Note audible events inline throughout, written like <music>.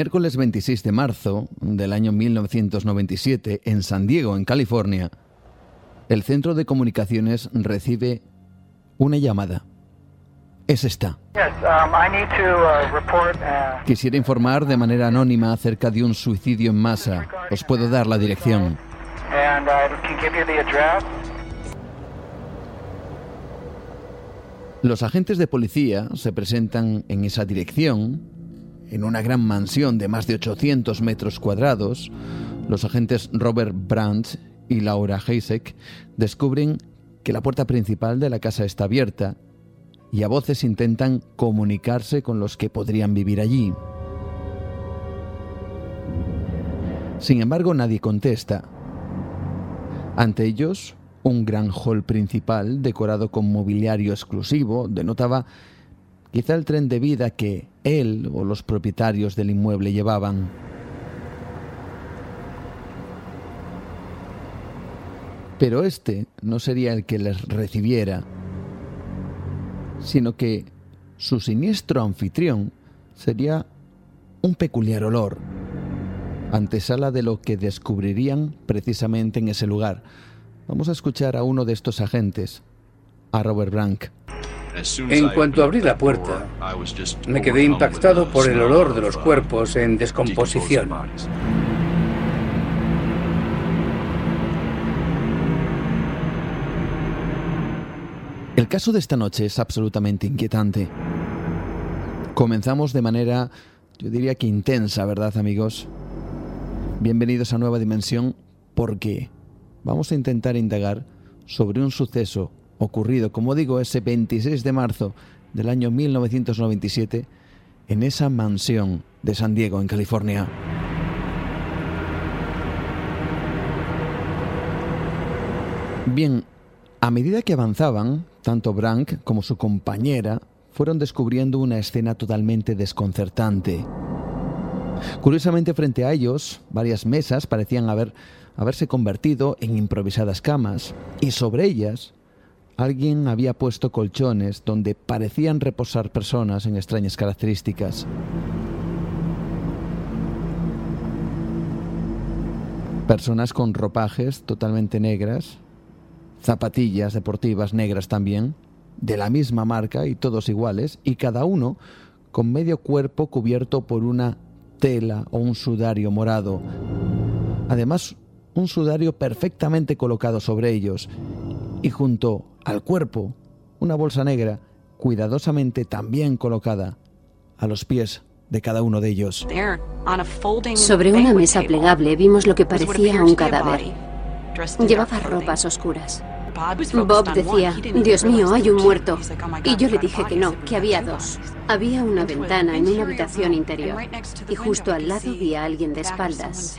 Miércoles 26 de marzo del año 1997, en San Diego, en California, el centro de comunicaciones recibe una llamada. Es esta. Um, uh, Quisiera informar de manera anónima acerca de un suicidio en masa. Os puedo dar la dirección. Uh, Los agentes de policía se presentan en esa dirección en una gran mansión de más de 800 metros cuadrados, los agentes Robert Brandt y Laura Heisek descubren que la puerta principal de la casa está abierta y a voces intentan comunicarse con los que podrían vivir allí. Sin embargo, nadie contesta. Ante ellos, un gran hall principal decorado con mobiliario exclusivo denotaba quizá el tren de vida que él o los propietarios del inmueble llevaban. Pero este no sería el que les recibiera, sino que su siniestro anfitrión sería un peculiar olor, antesala de lo que descubrirían precisamente en ese lugar. Vamos a escuchar a uno de estos agentes, a Robert Brank. En cuanto abrí la puerta, me quedé impactado por el olor de los cuerpos en descomposición. El caso de esta noche es absolutamente inquietante. Comenzamos de manera, yo diría que intensa, ¿verdad amigos? Bienvenidos a Nueva Dimensión porque vamos a intentar indagar sobre un suceso ocurrido, como digo, ese 26 de marzo del año 1997 en esa mansión de San Diego, en California. Bien, a medida que avanzaban, tanto Brank como su compañera fueron descubriendo una escena totalmente desconcertante. Curiosamente, frente a ellos, varias mesas parecían haber, haberse convertido en improvisadas camas, y sobre ellas alguien había puesto colchones donde parecían reposar personas en extrañas características. Personas con ropajes totalmente negras, zapatillas deportivas negras también, de la misma marca y todos iguales, y cada uno con medio cuerpo cubierto por una tela o un sudario morado. Además, un sudario perfectamente colocado sobre ellos y junto al cuerpo una bolsa negra cuidadosamente también colocada a los pies de cada uno de ellos. Sobre una mesa plegable vimos lo que parecía un cadáver. Llevaba ropas oscuras. Bob decía, Dios mío, hay un muerto. Y yo le dije que no, que había dos. Había una ventana en una habitación interior. Y justo al lado vi a alguien de espaldas.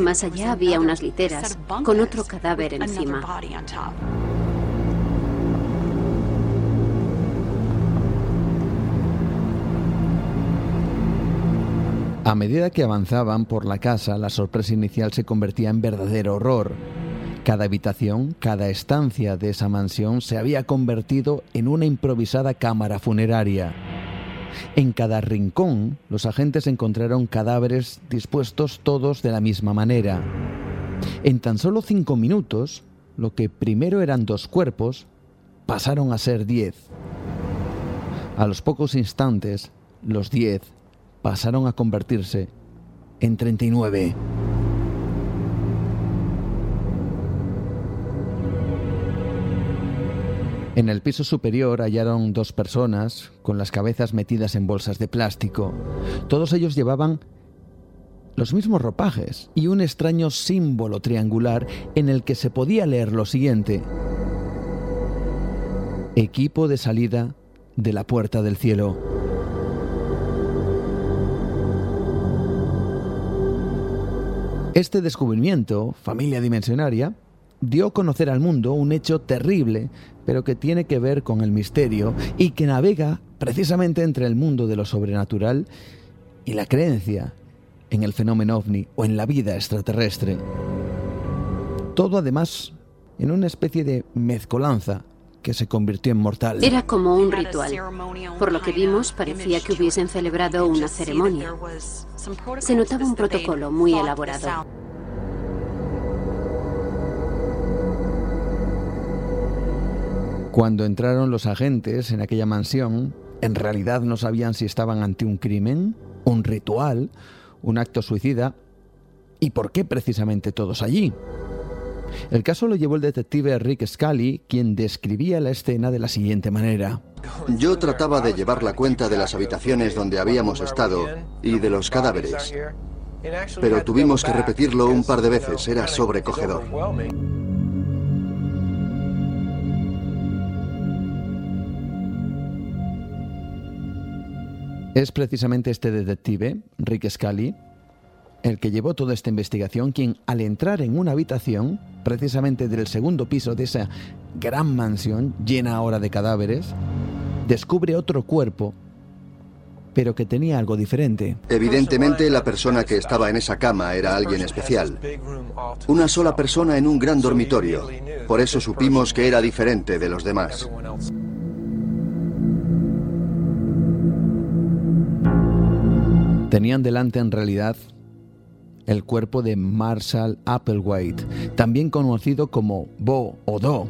Más allá había unas literas con otro cadáver encima. A medida que avanzaban por la casa, la sorpresa inicial se convertía en verdadero horror. Cada habitación, cada estancia de esa mansión se había convertido en una improvisada cámara funeraria. En cada rincón, los agentes encontraron cadáveres dispuestos todos de la misma manera. En tan solo cinco minutos, lo que primero eran dos cuerpos, pasaron a ser diez. A los pocos instantes, los diez pasaron a convertirse en 39. En el piso superior hallaron dos personas con las cabezas metidas en bolsas de plástico. Todos ellos llevaban los mismos ropajes y un extraño símbolo triangular en el que se podía leer lo siguiente. Equipo de salida de la puerta del cielo. Este descubrimiento, familia dimensionaria, dio a conocer al mundo un hecho terrible, pero que tiene que ver con el misterio y que navega precisamente entre el mundo de lo sobrenatural y la creencia en el fenómeno ovni o en la vida extraterrestre. Todo además en una especie de mezcolanza que se convirtió en mortal. Era como un ritual. Por lo que vimos, parecía que hubiesen celebrado una ceremonia. Se notaba un protocolo muy elaborado. Cuando entraron los agentes en aquella mansión, en realidad no sabían si estaban ante un crimen, un ritual, un acto suicida y por qué precisamente todos allí. El caso lo llevó el detective Rick Scully, quien describía la escena de la siguiente manera. Yo trataba de llevar la cuenta de las habitaciones donde habíamos estado y de los cadáveres, pero tuvimos que repetirlo un par de veces, era sobrecogedor. Es precisamente este detective, Rick Scully, el que llevó toda esta investigación, quien al entrar en una habitación, precisamente del segundo piso de esa gran mansión llena ahora de cadáveres, descubre otro cuerpo, pero que tenía algo diferente. Evidentemente la persona que estaba en esa cama era alguien especial. Una sola persona en un gran dormitorio. Por eso supimos que era diferente de los demás. Tenían delante en realidad el cuerpo de Marshall Applewhite, también conocido como Bo o Do,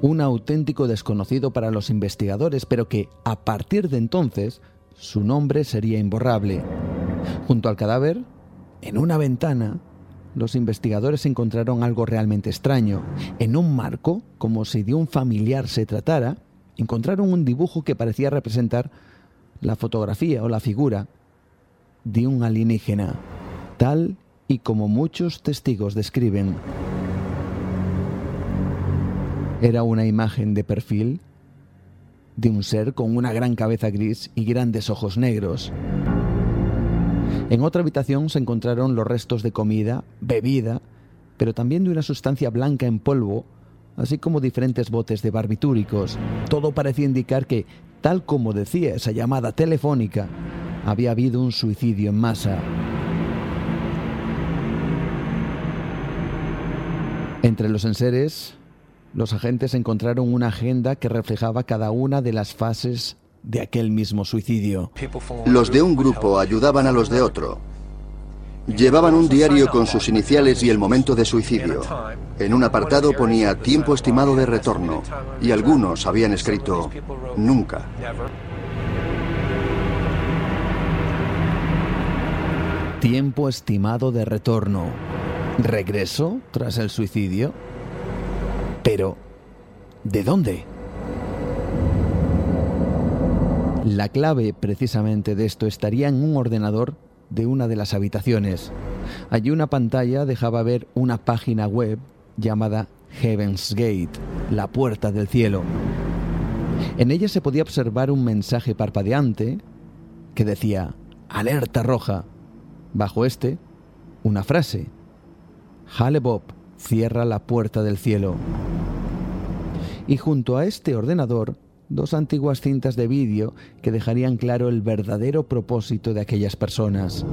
un auténtico desconocido para los investigadores, pero que a partir de entonces su nombre sería imborrable. Junto al cadáver, en una ventana, los investigadores encontraron algo realmente extraño. En un marco, como si de un familiar se tratara, encontraron un dibujo que parecía representar la fotografía o la figura de un alienígena tal y como muchos testigos describen. Era una imagen de perfil de un ser con una gran cabeza gris y grandes ojos negros. En otra habitación se encontraron los restos de comida, bebida, pero también de una sustancia blanca en polvo, así como diferentes botes de barbitúricos. Todo parecía indicar que, tal como decía esa llamada telefónica, había habido un suicidio en masa. Entre los enseres, los agentes encontraron una agenda que reflejaba cada una de las fases de aquel mismo suicidio. Los de un grupo ayudaban a los de otro. Llevaban un diario con sus iniciales y el momento de suicidio. En un apartado ponía tiempo estimado de retorno y algunos habían escrito nunca. Tiempo estimado de retorno. ¿Regreso tras el suicidio? Pero, ¿de dónde? La clave precisamente de esto estaría en un ordenador de una de las habitaciones. Allí una pantalla dejaba ver una página web llamada Heaven's Gate, la puerta del cielo. En ella se podía observar un mensaje parpadeante que decía, alerta roja. Bajo este, una frase, Bob cierra la puerta del cielo. Y junto a este ordenador, dos antiguas cintas de vídeo que dejarían claro el verdadero propósito de aquellas personas.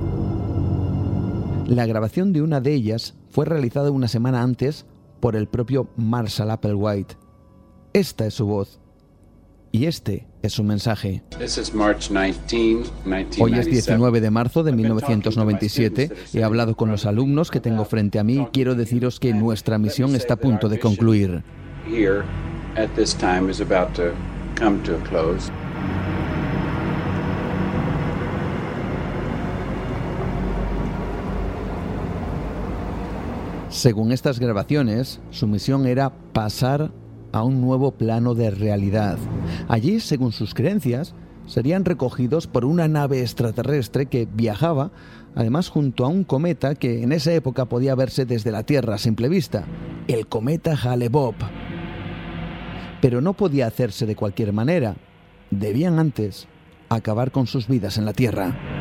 La grabación de una de ellas fue realizada una semana antes por el propio Marshall Applewhite. Esta es su voz. Y este es su mensaje. Hoy es 19 de marzo de 1997. He hablado con los alumnos que tengo frente a mí y quiero deciros que nuestra misión está a punto de concluir. Según estas grabaciones, su misión era pasar a un nuevo plano de realidad. Allí, según sus creencias, serían recogidos por una nave extraterrestre que viajaba, además junto a un cometa que en esa época podía verse desde la Tierra a simple vista, el cometa Hale-Bopp. Pero no podía hacerse de cualquier manera. Debían antes acabar con sus vidas en la Tierra.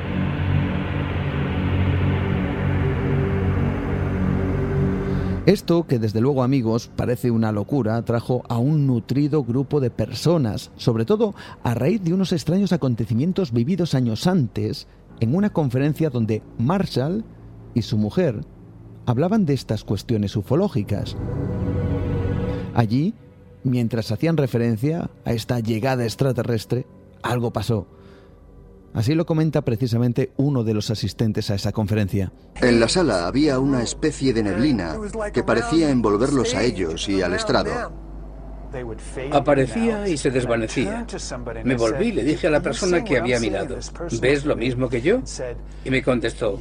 Esto, que desde luego amigos parece una locura, trajo a un nutrido grupo de personas, sobre todo a raíz de unos extraños acontecimientos vividos años antes en una conferencia donde Marshall y su mujer hablaban de estas cuestiones ufológicas. Allí, mientras hacían referencia a esta llegada extraterrestre, algo pasó. Así lo comenta precisamente uno de los asistentes a esa conferencia. En la sala había una especie de neblina que parecía envolverlos a ellos y al estrado. Aparecía y se desvanecía. Me volví y le dije a la persona que había mirado, ¿ves lo mismo que yo? Y me contestó,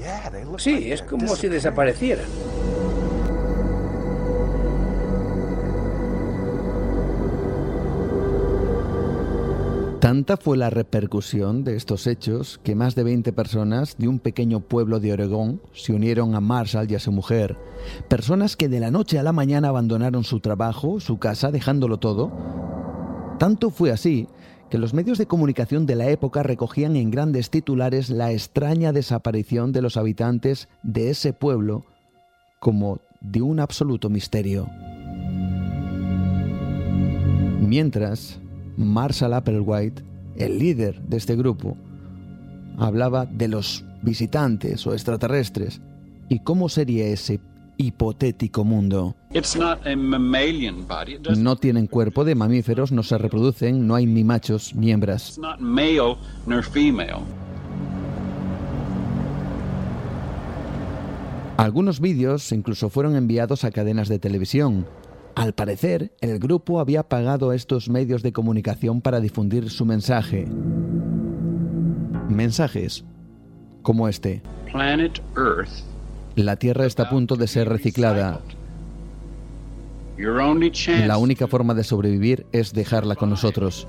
sí, es como si desaparecieran. Tanta fue la repercusión de estos hechos que más de 20 personas de un pequeño pueblo de Oregón se unieron a Marshall y a su mujer. Personas que de la noche a la mañana abandonaron su trabajo, su casa, dejándolo todo. Tanto fue así que los medios de comunicación de la época recogían en grandes titulares la extraña desaparición de los habitantes de ese pueblo como de un absoluto misterio. Mientras, Marshall Applewhite, el líder de este grupo, hablaba de los visitantes o extraterrestres y cómo sería ese hipotético mundo. No tienen cuerpo de mamíferos, no se reproducen, no hay ni machos ni hembras. Algunos vídeos incluso fueron enviados a cadenas de televisión, al parecer, el grupo había pagado a estos medios de comunicación para difundir su mensaje. Mensajes como este. La Tierra está a punto de ser reciclada. La única forma de sobrevivir es dejarla con nosotros.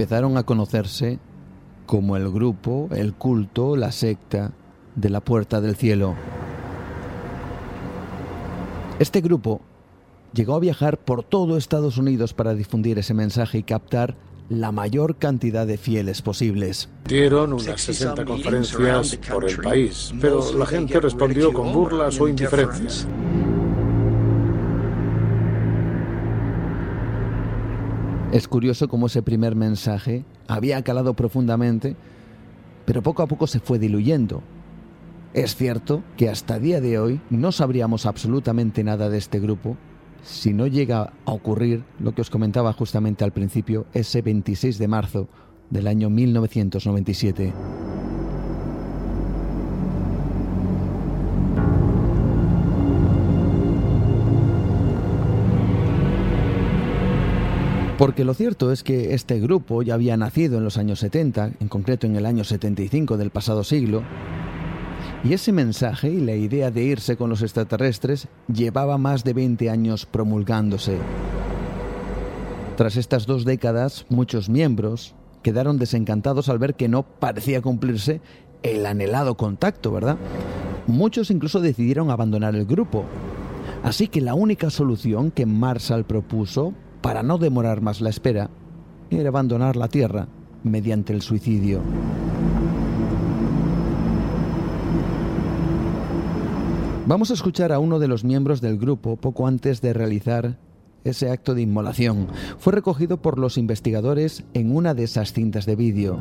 Empezaron a conocerse como el grupo, el culto, la secta de la Puerta del Cielo. Este grupo llegó a viajar por todo Estados Unidos para difundir ese mensaje y captar la mayor cantidad de fieles posibles. Dieron unas 60 conferencias por el país, pero la gente respondió con burlas o indiferencias. Es curioso cómo ese primer mensaje había calado profundamente, pero poco a poco se fue diluyendo. Es cierto que hasta día de hoy no sabríamos absolutamente nada de este grupo si no llega a ocurrir lo que os comentaba justamente al principio, ese 26 de marzo del año 1997. Porque lo cierto es que este grupo ya había nacido en los años 70, en concreto en el año 75 del pasado siglo, y ese mensaje y la idea de irse con los extraterrestres llevaba más de 20 años promulgándose. Tras estas dos décadas, muchos miembros quedaron desencantados al ver que no parecía cumplirse el anhelado contacto, ¿verdad? Muchos incluso decidieron abandonar el grupo. Así que la única solución que Marshall propuso para no demorar más la espera, era abandonar la Tierra mediante el suicidio. Vamos a escuchar a uno de los miembros del grupo poco antes de realizar ese acto de inmolación. Fue recogido por los investigadores en una de esas cintas de vídeo.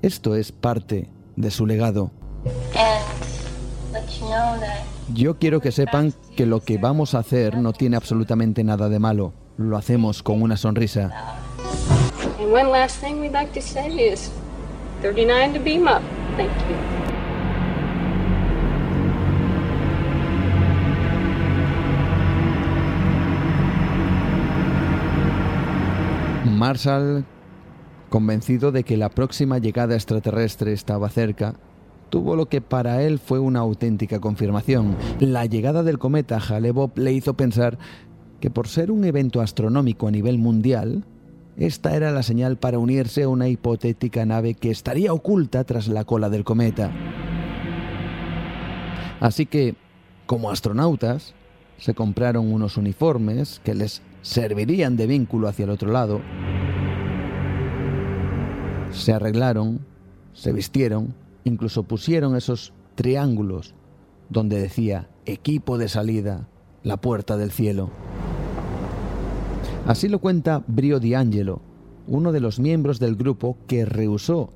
Esto es parte de su legado. Yo quiero que sepan que lo que vamos a hacer no tiene absolutamente nada de malo. Lo hacemos con una sonrisa. Marshall, convencido de que la próxima llegada extraterrestre estaba cerca, tuvo lo que para él fue una auténtica confirmación. La llegada del cometa Hale-Bopp le hizo pensar que por ser un evento astronómico a nivel mundial, esta era la señal para unirse a una hipotética nave que estaría oculta tras la cola del cometa. Así que, como astronautas, se compraron unos uniformes que les servirían de vínculo hacia el otro lado. Se arreglaron, se vistieron, incluso pusieron esos triángulos donde decía equipo de salida, la puerta del cielo. Así lo cuenta Brio D'Angelo, uno de los miembros del grupo que rehusó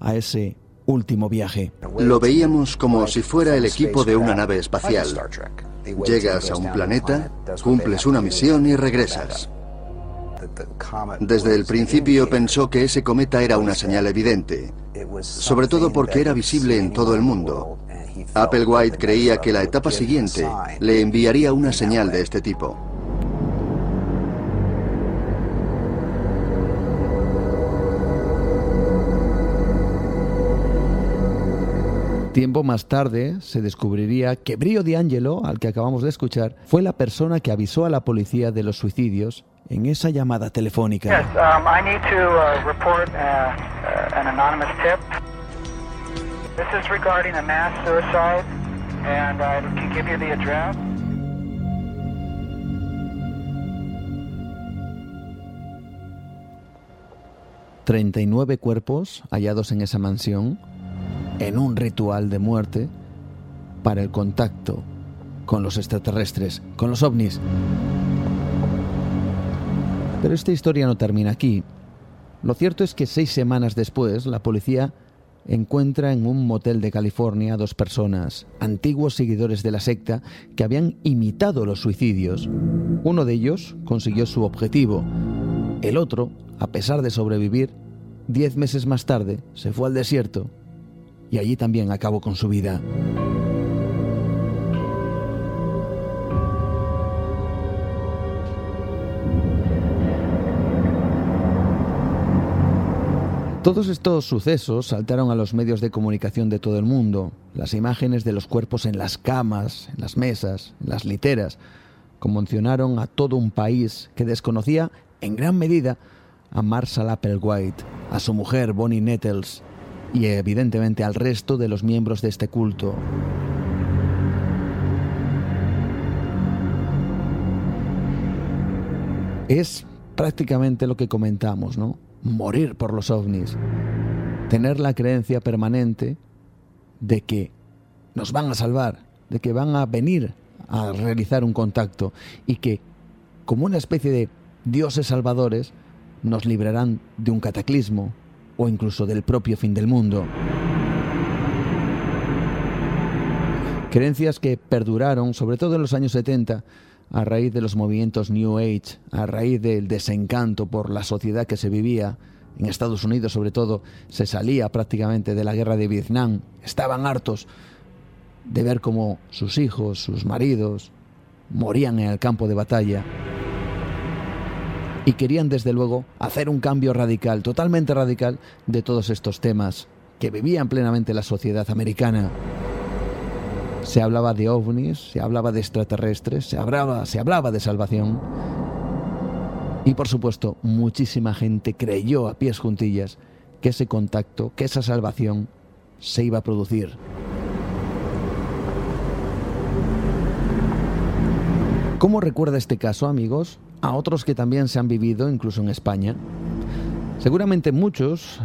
a ese último viaje. Lo veíamos como si fuera el equipo de una nave espacial. Llegas a un planeta, cumples una misión y regresas. Desde el principio pensó que ese cometa era una señal evidente, sobre todo porque era visible en todo el mundo. Applewhite creía que la etapa siguiente le enviaría una señal de este tipo. Tiempo más tarde se descubriría que Brio D'Angelo, al que acabamos de escuchar, fue la persona que avisó a la policía de los suicidios en esa llamada telefónica. Yes, um, I need to uh, report uh, uh, an anonymous tip. This is regarding a mass suicide, and I can give you the address. ...39 cuerpos hallados en esa mansión en un ritual de muerte para el contacto con los extraterrestres, con los ovnis. Pero esta historia no termina aquí. Lo cierto es que seis semanas después, la policía encuentra en un motel de California a dos personas, antiguos seguidores de la secta, que habían imitado los suicidios. Uno de ellos consiguió su objetivo. El otro, a pesar de sobrevivir, diez meses más tarde se fue al desierto y allí también acabó con su vida. Todos estos sucesos saltaron a los medios de comunicación de todo el mundo. Las imágenes de los cuerpos en las camas, en las mesas, en las literas, conmocionaron a todo un país que desconocía en gran medida a Marshall Applewhite, a su mujer Bonnie Nettles y evidentemente al resto de los miembros de este culto. Es prácticamente lo que comentamos, ¿no? Morir por los ovnis. Tener la creencia permanente de que nos van a salvar, de que van a venir a realizar un contacto y que, como una especie de dioses salvadores, nos librarán de un cataclismo, o incluso del propio fin del mundo. Creencias que perduraron, sobre todo en los años 70, a raíz de los movimientos New Age, a raíz del desencanto por la sociedad que se vivía, en Estados Unidos sobre todo, se salía prácticamente de la guerra de Vietnam, estaban hartos de ver cómo sus hijos, sus maridos, morían en el campo de batalla y querían desde luego hacer un cambio radical, totalmente radical, de todos estos temas que vivían plenamente la sociedad americana. Se hablaba de ovnis, se hablaba de extraterrestres, se hablaba, se hablaba de salvación. Y por supuesto, muchísima gente creyó a pies juntillas que ese contacto, que esa salvación se iba a producir. ¿Cómo recuerda este caso, amigos? a otros que también se han vivido incluso en España. Seguramente muchos,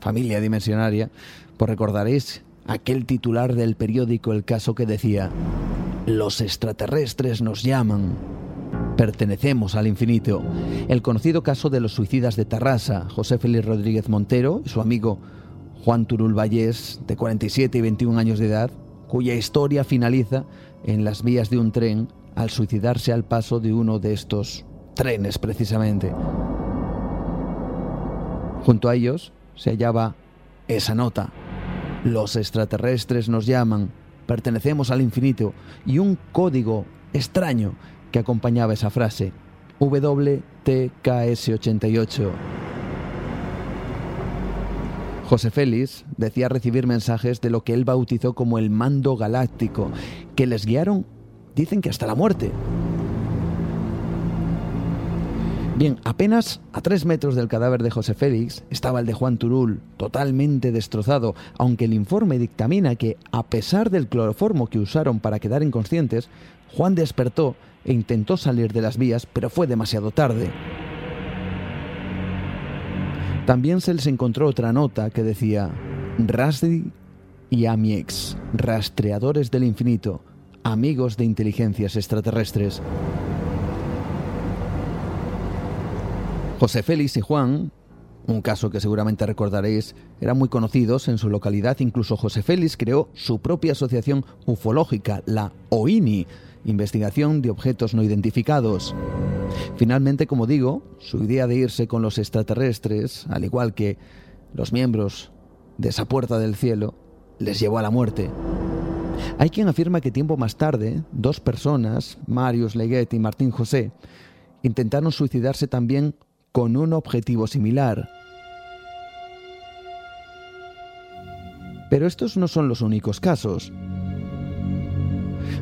familia dimensionaria, pues recordaréis aquel titular del periódico El Caso que decía, los extraterrestres nos llaman, pertenecemos al infinito. El conocido caso de los suicidas de Tarrasa, José Félix Rodríguez Montero y su amigo Juan Turul Vallés, de 47 y 21 años de edad, cuya historia finaliza en las vías de un tren al suicidarse al paso de uno de estos trenes precisamente. Junto a ellos se hallaba esa nota. Los extraterrestres nos llaman, pertenecemos al infinito, y un código extraño que acompañaba esa frase. WTKS-88. José Félix decía recibir mensajes de lo que él bautizó como el mando galáctico, que les guiaron, dicen que hasta la muerte. Bien, apenas a tres metros del cadáver de José Félix estaba el de Juan Turul, totalmente destrozado, aunque el informe dictamina que, a pesar del cloroformo que usaron para quedar inconscientes, Juan despertó e intentó salir de las vías, pero fue demasiado tarde. También se les encontró otra nota que decía Rasdi y Amiex, rastreadores del infinito, amigos de inteligencias extraterrestres. José Félix y Juan, un caso que seguramente recordaréis, eran muy conocidos en su localidad. Incluso José Félix creó su propia asociación ufológica, la OINI, Investigación de Objetos No Identificados. Finalmente, como digo, su idea de irse con los extraterrestres, al igual que los miembros de esa puerta del cielo, les llevó a la muerte. Hay quien afirma que tiempo más tarde, dos personas, Marius Leguet y Martín José, intentaron suicidarse también con un objetivo similar. Pero estos no son los únicos casos.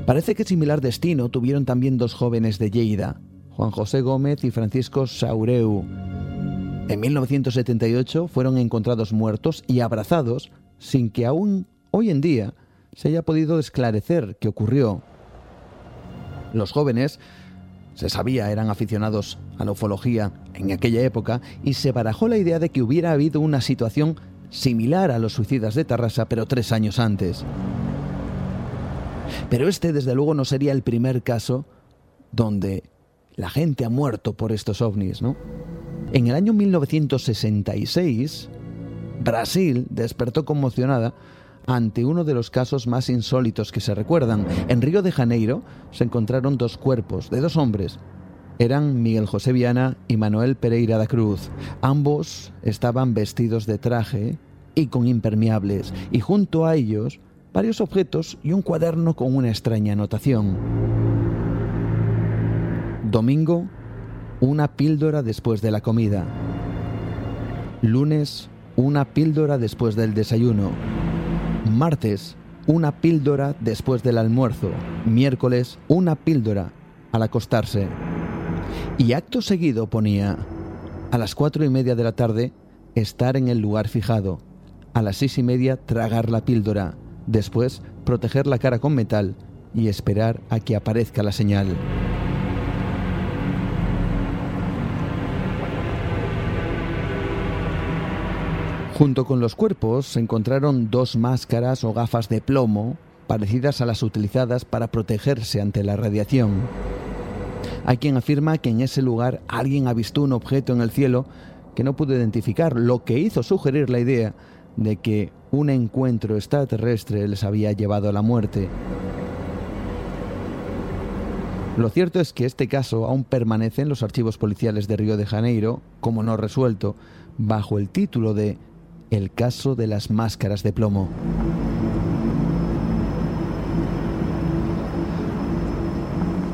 Parece que similar destino tuvieron también dos jóvenes de Lleida, Juan José Gómez y Francisco Saureu. En 1978 fueron encontrados muertos y abrazados sin que aún hoy en día se haya podido esclarecer qué ocurrió. Los jóvenes se sabía, eran aficionados a la ufología en aquella época y se barajó la idea de que hubiera habido una situación similar a los suicidas de Tarrasa, pero tres años antes. Pero este, desde luego, no sería el primer caso donde la gente ha muerto por estos ovnis, ¿no? En el año 1966, Brasil despertó conmocionada ante uno de los casos más insólitos que se recuerdan. En Río de Janeiro se encontraron dos cuerpos de dos hombres. Eran Miguel José Viana y Manuel Pereira da Cruz. Ambos estaban vestidos de traje y con impermeables, y junto a ellos varios objetos y un cuaderno con una extraña anotación. Domingo, una píldora después de la comida. Lunes, una píldora después del desayuno. Martes, una píldora después del almuerzo. Miércoles, una píldora al acostarse. Y acto seguido ponía, a las cuatro y media de la tarde, estar en el lugar fijado. A las seis y media, tragar la píldora. Después, proteger la cara con metal y esperar a que aparezca la señal. Junto con los cuerpos se encontraron dos máscaras o gafas de plomo parecidas a las utilizadas para protegerse ante la radiación. Hay quien afirma que en ese lugar alguien ha visto un objeto en el cielo que no pudo identificar, lo que hizo sugerir la idea de que un encuentro extraterrestre les había llevado a la muerte. Lo cierto es que este caso aún permanece en los archivos policiales de Río de Janeiro, como no resuelto, bajo el título de el caso de las máscaras de plomo.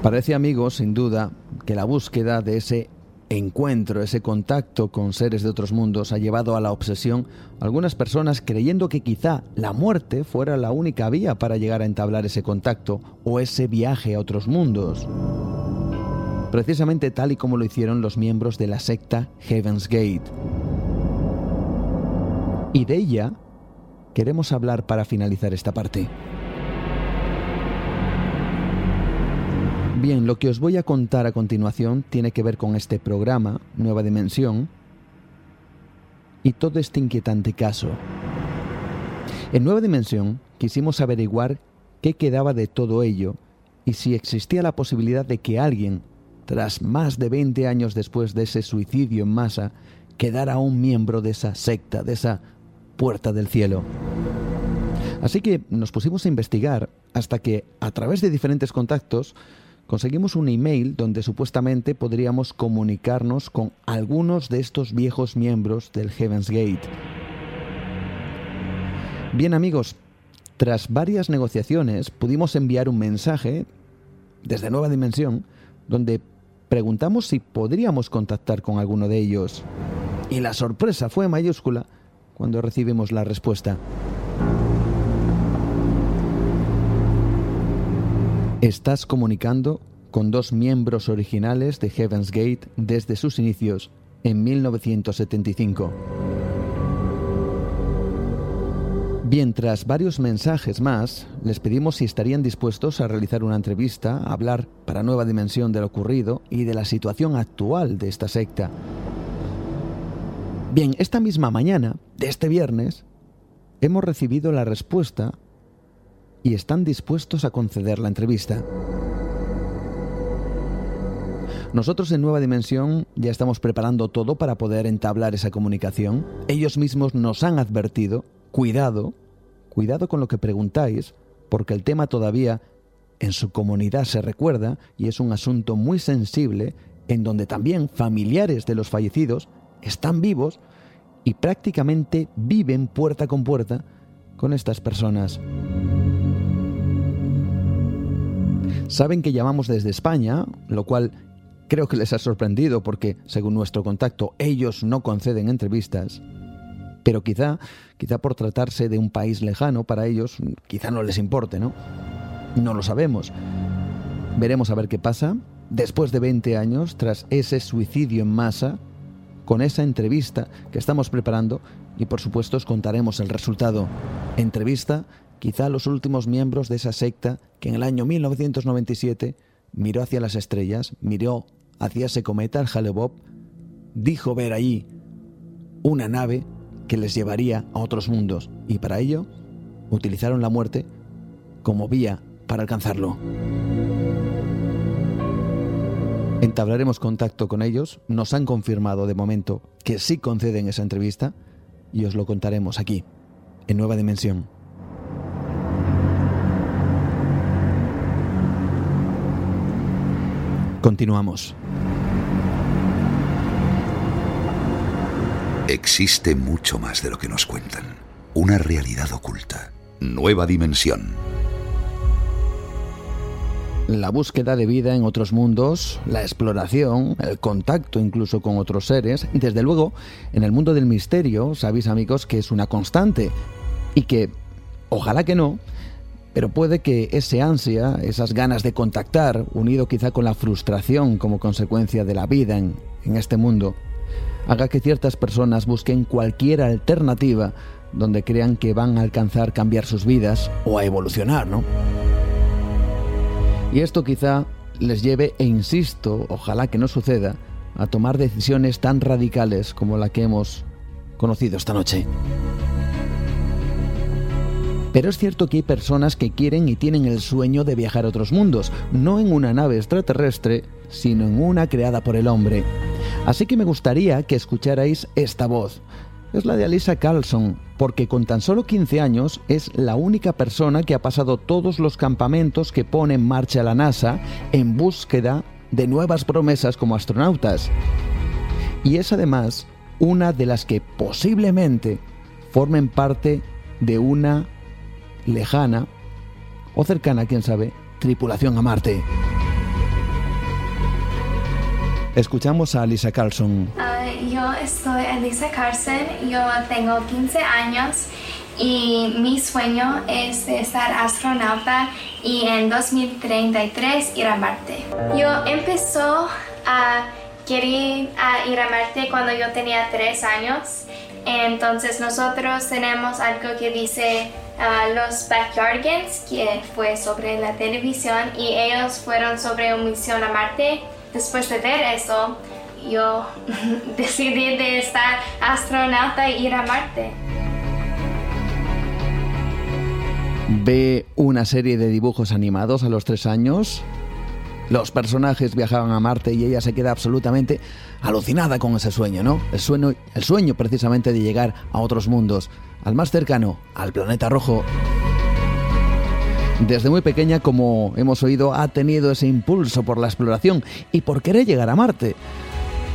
Parece, amigos, sin duda, que la búsqueda de ese encuentro, ese contacto con seres de otros mundos ha llevado a la obsesión algunas personas creyendo que quizá la muerte fuera la única vía para llegar a entablar ese contacto o ese viaje a otros mundos. Precisamente tal y como lo hicieron los miembros de la secta Heaven's Gate. Y de ella queremos hablar para finalizar esta parte. Bien, lo que os voy a contar a continuación tiene que ver con este programa, Nueva Dimensión, y todo este inquietante caso. En Nueva Dimensión quisimos averiguar qué quedaba de todo ello y si existía la posibilidad de que alguien, tras más de 20 años después de ese suicidio en masa, quedara un miembro de esa secta, de esa puerta del cielo. Así que nos pusimos a investigar hasta que, a través de diferentes contactos, conseguimos un email donde supuestamente podríamos comunicarnos con algunos de estos viejos miembros del Heaven's Gate. Bien amigos, tras varias negociaciones pudimos enviar un mensaje desde Nueva Dimensión donde preguntamos si podríamos contactar con alguno de ellos. Y la sorpresa fue mayúscula cuando recibimos la respuesta. Estás comunicando con dos miembros originales de Heaven's Gate desde sus inicios en 1975. Bien, tras varios mensajes más, les pedimos si estarían dispuestos a realizar una entrevista, hablar para Nueva Dimensión de lo ocurrido y de la situación actual de esta secta. Bien, esta misma mañana, de este viernes, hemos recibido la respuesta y están dispuestos a conceder la entrevista. Nosotros en Nueva Dimensión ya estamos preparando todo para poder entablar esa comunicación. Ellos mismos nos han advertido, cuidado, cuidado con lo que preguntáis, porque el tema todavía en su comunidad se recuerda y es un asunto muy sensible en donde también familiares de los fallecidos están vivos y prácticamente viven puerta con puerta con estas personas. Saben que llamamos desde España, lo cual Creo que les ha sorprendido porque, según nuestro contacto, ellos no conceden entrevistas. Pero quizá, quizá por tratarse de un país lejano para ellos, quizá no les importe, ¿no? No lo sabemos. Veremos a ver qué pasa. Después de 20 años, tras ese suicidio en masa, con esa entrevista que estamos preparando y por supuesto os contaremos el resultado. Entrevista quizá a los últimos miembros de esa secta que en el año 1997 miró hacia las estrellas, miró hacia ese cometa, el Hale-Bopp, dijo ver allí una nave que les llevaría a otros mundos y para ello utilizaron la muerte como vía para alcanzarlo. Entablaremos contacto con ellos, nos han confirmado de momento que sí conceden esa entrevista y os lo contaremos aquí, en Nueva Dimensión. Continuamos. Existe mucho más de lo que nos cuentan. Una realidad oculta. Nueva dimensión. La búsqueda de vida en otros mundos, la exploración, el contacto incluso con otros seres, desde luego, en el mundo del misterio, sabéis amigos que es una constante y que, ojalá que no, pero puede que ese ansia, esas ganas de contactar, unido quizá con la frustración como consecuencia de la vida en, este mundo, haga que ciertas personas busquen cualquier alternativa donde crean que van a alcanzar cambiar sus vidas o a evolucionar, ¿no? Y esto quizá les lleve, e insisto, ojalá que no suceda, a tomar decisiones tan radicales como la que hemos conocido esta noche. Pero es cierto que hay personas que quieren y tienen el sueño de viajar a otros mundos, no en una nave extraterrestre, sino en una creada por el hombre. Así que me gustaría que escucharais esta voz. Es la de Alisa Carlson, porque con tan solo 15 años es la única persona que ha pasado todos los campamentos que pone en marcha la NASA en búsqueda de nuevas promesas como astronautas. Y es además una de las que posiblemente formen parte de una lejana o cercana, quién sabe, tripulación a Marte. Escuchamos a Lisa Carlson. Ah, yo soy Elisa Carlson, yo tengo 15 años y mi sueño es ser astronauta y en 2033 ir a Marte. Yo empezó a querer ir a Marte cuando yo tenía 3 años entonces nosotros tenemos algo que dice uh, los Backyardigans, que fue sobre la televisión y ellos fueron sobre una misión a Marte. Después de ver eso, yo <laughs> decidí de estar astronauta e ir a Marte. Ve una serie de dibujos animados a los tres años los personajes viajaban a Marte y ella se queda absolutamente alucinada con ese sueño, ¿no? El sueño, el sueño precisamente de llegar a otros mundos, al más cercano, al planeta rojo. Desde muy pequeña, como hemos oído, ha tenido ese impulso por la exploración y por querer llegar a Marte.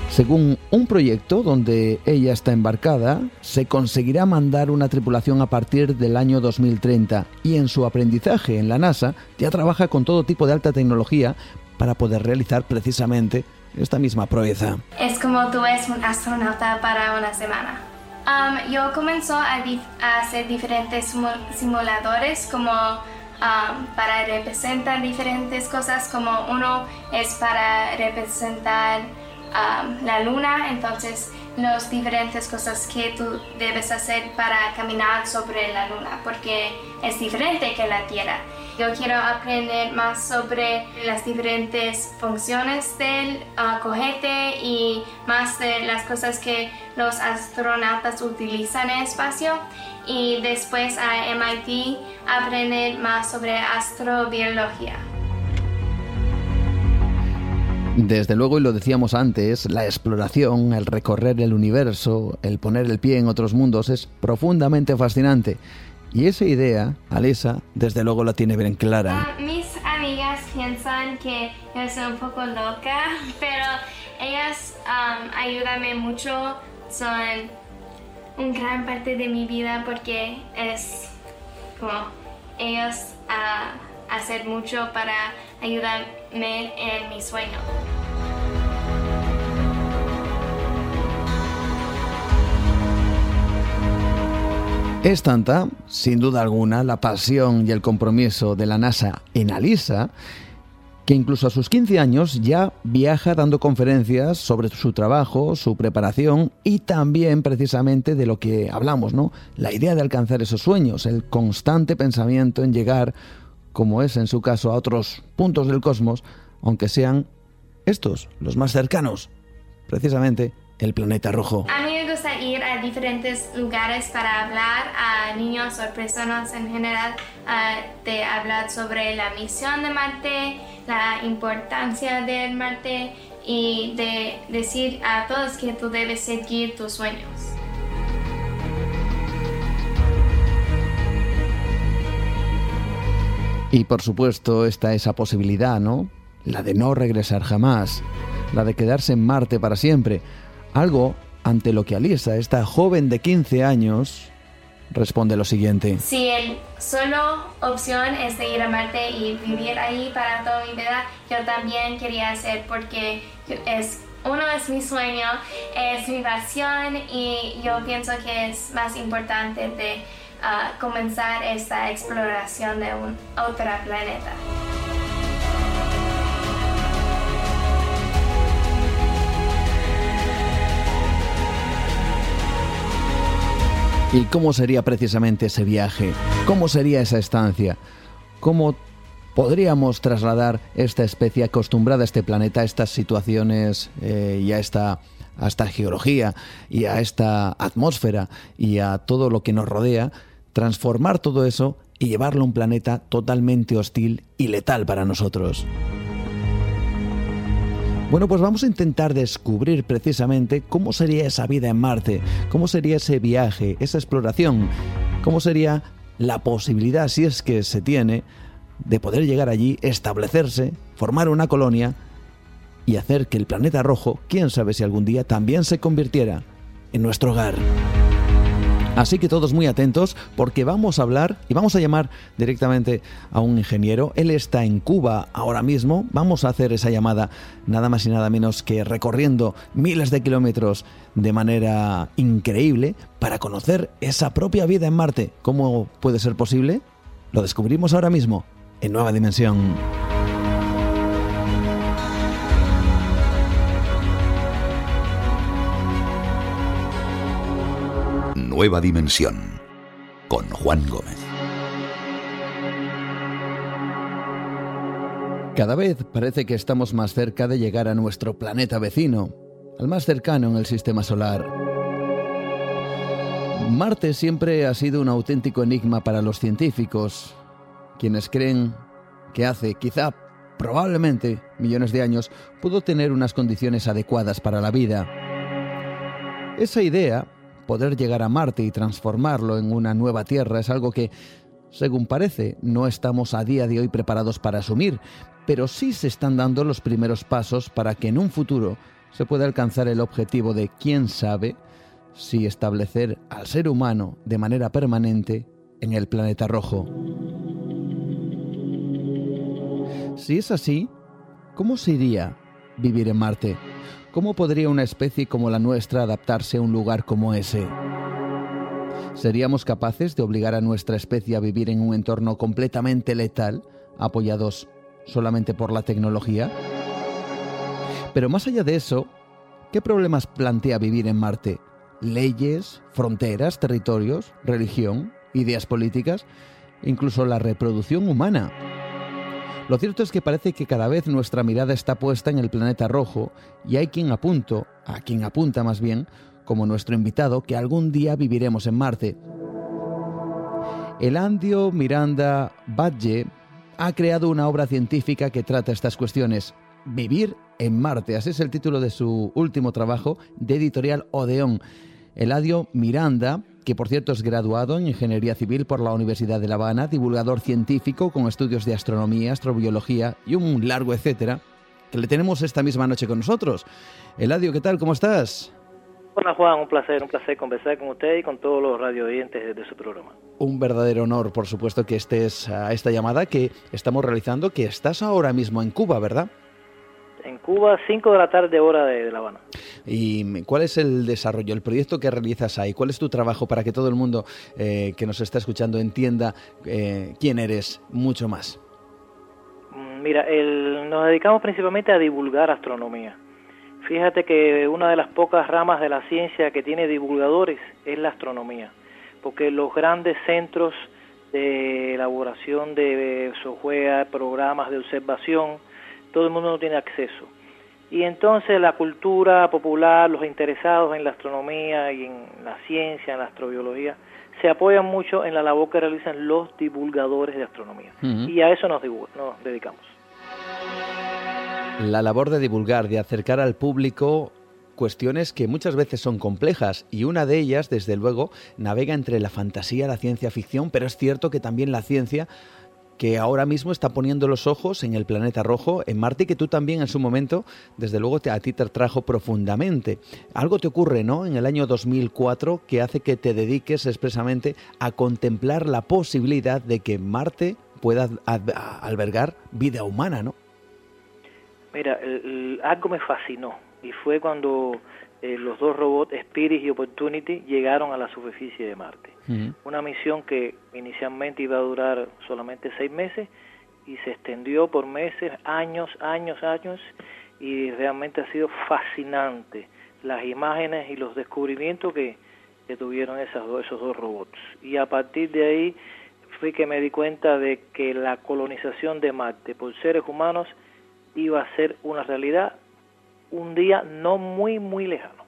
Según un proyecto donde ella está embarcada, se conseguirá mandar una tripulación a partir del año 2030 y en su aprendizaje en la NASA ya trabaja con todo tipo de alta tecnología para poder realizar precisamente esta misma proeza. Es como tú eres un astronauta para una semana. Yo comenzó a, hacer diferentes simuladores como um, para representar diferentes cosas, como uno es para representar um, la luna, entonces las diferentes cosas que tú debes hacer para caminar sobre la luna, porque es diferente que la Tierra. Yo quiero aprender más sobre las diferentes funciones del uh, cohete y más de las cosas que los astronautas utilizan en el espacio. Y después a MIT aprender más sobre astrobiología. Desde luego, y lo decíamos antes, la exploración, el recorrer el universo, el poner el pie en otros mundos es profundamente fascinante. Y esa idea, Alisa, desde luego la tiene bien clara. Ah, mis amigas piensan que yo soy un poco loca, <laughs> pero ellas um, mucho, son una gran parte de mi vida porque es como ellos a hacer mucho para ayudarme en mi sueño. Es tanta, sin duda alguna, la pasión y el compromiso de la NASA en Alisa, que incluso a sus 15 años ya viaja dando conferencias sobre su trabajo, su preparación y también precisamente de lo que hablamos, ¿no? La idea de alcanzar esos sueños, el constante pensamiento en llegar, como es en su caso, a otros puntos del cosmos, aunque sean estos, los más cercanos, precisamente el planeta rojo. A mí me gusta ir a diferentes lugares para hablar a niños o personas en general, de hablar sobre la misión de Marte, la importancia del Marte y de decir a todos que tú debes seguir tus sueños. Y por supuesto está esa posibilidad, ¿no? La de no regresar jamás, la de quedarse en Marte para siempre algo ante lo que Alisa, esta joven de 15 años, responde lo siguiente. Si el solo opción es de ir a Marte y vivir ahí para toda mi vida, yo también quería hacer porque es uno es mi sueño, es mi pasión y yo pienso que es más importante de ah, comenzar esta exploración de un otro planeta. ¿Y cómo sería precisamente ese viaje? ¿Cómo sería esa estancia? ¿Cómo podríamos trasladar esta especie acostumbrada a este planeta, a estas situaciones eh, y a esta, a esta geología y a esta atmósfera y a todo lo que nos rodea, transformar todo eso y llevarlo a un planeta totalmente hostil y letal para nosotros? Bueno, pues vamos a intentar descubrir precisamente cómo sería esa vida en Marte, cómo sería ese viaje, esa exploración, cómo sería la posibilidad, si es que se tiene, de poder llegar allí, establecerse, formar una colonia y hacer que el planeta rojo, quién sabe si algún día, también se convirtiera en nuestro hogar. Así que todos muy atentos porque vamos a hablar y vamos a llamar directamente a un ingeniero. Él está en Cuba ahora mismo. Vamos a hacer esa llamada nada más y nada menos que recorriendo miles de kilómetros de manera increíble para conocer esa propia vida en Marte. ¿Cómo puede ser posible? Lo descubrimos ahora mismo en Nueva Dimensión. Nueva Dimensión con Juan Gómez. Cada vez parece que estamos más cerca de llegar a nuestro planeta vecino, al más cercano en el sistema solar. Marte siempre ha sido un auténtico enigma para los científicos, quienes creen que hace, quizá, probablemente, millones de años, pudo tener unas condiciones adecuadas para la vida. Esa idea poder llegar a Marte y transformarlo en una nueva Tierra es algo que, según parece, no estamos a día de hoy preparados para asumir, pero sí se están dando los primeros pasos para que en un futuro se pueda alcanzar el objetivo de, quién sabe, si establecer al ser humano de manera permanente en el planeta rojo. Si es así, ¿cómo sería vivir en Marte? ¿Cómo podría una especie como la nuestra adaptarse a un lugar como ese? ¿Seríamos capaces de obligar a nuestra especie a vivir en un entorno completamente letal, apoyados solamente por la tecnología? Pero más allá de eso, ¿qué problemas plantea vivir en Marte? ¿Leyes, fronteras, territorios, religión, ideas políticas, incluso la reproducción humana? Lo cierto es que parece que cada vez nuestra mirada está puesta en el planeta rojo y hay quien apunto, a quien apunta más bien, como nuestro invitado, que algún día viviremos en Marte. Elandio Miranda Badge ha creado una obra científica que trata estas cuestiones. Vivir en Marte, así es el título de su último trabajo de editorial Odeón. Eladio Miranda que por cierto es graduado en Ingeniería Civil por la Universidad de La Habana, divulgador científico con estudios de astronomía, astrobiología y un largo etcétera, que le tenemos esta misma noche con nosotros. Eladio, ¿qué tal? ¿Cómo estás? Hola Juan, un placer, un placer conversar con usted y con todos los radio oyentes de su programa. Un verdadero honor, por supuesto, que estés a esta llamada que estamos realizando, que estás ahora mismo en Cuba, ¿verdad? En Cuba, 5 de la tarde, hora de, La Habana. ¿Y cuál es el desarrollo, el proyecto que realizas ahí? ¿Cuál es tu trabajo para que todo el mundo eh, que nos está escuchando entienda eh, quién eres mucho más? Mm, mira, nos dedicamos principalmente a divulgar astronomía. Fíjate que una de las pocas ramas de la ciencia que tiene divulgadores es la astronomía, porque los grandes centros de elaboración de software, programas de observación, todo el mundo no tiene acceso. Y entonces la cultura popular, los interesados en la astronomía y en la ciencia, en la astrobiología, se apoyan mucho en la labor que realizan los divulgadores de astronomía. Y a eso nos, nos dedicamos. La labor de divulgar, de acercar al público cuestiones que muchas veces son complejas y una de ellas, desde luego, navega entre la fantasía y la ciencia ficción, pero es cierto que también la ciencia que ahora mismo está poniendo los ojos en el planeta rojo, en Marte, y que tú también en su momento, desde luego, te, a ti te trajo profundamente. Algo te ocurre, ¿no? En el año 2004 que hace que te dediques expresamente a contemplar la posibilidad de que Marte pueda albergar vida humana, ¿no? Mira, algo me fascinó y fue cuando eh, los dos robots Spirit y Opportunity llegaron a la superficie de Marte. Una misión que inicialmente iba a durar solamente seis meses y se extendió por meses, años, años, años y realmente ha sido fascinante las imágenes y los descubrimientos que, tuvieron esas dos, esos dos robots. Y a partir de ahí fui que me di cuenta de que la colonización de Marte por seres humanos iba a ser una realidad un día no muy, muy lejano.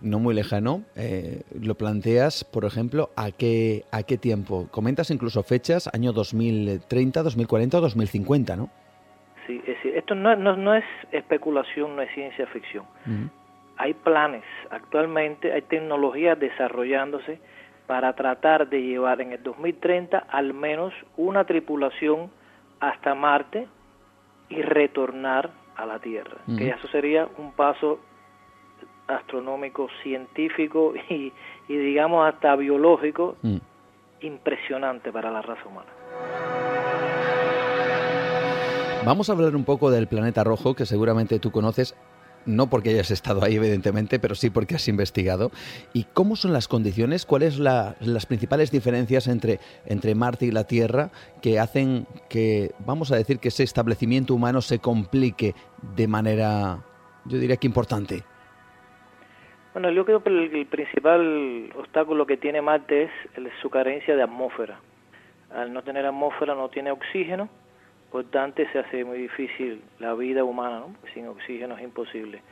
No muy lejano. Eh, lo planteas, por ejemplo, ¿a qué, ¿a qué tiempo? Comentas incluso fechas, año 2030, 2040 o 2050, ¿no? Sí, es decir, esto no, no, es especulación, no es ciencia ficción. Hay planes, actualmente hay tecnologías desarrollándose para tratar de llevar en el 2030 al menos una tripulación hasta Marte y retornar a la Tierra, que eso sería un paso astronómico, científico <laughs> y, digamos hasta biológico mm. impresionante para la raza humana. Vamos a hablar un poco del planeta rojo, que seguramente tú conoces no porque hayas estado ahí, evidentemente, pero sí porque has investigado. ¿Y cómo son las condiciones? ¿Cuáles son las principales diferencias entre, entre Marte y la Tierra que hacen que, vamos a decir, que ese establecimiento humano se complique de manera, yo diría que importante? Bueno, yo creo que el, principal obstáculo que tiene Marte es su carencia de atmósfera. Al no tener atmósfera no tiene oxígeno por tanto se hace muy difícil la vida humana, ¿no? sin oxígeno es imposible.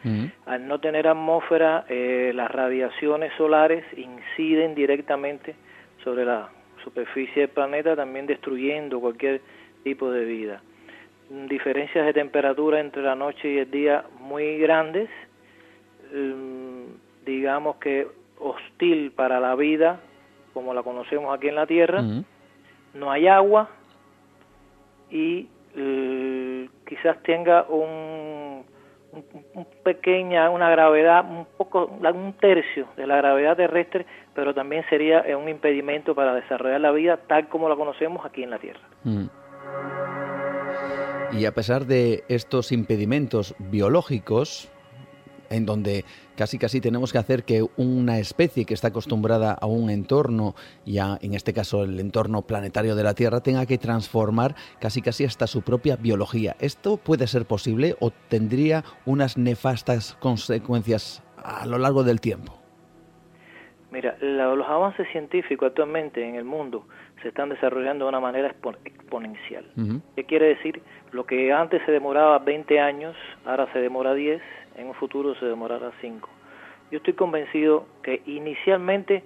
Al no tener atmósfera, eh, las radiaciones solares inciden directamente sobre la superficie del planeta, también destruyendo cualquier tipo de vida. Diferencias de temperatura entre la noche y el día muy grandes, mm, digamos que hostil para la vida, como la conocemos aquí en la Tierra. No hay agua, y eh, quizás tenga un, pequeña, una gravedad, un poco, un tercio de la gravedad terrestre, pero también sería eh, un impedimento para desarrollar la vida tal como la conocemos aquí en la Tierra. Mm. Y a pesar de estos impedimentos biológicos, en donde casi casi tenemos que hacer que una especie que está acostumbrada a un entorno, ya en este caso el entorno planetario de la Tierra, tenga que transformar casi casi hasta su propia biología. ¿Esto puede ser posible o tendría unas nefastas consecuencias a lo largo del tiempo? Mira, los avances científicos actualmente en el mundo se están desarrollando de una manera exponencial. ¿Qué quiere decir? Lo que antes se demoraba 20 años, ahora se demora 10, en un futuro se demorará 5. Yo estoy convencido que inicialmente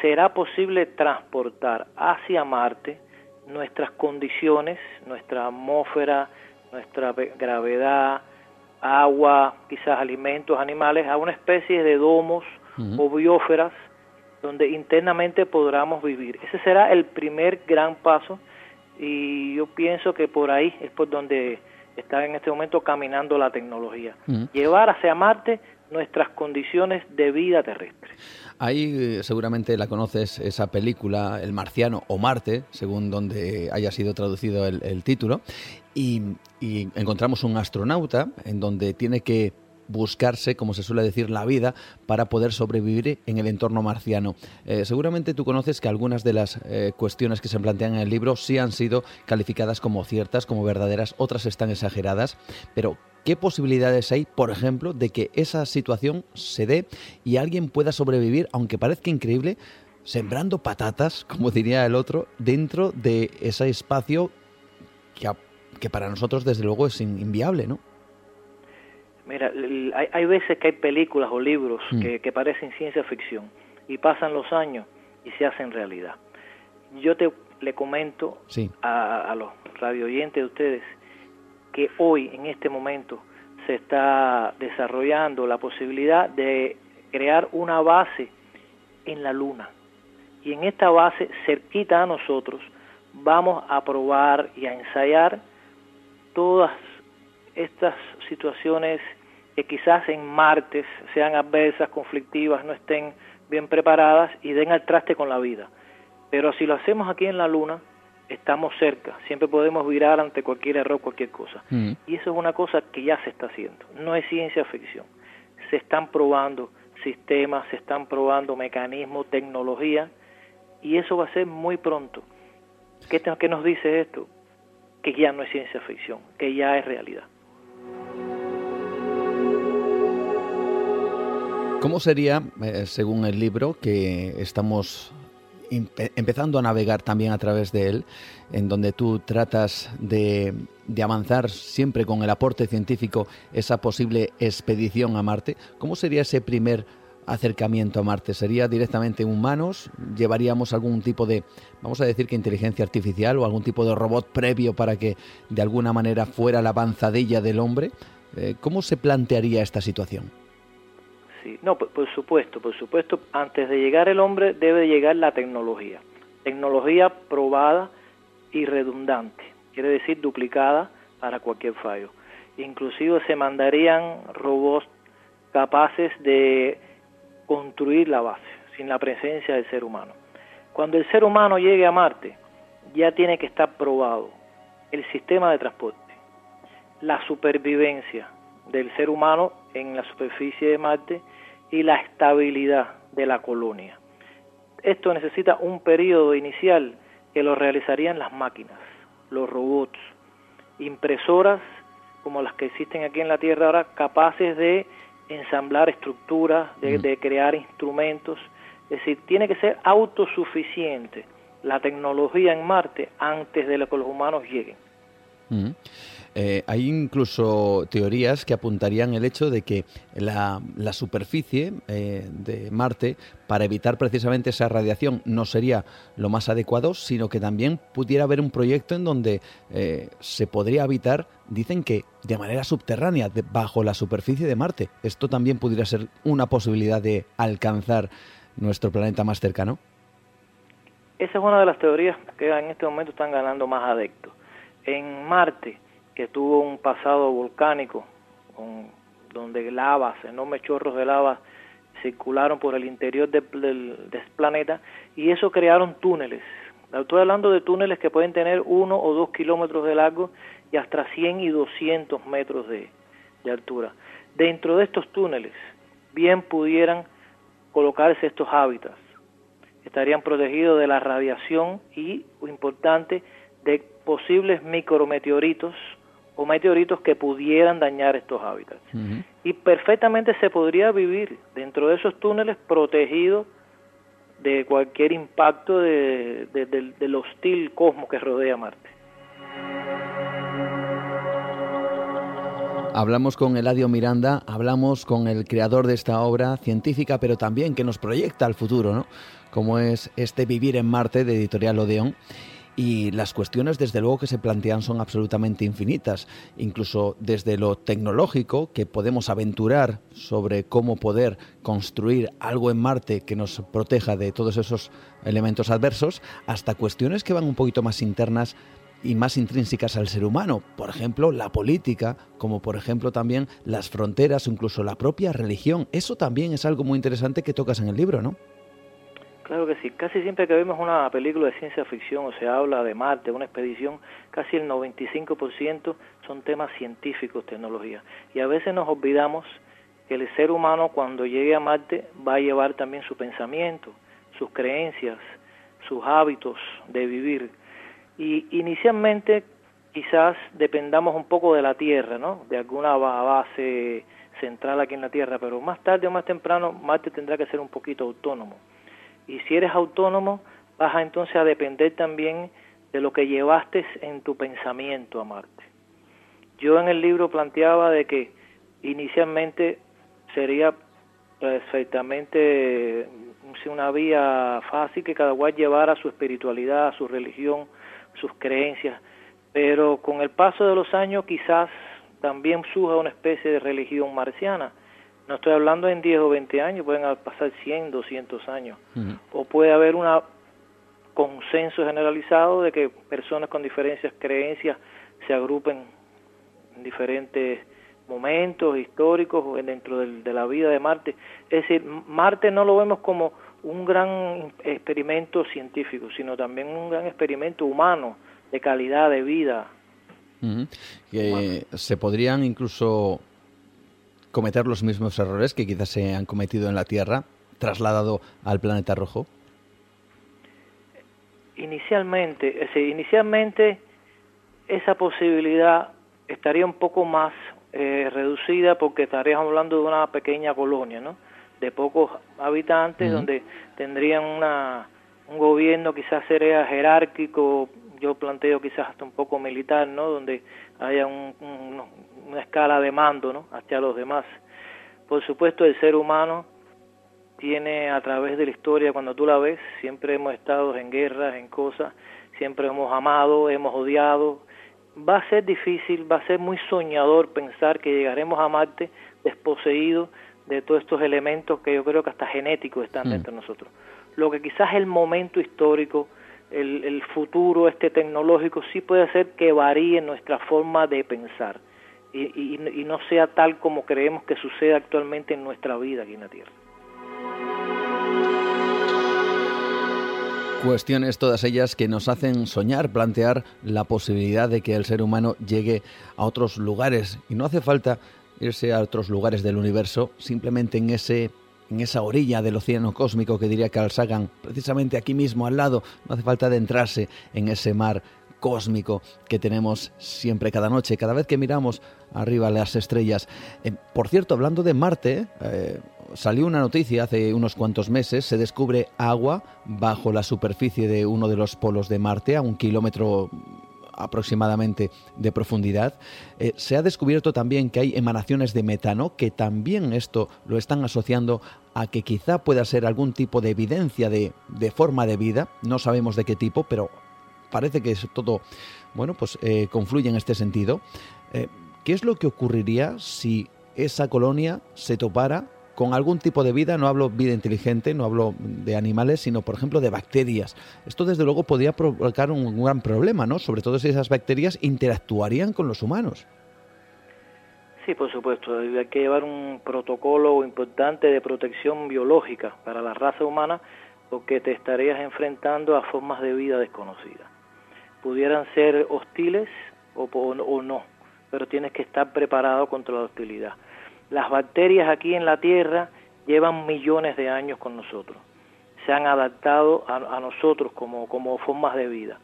será posible transportar hacia Marte nuestras condiciones, nuestra atmósfera, nuestra gravedad, agua, quizás alimentos, animales, a una especie de domos o bióferas donde internamente podamos vivir. Ese será el primer gran paso y yo pienso que por ahí es por donde está en este momento caminando la tecnología. Llevar hacia Marte nuestras condiciones de vida terrestre. Ahí eh, seguramente la conoces, esa película, El Marciano o Marte, según donde haya sido traducido el, título, y encontramos un astronauta en donde tiene que buscarse, como se suele decir, la vida para poder sobrevivir en el entorno marciano. Eh, seguramente tú conoces que algunas de las eh, cuestiones que se plantean en el libro sí han sido calificadas como ciertas, como verdaderas, otras están exageradas, pero ¿qué posibilidades hay, por ejemplo, de que esa situación se dé y alguien pueda sobrevivir, aunque parezca increíble, sembrando patatas, <laughs> como diría el otro, dentro de ese espacio que, que para nosotros desde luego es inviable, ¿no? Mira, hay, veces que hay películas o libros mm. que, parecen ciencia ficción y pasan los años y se hacen realidad. Yo te le comento a, a, los radio oyentes de ustedes que hoy, en este momento, se está desarrollando la posibilidad de crear una base en la Luna. Y en esta base, cerquita a nosotros, vamos a probar y a ensayar todas estas situaciones que quizás en martes sean adversas, conflictivas, no estén bien preparadas y den al traste con la vida. Pero si lo hacemos aquí en la Luna, estamos cerca, siempre podemos virar ante cualquier error, cualquier cosa. Mm. Y eso es una cosa que ya se está haciendo, no es ciencia ficción. Se están probando sistemas, se están probando mecanismos, tecnología, y eso va a ser muy pronto. ¿Qué, qué nos dice esto? Que ya no es ciencia ficción, que ya es realidad. ¿Cómo sería, eh, según el libro, que estamos empezando a navegar también a través de él, en donde tú tratas de, avanzar siempre con el aporte científico esa posible expedición a Marte? ¿Cómo sería ese primer acercamiento a Marte? ¿Sería directamente humanos? ¿Llevaríamos algún tipo de, vamos a decir que inteligencia artificial o algún tipo de robot previo para que de alguna manera fuera la avanzadilla del hombre? Eh, ¿Cómo se plantearía esta situación? Sí, no, por, supuesto, por supuesto, antes de llegar el hombre debe llegar la tecnología. Tecnología probada y redundante, quiere decir duplicada para cualquier fallo. Inclusive se mandarían robots capaces de construir la base sin la presencia del ser humano. Cuando el ser humano llegue a Marte, ya tiene que estar probado el sistema de transporte, la supervivencia del ser humano en la superficie de Marte y la estabilidad de la colonia. Esto necesita un periodo inicial que lo realizarían las máquinas, los robots, impresoras como las que existen aquí en la Tierra ahora, capaces de ensamblar estructuras, de, crear instrumentos. Es decir, tiene que ser autosuficiente la tecnología en Marte antes de que los humanos lleguen. Eh, hay incluso teorías que apuntarían el hecho de que la, superficie eh, de Marte, para evitar precisamente esa radiación, no sería lo más adecuado, sino que también pudiera haber un proyecto en donde eh, se podría habitar, dicen que de manera subterránea, bajo la superficie de Marte. Esto también pudiera ser una posibilidad de alcanzar nuestro planeta más cercano. Esa es una de las teorías que en este momento están ganando más adeptos. En Marte, que tuvo un pasado volcánico, donde lavas, enormes chorros de lava circularon por el interior del, planeta y eso crearon túneles. Estoy hablando de túneles que pueden tener uno o dos kilómetros de largo y hasta 100 y 200 metros de, altura. dentro de estos túneles bien pudieran colocarse estos hábitats. Estarían protegidos de la radiación y, importante, de posibles micrometeoritos o meteoritos que pudieran dañar estos hábitats. Y perfectamente se podría vivir dentro de esos túneles protegido de cualquier impacto de, del hostil cosmos que rodea Marte. Hablamos con Eladio Miranda, hablamos con el creador de esta obra científica, pero también que nos proyecta al futuro, ¿no? Como es este Vivir en Marte de Editorial Odeón. Y las cuestiones, desde luego, que se plantean son absolutamente infinitas, incluso desde lo tecnológico, que podemos aventurar sobre cómo poder construir algo en Marte que nos proteja de todos esos elementos adversos, hasta cuestiones que van un poquito más internas y más intrínsecas al ser humano, por ejemplo, la política, como por ejemplo también las fronteras incluso la propia religión. Eso también es algo muy interesante que tocas en el libro, ¿no? Claro que sí. Casi siempre que vemos una película de ciencia ficción o se habla de Marte, una expedición, casi el 95% son temas científicos, tecnología. Y a veces nos olvidamos que el ser humano cuando llegue a Marte va a llevar también su pensamiento, sus creencias, sus hábitos de vivir y inicialmente quizás dependamos un poco de la Tierra, ¿no? De alguna base central aquí en la Tierra, pero más tarde o más temprano Marte tendrá que ser un poquito autónomo. Y si eres autónomo, vas a entonces a depender también de lo que llevaste en tu pensamiento a Marte. Yo en el libro planteaba de que inicialmente sería perfectamente una vía fácil que cada cual llevara su espiritualidad, su religión, sus creencias, pero con el paso de los años quizás también surja una especie de religión marciana. No estoy hablando en 10 o 20 años, pueden pasar 100, 200 años. O puede haber un consenso generalizado de que personas con diferentes creencias se agrupen en diferentes momentos históricos dentro de la vida de Marte. Es decir, Marte no lo vemos como un gran experimento científico, sino también un gran experimento humano de calidad de vida. que se podrían incluso cometer los mismos errores que quizás se han cometido en la Tierra, trasladado al planeta rojo. Inicialmente, inicialmente esa posibilidad estaría un poco más eh, reducida porque estaríamos hablando de una pequeña colonia, ¿no? de pocos habitantes, donde tendrían una, un gobierno quizás sería jerárquico, yo planteo quizás hasta un poco militar, ¿no? Donde haya una escala de mando, ¿no? Hacia los demás. Por supuesto, el ser humano tiene a través de la historia, cuando tú la ves, siempre hemos estado en guerras, en cosas, siempre hemos amado, hemos odiado. Va a ser difícil, va a ser muy soñador pensar que llegaremos a Marte desposeídos de todos estos elementos que yo creo que hasta genéticos están mm. dentro de nosotros. Lo que quizás el momento histórico, el, futuro este tecnológico sí puede hacer que varíe nuestra forma de pensar y, y, y no sea tal como creemos que sucede actualmente en nuestra vida aquí en la Tierra. Cuestiones todas ellas que nos hacen soñar, plantear la posibilidad de que el ser humano llegue a otros lugares. Y no hace falta irse a otros lugares del universo, simplemente en ese en esa orilla del océano cósmico que diría Carl Sagan, precisamente aquí mismo al lado, no hace falta adentrarse en ese mar cósmico que tenemos siempre cada noche, cada vez que miramos arriba las estrellas. Eh, por cierto, hablando de Marte, eh, salió una noticia hace unos cuantos meses, se descubre agua bajo la superficie de uno de los polos de Marte, a un kilómetro aproximadamente de profundidad. Eh, se ha descubierto también que hay emanaciones de metano, que también esto lo están asociando a que quizá pueda ser algún tipo de evidencia de, forma de vida. No sabemos de qué tipo, pero parece que es todo, bueno, pues eh, confluye en este sentido. Eh, ¿Qué es lo que ocurriría si esa colonia se topara con algún tipo de vida, no hablo vida inteligente, no hablo de animales, sino por ejemplo de bacterias. Esto desde luego podría provocar un gran problema, ¿no? Sobre todo si esas bacterias interactuarían con los humanos. Sí, por supuesto. Hay que llevar un protocolo importante de protección biológica para la raza humana porque te estarías enfrentando a formas de vida desconocidas. Pudieran ser hostiles o, o no, pero tienes que estar preparado contra la hostilidad Las bacterias aquí en la Tierra llevan millones de años con nosotros. Se han adaptado a, nosotros como, como formas de vida.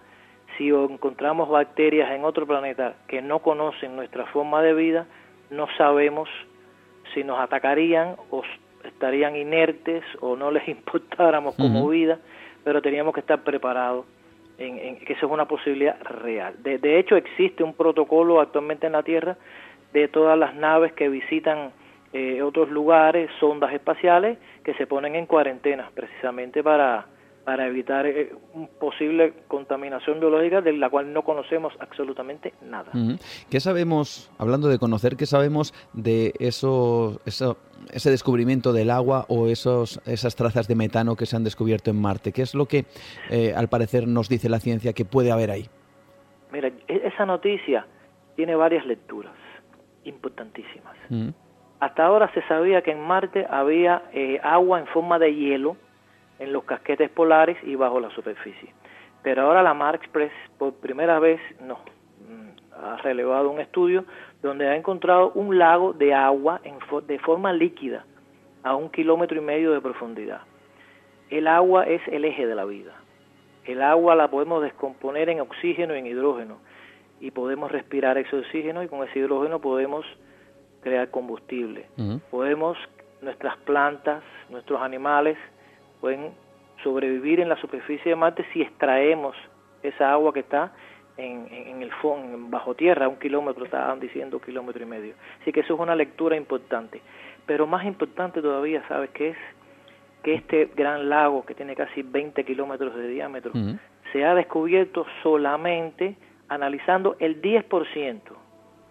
Si encontramos bacterias en otro planeta que no conocen nuestra forma de vida, no sabemos si nos atacarían o estarían inertes o no les <laughs> importáramos como vida, pero teníamos que estar preparados en, que eso es una posibilidad real. De, de hecho, existe un protocolo actualmente en la Tierra de todas las naves que visitan eh, otros lugares, sondas espaciales, que se ponen en cuarentena precisamente para para evitar eh, una posible contaminación biológica de la cual no conocemos absolutamente nada. ¿Qué sabemos, hablando de conocer, qué sabemos de eso, eso, ese descubrimiento del agua o esos, esas trazas de metano que se han descubierto en Marte? ¿Qué es lo que, eh, al parecer, nos dice la ciencia que puede haber ahí? Mira, e-, esa noticia tiene varias lecturas importantísimas. Hasta ahora se sabía que en Marte había eh, agua en forma de hielo, en los casquetes polares y bajo la superficie. Pero ahora la Mar Express por primera vez no, mm, ha relevado un estudio donde ha encontrado un lago de agua en de forma líquida a un kilómetro y medio de profundidad. El agua es el eje de la vida. El agua la podemos descomponer en oxígeno y en hidrógeno y podemos respirar ese oxígeno y con ese hidrógeno podemos crear combustible. Podemos, nuestras plantas, nuestros animales, pueden sobrevivir en la superficie de Marte si extraemos esa agua que está en, el fondo, bajo tierra, un kilómetro, estaban diciendo un kilómetro y medio. Así que eso es una lectura importante. Pero más importante todavía, ¿sabes qué es? Que este gran lago, que tiene casi 20 kilómetros de diámetro, se ha descubierto solamente analizando el 10%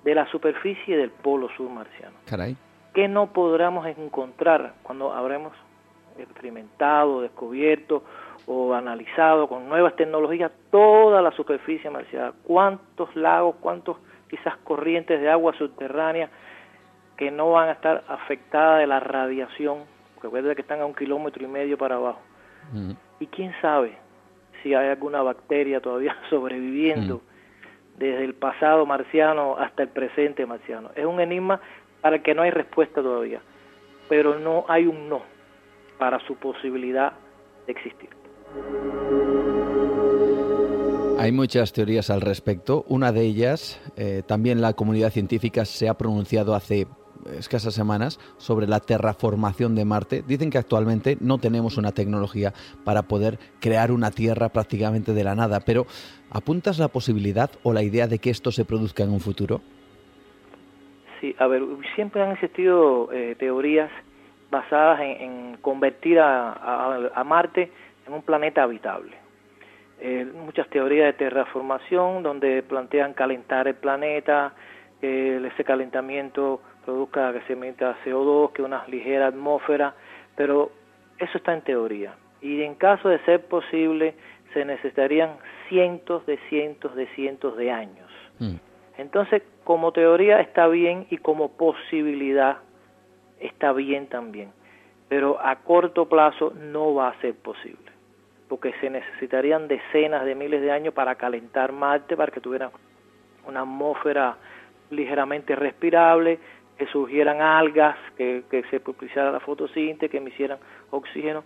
de la superficie del polo sur marciano. Caray. Que no podremos encontrar cuando habremos experimentado, descubierto o analizado con nuevas tecnologías toda la superficie marciana, cuántos lagos, cuántos quizás corrientes de agua subterránea que no van a estar afectadas de la radiación, recuerda que están a un kilómetro y medio para abajo. Y quién sabe si hay alguna bacteria todavía <laughs> sobreviviendo desde el pasado marciano hasta el presente marciano. Es un enigma para el que no hay respuesta todavía, pero no hay un no para su posibilidad de existir. Hay muchas teorías al respecto. Una de ellas, eh, también la comunidad científica se ha pronunciado hace escasas semanas sobre la terraformación de Marte. Dicen que actualmente no tenemos una tecnología para poder crear una Tierra prácticamente de la nada, pero ¿apuntas la posibilidad o la idea de que esto se produzca en un futuro? Sí, a ver, siempre han existido eh, teorías basadas en, convertir a, Marte en un planeta habitable. Eh, muchas teorías de terraformación donde plantean calentar el planeta, que ese calentamiento produzca que se emita CO2, que una ligera atmósfera, pero eso está en teoría. Y en caso de ser posible, se necesitarían cientos de cientos de cientos de años. Mm. Entonces, como teoría está bien y como posibilidad está bien también, pero a corto plazo no va a ser posible, porque se necesitarían decenas de miles de años para calentar Marte, para que tuviera una atmósfera ligeramente respirable, que surgieran algas, que, se propiciara la fotosíntesis, que emitieran oxígeno.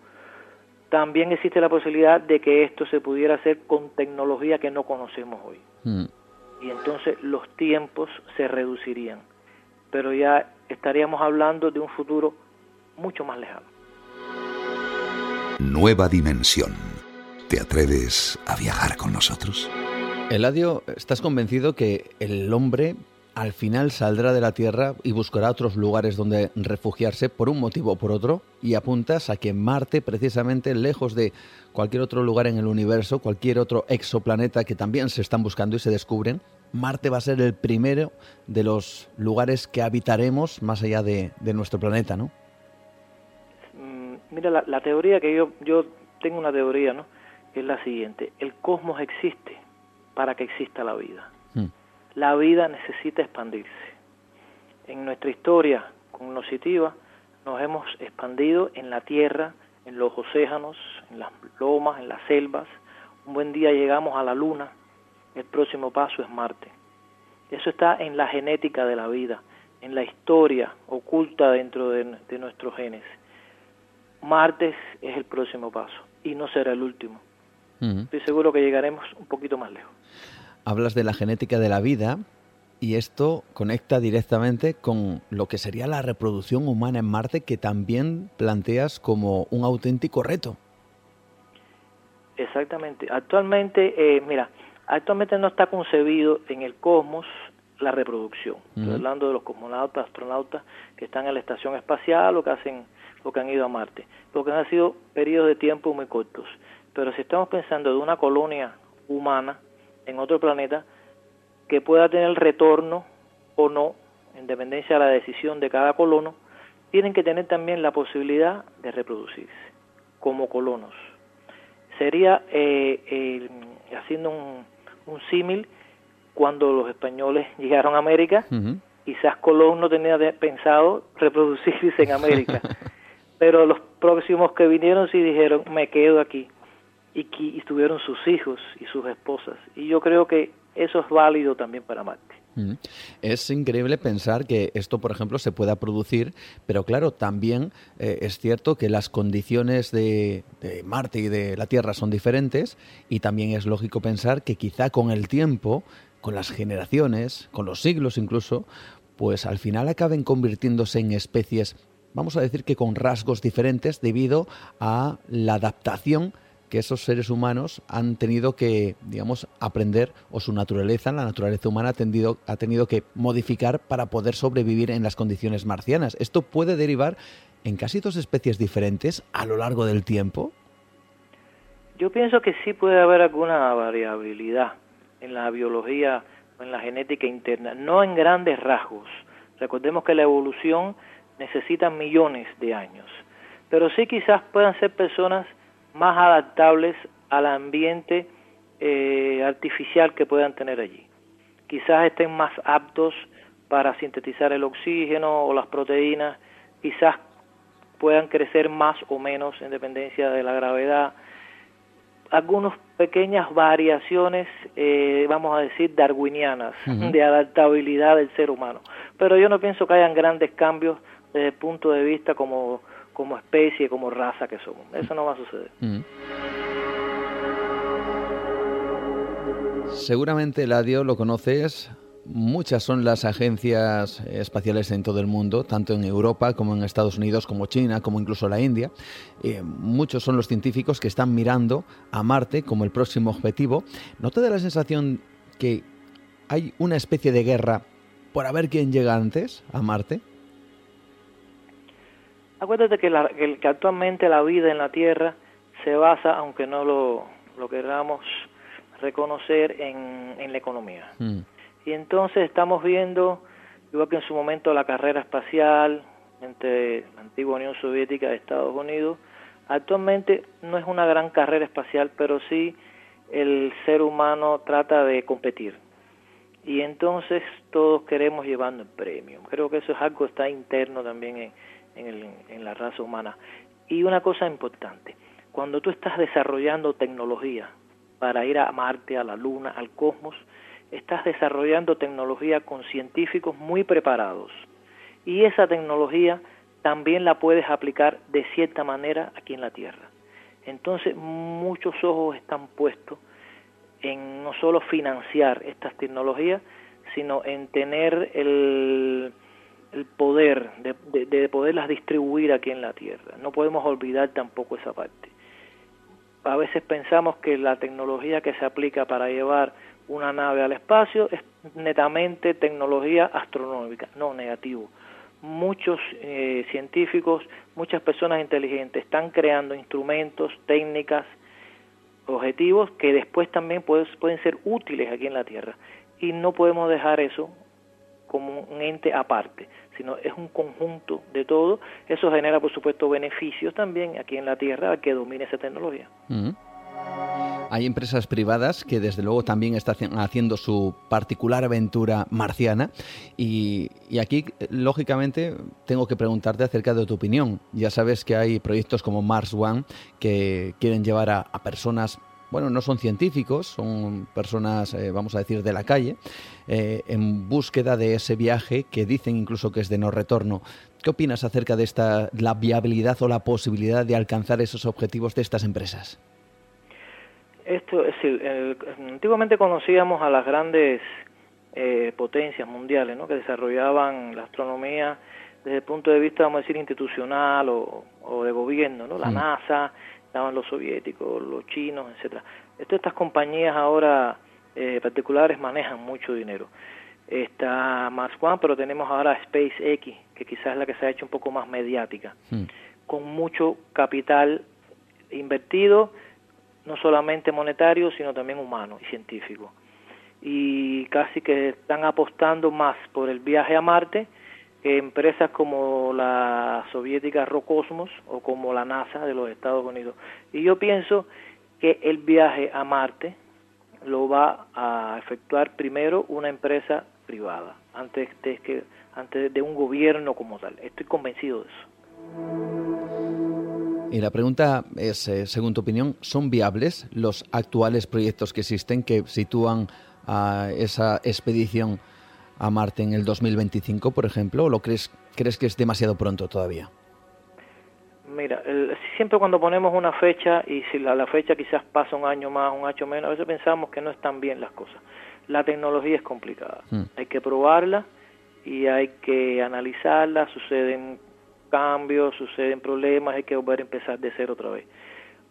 También existe la posibilidad de que esto se pudiera hacer con tecnología que no conocemos hoy. Mm. Y entonces los tiempos se reducirían. Pero ya estaríamos hablando de un futuro mucho más lejano. Nueva dimensión. ¿Te atreves a viajar con nosotros? Eladio, ¿estás convencido que el hombre al final saldrá de la Tierra y buscará otros lugares donde refugiarse por un motivo o por otro? Y apuntas a que Marte, precisamente lejos de cualquier otro lugar en el universo, cualquier otro exoplaneta que también se están buscando y se descubren, Marte va a ser el primero de los lugares que habitaremos más allá de, nuestro planeta, ¿no? Mm, mira, la, teoría que yo, yo tengo una teoría, ¿no? Es la siguiente, el cosmos existe para que exista la vida. Hmm. La vida necesita expandirse. En nuestra historia cognoscitiva nos hemos expandido en la tierra, en los océanos, en las lomas, en las selvas. Un buen día llegamos a la luna, el próximo paso es Marte. Eso está en la genética de la vida. en la historia oculta dentro de, nuestros genes. Marte es el próximo paso y no será el último. Estoy seguro que llegaremos un poquito más lejos. Hablas de la genética de la vida y esto conecta directamente con lo que sería la reproducción humana en Marte que también planteas como un auténtico reto. Exactamente. Actualmente, eh, mira, actualmente no está concebido en el cosmos la reproducción. Estoy hablando de los cosmonautas, astronautas que están en la estación espacial o que hacen o que han ido a Marte, porque han sido periodos de tiempo muy cortos. Pero si estamos pensando de una colonia humana en otro planeta que pueda tener retorno o no, en dependencia de la decisión de cada colono, tienen que tener también la posibilidad de reproducirse como colonos. Sería, eh, haciendo un, un símil, cuando los españoles <laughs> llegaron a América, quizás Colón no tenía pensado reproducirse en América, <laughs> pero los próximos que vinieron sí dijeron, me quedo aquí, y, y tuvieron sus hijos y sus esposas, y yo creo que eso es válido también para Marte. Es increíble pensar que esto, por ejemplo, se pueda producir, pero claro, también eh, es cierto que las condiciones de, de, Marte y de la Tierra son diferentes y también es lógico pensar que quizá con el tiempo con las generaciones, con los siglos incluso, pues al final acaben convirtiéndose en especies, vamos a decir que con rasgos diferentes debido a la adaptación que esos seres humanos han tenido que, digamos, aprender o su naturaleza, la naturaleza humana ha, tendido, ha tenido que modificar para poder sobrevivir en las condiciones marcianas. ¿Esto puede derivar en casi dos especies diferentes a lo largo del tiempo? Yo pienso que sí puede haber alguna variabilidad en la biología o en la genética interna, no en grandes rasgos. Recordemos que la evolución necesita millones de años, pero sí quizás puedan ser personas más adaptables al ambiente eh, artificial que puedan tener allí. Quizás estén más aptos para sintetizar el oxígeno o las proteínas, quizás puedan crecer más o menos en dependencia de la gravedad, algunas pequeñas variaciones, eh, vamos a decir, darwinianas, de adaptabilidad del ser humano. Pero yo no pienso que hayan grandes cambios desde el punto de vista como, como especie, como raza que somos. Eso no va a suceder. Seguramente, Ladio, lo conoces Muchas son las agencias espaciales en todo el mundo, tanto en Europa como en Estados Unidos, como China, como incluso la India. Eh, muchos son los científicos que están mirando a Marte como el próximo objetivo. ¿No te da la sensación que hay una especie de guerra por a ver quién llega antes a Marte? Acuérdate que, actualmente la vida en la Tierra se basa, aunque no lo, queramos reconocer, en, la economía. Mm. Y entonces estamos viendo, igual que en su momento la carrera espacial entre la antigua Unión Soviética y Estados Unidos, actualmente no es una gran carrera espacial, pero sí el ser humano trata de competir. Y entonces todos queremos llevando el premio. Creo que eso es algo que está interno también en, en la raza humana. Y una cosa importante, cuando tú estás desarrollando tecnología para ir a Marte, a la Luna, al cosmos, estás desarrollando tecnología con científicos muy preparados y esa tecnología también la puedes aplicar de cierta manera aquí en la Tierra. Entonces muchos ojos están puestos en no solo financiar estas tecnologías, sino en tener el, el poder de, de, poderlas distribuir aquí en la Tierra. No podemos olvidar tampoco esa parte. A veces pensamos que la tecnología que se aplica para llevar una nave al espacio es netamente tecnología astronómica, no negativo. Muchos eh, científicos, muchas personas inteligentes están creando instrumentos, técnicas, objetivos que después también pueden ser útiles aquí en la Tierra. Y no podemos dejar eso como un ente aparte, sino es un conjunto de todo. Eso genera, por supuesto, beneficios también aquí en la Tierra al que domine esa tecnología. Hay empresas privadas que desde luego también están haciendo su particular aventura marciana y, aquí, lógicamente, tengo que preguntarte acerca de tu opinión. Ya sabes que hay proyectos como Mars One que quieren llevar a, personas bueno, no son científicos, son personas, eh, vamos a decir, de la calle, eh, en búsqueda de ese viaje que dicen incluso que es de no retorno. ¿Qué opinas acerca de esta, la viabilidad o la posibilidad de alcanzar esos objetivos de estas empresas? Esto es antiguamente conocíamos a las grandes eh, potencias mundiales, ¿no? Que desarrollaban la astronomía desde el punto de vista, vamos a decir, institucional o, de gobierno, ¿no? La mm. NASA, estaban los soviéticos, los chinos, etcétera. estas compañías ahora eh, particulares manejan mucho dinero está Mars One, pero tenemos ahora SpaceX, que quizás es la que se ha hecho un poco más mediática, hmm. con mucho capital invertido, no solamente monetario, sino también humano y científico. Y casi que están apostando más por el viaje a Marte que empresas como la soviética Rocosmos o como la NASA de los Estados Unidos. Y yo pienso que el viaje a Marte lo va a efectuar primero una empresa privada antes de que antes de un gobierno como tal. Estoy convencido de eso. Y la pregunta es, eh, según tu opinión, ¿son viables los actuales proyectos que existen que sitúan a esa expedición a Marte en el 2025, por ejemplo, o lo crees, crees que es demasiado pronto todavía? Mira, siempre cuando ponemos una fecha y si la, la, fecha quizás pasa un año más, un año menos, a veces pensamos que no están bien las cosas la tecnología es complicada. Hmm. Hay que probarla y hay que analizarla, suceden cambios, suceden problemas, hay que volver a empezar de cero otra vez.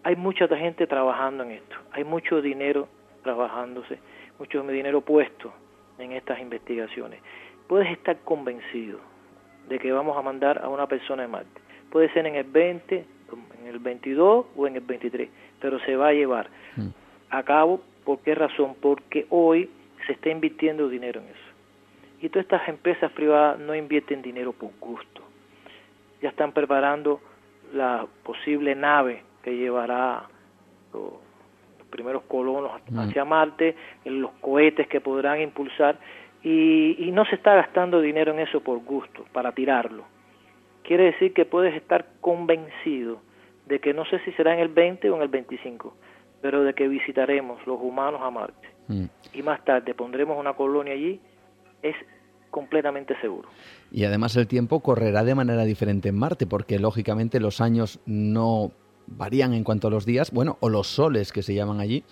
Hay mucha gente trabajando en esto, hay mucho dinero trabajándose, mucho dinero puesto en estas investigaciones. Puedes estar convencido de que vamos a mandar a una persona de Marte. Puede ser en el 20, en el 22 o en el 23, pero se va a llevar hmm. a cabo. ¿Por qué razón? Porque hoy se está invirtiendo dinero en eso. Y todas estas empresas privadas no invierten dinero por gusto. Ya están preparando la posible nave que llevará los, primeros colonos mm. hacia Marte, los cohetes que podrán impulsar, y, y no se está gastando dinero en eso por gusto, para tirarlo. Quiere decir que puedes estar convencido de que no sé si será en el 20 o en el 25, pero de que visitaremos los humanos a Marte mm. y más tarde pondremos una colonia allí, es completamente seguro. Y además el tiempo correrá de manera diferente en Marte, porque lógicamente los años no varían en cuanto a los días, bueno, o los soles que se llaman allí.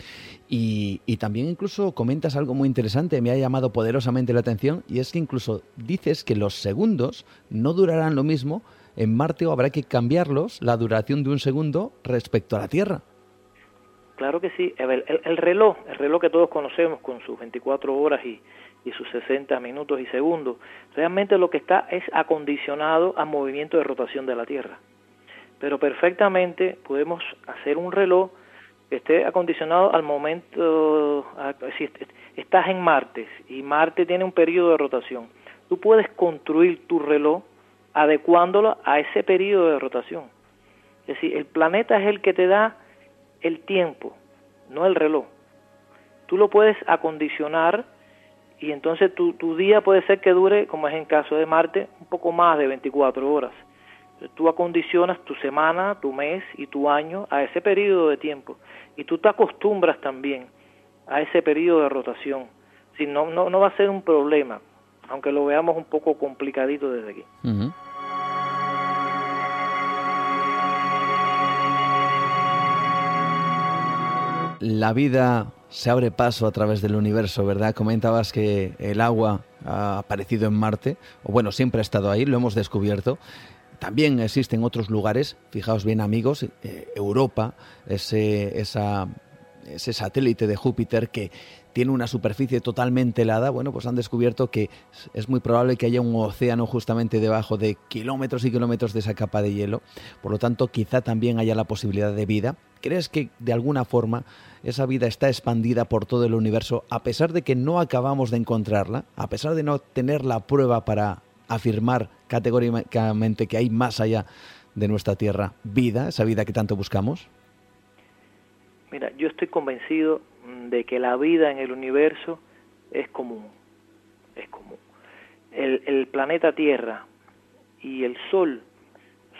Y, también incluso comentas algo muy interesante, me ha llamado poderosamente la atención, y es que incluso dices que los segundos no durarán lo mismo en Marte o habrá que cambiarlos, la duración de un segundo respecto a la Tierra. Claro que sí. El, el, reloj, el reloj que todos conocemos con sus 24 horas y, y sus 60 minutos y segundos, realmente lo que está es acondicionado al movimiento de rotación de la Tierra. Pero perfectamente podemos hacer un reloj que esté acondicionado al momento, si estás en Marte y Marte tiene un periodo de rotación, tú puedes construir tu reloj adecuándolo a ese periodo de rotación. Es decir, el planeta es el que te da el tiempo, no el reloj. Tú lo puedes acondicionar y entonces tu, tu día puede ser que dure, como es en caso de Marte, un poco más de 24 horas. Tú acondicionas tu semana, tu mes y tu año a ese periodo de tiempo y tú te acostumbras también a ese periodo de rotación. Si no, no, no va a ser un problema, aunque lo veamos un poco complicadito desde aquí. la vida se abre paso a través del universo, ¿verdad? Comentabas que el agua ha aparecido en Marte, o bueno, siempre ha estado ahí, lo hemos descubierto. También existen otros lugares, fijaos bien amigos, eh, Europa, ese, ese satélite de Júpiter que tiene una superficie totalmente helada, bueno, pues han descubierto que es muy probable que haya un océano justamente debajo de kilómetros y kilómetros de esa capa de hielo. Por lo tanto, quizá también haya la posibilidad de vida. ¿Crees que de alguna forma esa vida está expandida por todo el universo a pesar de que no acabamos de encontrarla, a pesar de no tener la prueba para afirmar categóricamente que hay más allá de nuestra Tierra vida, esa vida que tanto buscamos? Mira, yo estoy convencido de que la vida en el universo es común, es común. El, planeta Tierra y el Sol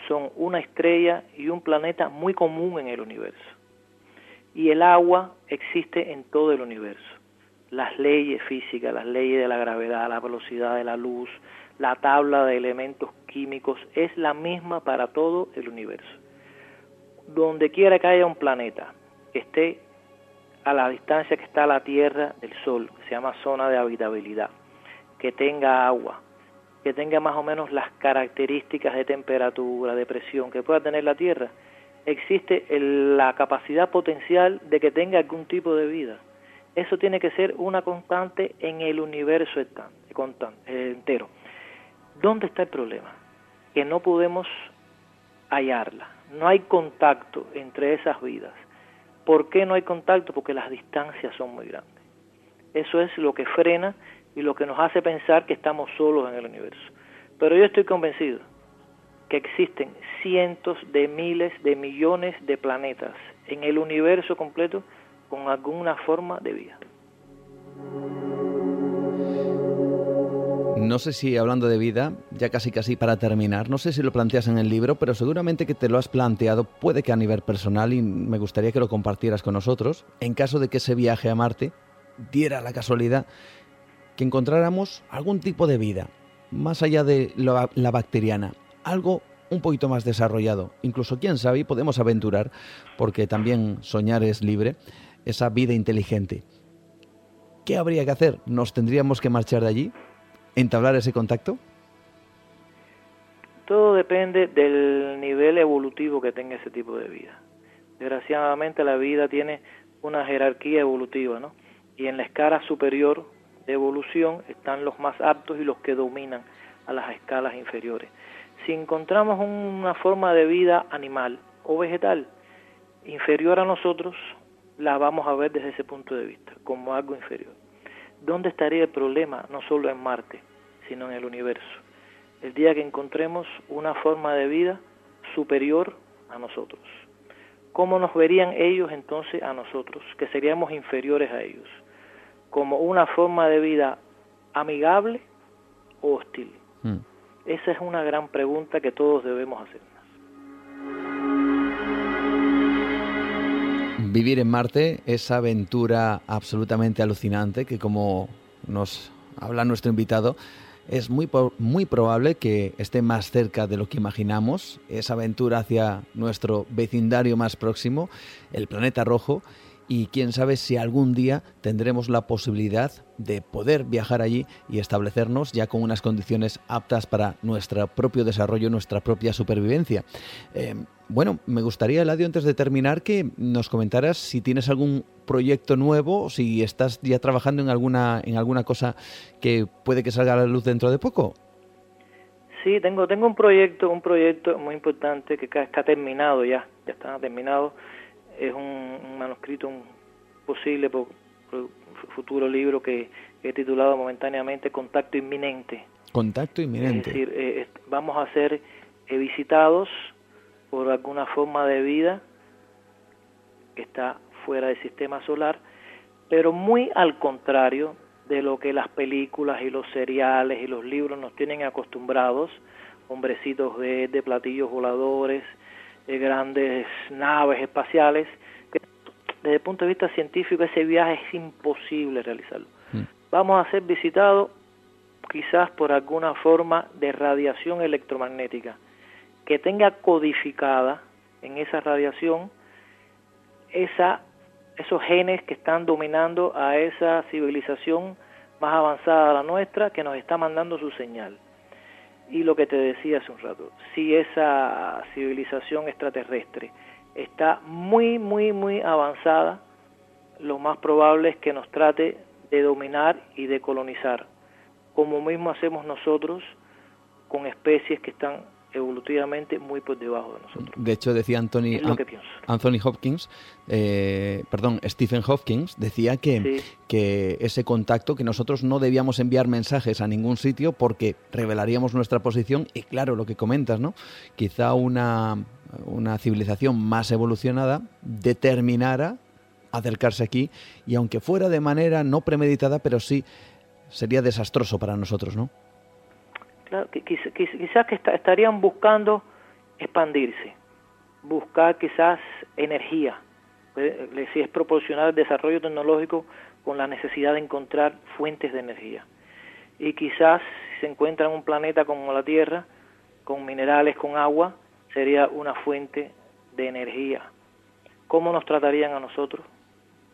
son una estrella y un planeta muy común en el universo. Y el agua existe en todo el universo. Las leyes físicas, las leyes de la gravedad, la velocidad de la luz, la tabla de elementos químicos es la misma para todo el universo. Donde quiera que haya un planeta que esté a la distancia que está la Tierra del Sol, que se llama zona de habitabilidad, que tenga agua, que tenga más o menos las características de temperatura, de presión que pueda tener la Tierra, existe la capacidad potencial de que tenga algún tipo de vida. Eso tiene que ser una constante en el universo eh, entero. ¿Dónde está el problema? Que no podemos hallarla. No hay contacto entre esas vidas. ¿Por qué no hay contacto? Porque las distancias son muy grandes. Eso es lo que frena y lo que nos hace pensar que estamos solos en el universo. Pero yo estoy convencido que existen cientos de miles de millones de planetas en el universo completo con alguna forma de vida. No sé si hablando de vida, ya casi casi para terminar, no sé si lo planteas en el libro, pero seguramente que te lo has planteado, puede que a nivel personal, y me gustaría que lo compartieras con nosotros, en caso de que ese viaje a Marte diera la casualidad que encontráramos algún tipo de vida, más allá de la bacteriana, algo un poquito más desarrollado. Incluso, quién sabe, podemos aventurar, porque también soñar es libre, esa vida inteligente. ¿Qué habría que hacer? ¿Nos tendríamos que marchar de allí? ¿Entablar ese contacto? Todo depende del nivel evolutivo que tenga ese tipo de vida. Desgraciadamente la vida tiene una jerarquía evolutiva, ¿no? Y en la escala superior de evolución están los más aptos y los que dominan a las escalas inferiores si encontramos una forma de vida animal o vegetal inferior a nosotros, la vamos a ver desde ese punto de vista, como algo inferior. ¿Dónde estaría el problema? No solo en Marte, sino en el universo. El día que encontremos una forma de vida superior a nosotros. ¿Cómo nos verían ellos entonces a nosotros, que seríamos inferiores a ellos? ¿Como una forma de vida amigable o hostil? Hmm. Esa es una gran pregunta que todos debemos hacernos. Vivir en Marte, esa aventura absolutamente alucinante que como nos habla nuestro invitado, es muy, muy probable que esté más cerca de lo que imaginamos, esa aventura hacia nuestro vecindario más próximo, el planeta rojo, y quién sabe si algún día tendremos la posibilidad de poder viajar allí y establecernos ya con unas condiciones aptas para nuestro propio desarrollo, nuestra propia supervivencia. Eh, bueno, me gustaría, Eladio, antes de terminar, que nos comentaras si tienes algún proyecto nuevo, si estás ya trabajando en alguna, en alguna cosa que puede que salga a la luz dentro de poco. Sí, tengo, tengo un proyecto, un proyecto muy importante que está terminado ya, ya está terminado es un, manuscrito un posible futuro libro que he titulado momentáneamente Contacto Inminente. Contacto Inminente. Es decir, eh, vamos a ser eh, visitados por alguna forma de vida que está fuera del sistema solar, pero muy al contrario de lo que las películas y los seriales y los libros nos tienen acostumbrados, hombrecitos de, de platillos voladores, de grandes naves espaciales, que desde el punto de vista científico ese viaje es imposible realizarlo. Mm. Vamos a ser visitados quizás por alguna forma de radiación electromagnética que tenga codificada en esa radiación esa, esos genes que están dominando a esa civilización más avanzada a la nuestra que nos está mandando su señal. Y lo que te decía hace un rato, si esa civilización extraterrestre está muy, muy, muy avanzada, lo más probable es que nos trate de dominar y de colonizar, como mismo hacemos nosotros con especies que están evolutivamente muy por debajo de nosotros. De hecho, decía Anthony, Anthony Hopkins, eh, perdón, Stephen Hopkins, decía que, que ese contacto, que nosotros no debíamos enviar mensajes a ningún sitio porque revelaríamos nuestra posición y claro, lo que comentas, ¿no? Quizá una, una civilización más evolucionada determinara acercarse aquí y aunque fuera de manera no premeditada, pero sí sería desastroso para nosotros, ¿no? Quizás que estarían buscando expandirse, buscar quizás energía, si es proporcional el desarrollo tecnológico con la necesidad de encontrar fuentes de energía. Y quizás si se encuentra en un planeta como la Tierra, con minerales, con agua, sería una fuente de energía. ¿Cómo nos tratarían a nosotros?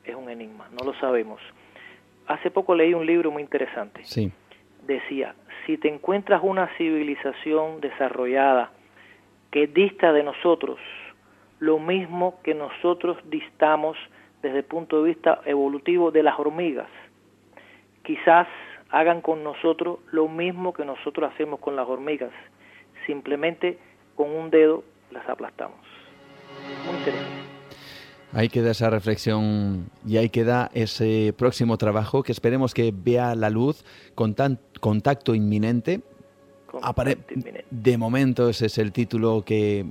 Es un enigma, no lo sabemos. Hace poco leí un libro muy interesante. Sí. Decía, si te encuentras una civilización desarrollada que dista de nosotros lo mismo que nosotros distamos desde el punto de vista evolutivo de las hormigas. Quizás hagan con nosotros lo mismo que nosotros hacemos con las hormigas. Simplemente con un dedo las aplastamos. Muy interesante. Ahí queda esa reflexión y ahí queda ese próximo trabajo que esperemos que vea la luz con tan contacto inminente de momento ese es el título que,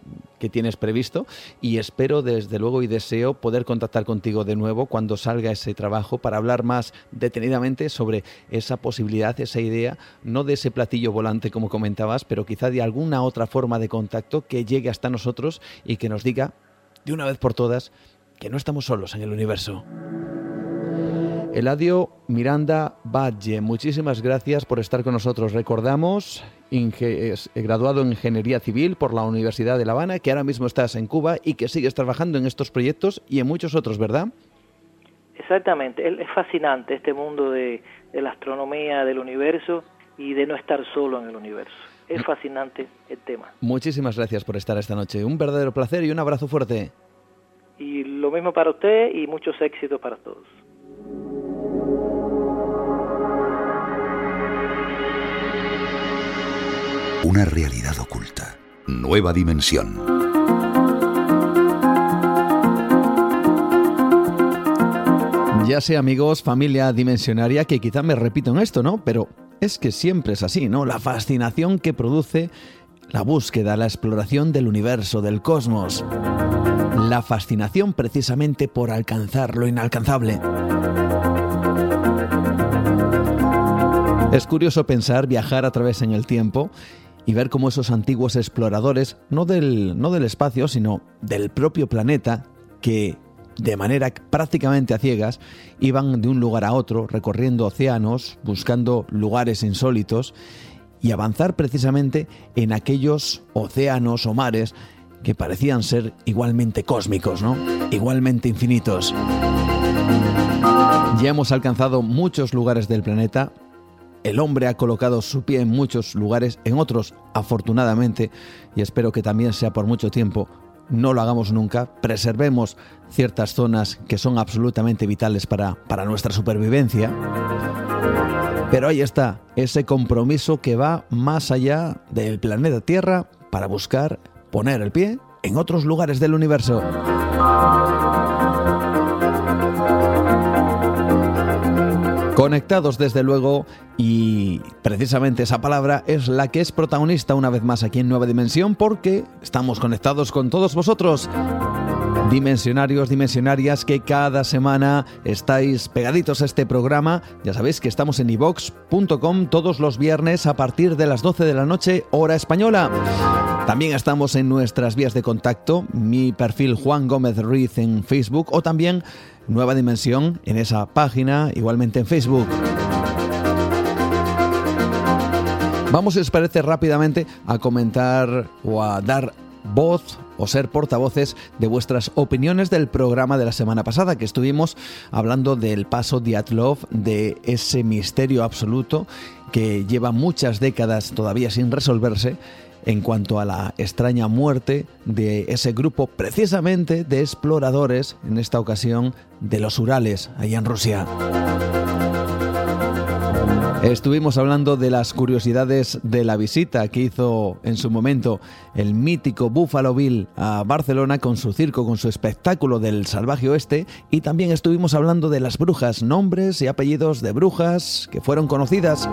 tienes previsto y espero desde luego y deseo poder contactar contigo de nuevo cuando salga ese trabajo para hablar más detenidamente sobre esa posibilidad, esa idea, no de ese platillo volante como comentabas, pero quizá de alguna otra forma de contacto que llegue hasta nosotros y que nos diga de una vez por todas que no estamos solos en el universo. Eladio Miranda Valle, muchísimas gracias por estar con nosotros. Recordamos, es graduado en Ingeniería Civil por la Universidad de La Habana, que ahora mismo estás en Cuba y que sigues trabajando en estos proyectos y en muchos otros, ¿verdad? Exactamente, es fascinante este mundo de, la astronomía, del universo y de no estar solo en el universo. Es fascinante el tema. Muchísimas gracias por estar esta noche. Un verdadero placer y un abrazo fuerte. Y lo mismo para usted y muchos éxitos para todos. Una realidad oculta. Nueva dimensión. Ya sé, amigos, familia dimensionaria, que quizá me repito en esto, ¿no? Pero es que siempre es así, ¿no? La fascinación que produce la búsqueda, la exploración del universo, del cosmos. La fascinación precisamente por alcanzar lo inalcanzable. Es curioso pensar viajar a través en el tiempo y ver cómo esos antiguos exploradores, no del, no del espacio, sino del propio planeta, que de manera prácticamente a ciegas iban de un lugar a otro, recorriendo océanos, buscando lugares insólitos, y avanzar precisamente en aquellos océanos o mares que parecían ser igualmente cósmicos, ¿no? Igualmente infinitos. Ya hemos alcanzado muchos lugares del planeta, el hombre ha colocado su pie en muchos lugares, en otros, afortunadamente, y espero que también sea por mucho tiempo, no lo hagamos nunca, preservemos ciertas zonas que son absolutamente vitales para, para nuestra supervivencia. Pero ahí está, ese compromiso que va más allá del planeta Tierra para buscar poner el pie en otros lugares del universo. Conectados desde luego y precisamente esa palabra es la que es protagonista una vez más aquí en Nueva Dimensión porque estamos conectados con todos vosotros. Dimensionarios, dimensionarias que cada semana estáis pegaditos a este programa. Ya sabéis que estamos en ivox.com todos los viernes a partir de las 12 de la noche, hora española. También estamos en nuestras vías de contacto, mi perfil Juan Gómez Ruiz en Facebook o también Nueva Dimensión en esa página, igualmente en Facebook. Vamos, si os parece, rápidamente a comentar o a dar voz o ser portavoces de vuestras opiniones del programa de la semana pasada, que estuvimos hablando del paso Diatlov, de ese misterio absoluto que lleva muchas décadas todavía sin resolverse en cuanto a la extraña muerte de ese grupo precisamente de exploradores, en esta ocasión de los Urales, allá en Rusia. Estuvimos hablando de las curiosidades de la visita que hizo en su momento el mítico Buffalo Bill a Barcelona con su circo, con su espectáculo del salvaje oeste y también estuvimos hablando de las brujas, nombres y apellidos de brujas que fueron conocidas.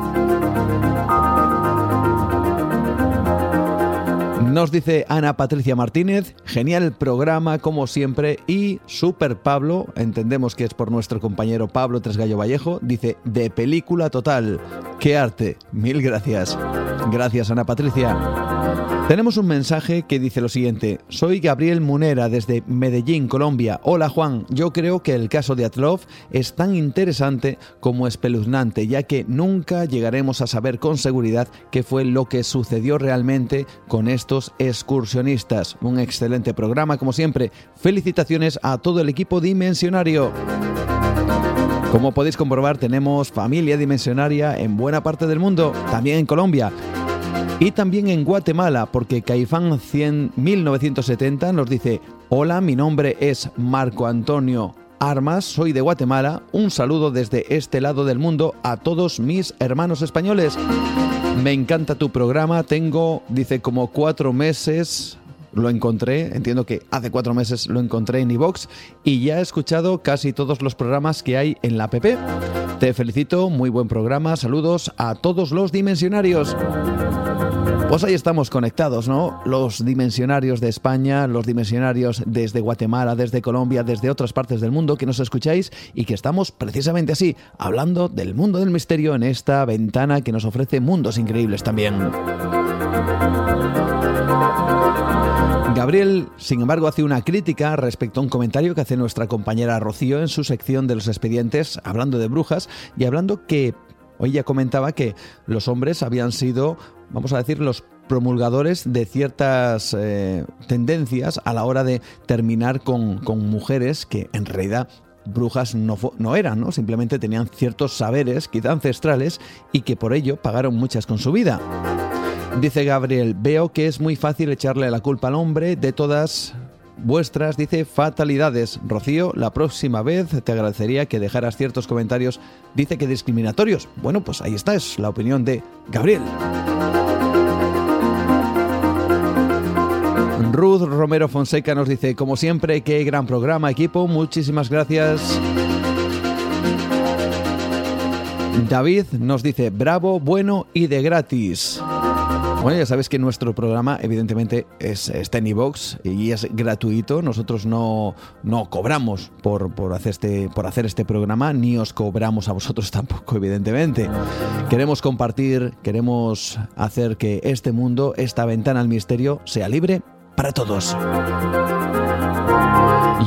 Nos dice Ana Patricia Martínez, genial programa como siempre y Super Pablo, entendemos que es por nuestro compañero Pablo Tresgallo Vallejo, dice de película total. qué arte. Mil gracias. Gracias, Ana Patricia. Tenemos un mensaje que dice lo siguiente. Soy Gabriel Munera desde Medellín, Colombia. Hola Juan, yo creo que el caso de Atlov es tan interesante como espeluznante, ya que nunca llegaremos a saber con seguridad qué fue lo que sucedió realmente con estos excursionistas. Un excelente programa, como siempre. Felicitaciones a todo el equipo dimensionario. Como podéis comprobar, tenemos familia dimensionaria en buena parte del mundo, también en Colombia. Y también en Guatemala, porque Caifán 100 1970 nos dice, hola, mi nombre es Marco Antonio Armas, soy de Guatemala, un saludo desde este lado del mundo a todos mis hermanos españoles. Me encanta tu programa, tengo, dice, como cuatro meses lo encontré, entiendo que hace cuatro meses lo encontré en iVox y ya he escuchado casi todos los programas que hay en la app. Te felicito, muy buen programa, saludos a todos los dimensionarios. Pues ahí estamos conectados, ¿no? Los dimensionarios de España, los dimensionarios desde Guatemala, desde Colombia, desde otras partes del mundo que nos escucháis y que estamos precisamente así, hablando del mundo del misterio en esta ventana que nos ofrece mundos increíbles también. Gabriel, sin embargo, hace una crítica respecto a un comentario que hace nuestra compañera Rocío en su sección de los expedientes, hablando de brujas y hablando que hoy ya comentaba que los hombres habían sido vamos a decir, los promulgadores de ciertas eh, tendencias a la hora de terminar con, mujeres que en realidad brujas no, no, eran, ¿no? Simplemente tenían ciertos saberes, quizá ancestrales, y que por ello pagaron muchas con su vida. Dice Gabriel, veo que es muy fácil echarle la culpa al hombre de todas vuestras, dice, fatalidades. Rocío, la próxima vez te agradecería que dejaras ciertos comentarios, dice que discriminatorios. Bueno, pues ahí está, es la opinión de Gabriel. Ruth Romero Fonseca nos dice, como siempre, qué gran programa, equipo, muchísimas gracias. David nos dice, bravo, bueno y de gratis. Bueno, ya sabes que nuestro programa evidentemente es, está en y es gratuito. Nosotros no, no cobramos por, por, hacer este, por hacer este programa, ni os cobramos a vosotros <laughs> tampoco, evidentemente. Queremos compartir, queremos hacer que este mundo, esta ventana al misterio, sea libre para todos.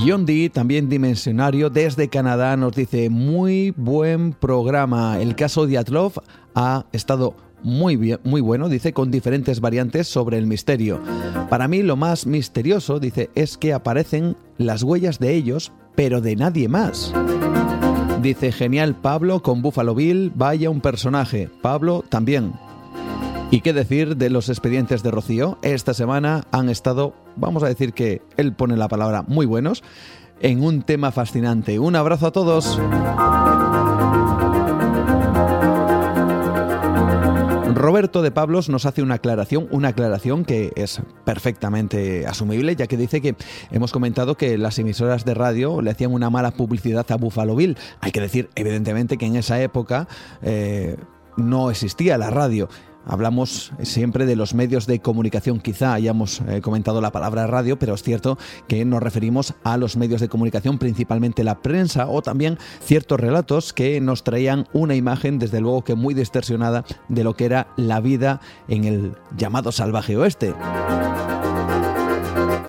Yondi, también dimensionario, desde Canadá, nos dice, muy buen programa. El caso de Atlov ha estado muy, bien, muy bueno, dice, con diferentes variantes sobre el misterio. Para mí lo más misterioso, dice, es que aparecen las huellas de ellos, pero de nadie más. Dice, genial Pablo con Buffalo Bill, vaya un personaje. Pablo también. ¿Y qué decir de los expedientes de Rocío? Esta semana han estado, vamos a decir que él pone la palabra muy buenos, en un tema fascinante. Un abrazo a todos. Roberto de Pablos nos hace una aclaración, una aclaración que es perfectamente asumible, ya que dice que hemos comentado que las emisoras de radio le hacían una mala publicidad a Buffalo Bill. Hay que decir, evidentemente, que en esa época eh, no existía la radio. Hablamos siempre de los medios de comunicación, quizá hayamos eh, comentado la palabra radio, pero es cierto que nos referimos a los medios de comunicación, principalmente la prensa o también ciertos relatos que nos traían una imagen, desde luego que muy distorsionada, de lo que era la vida en el llamado salvaje oeste.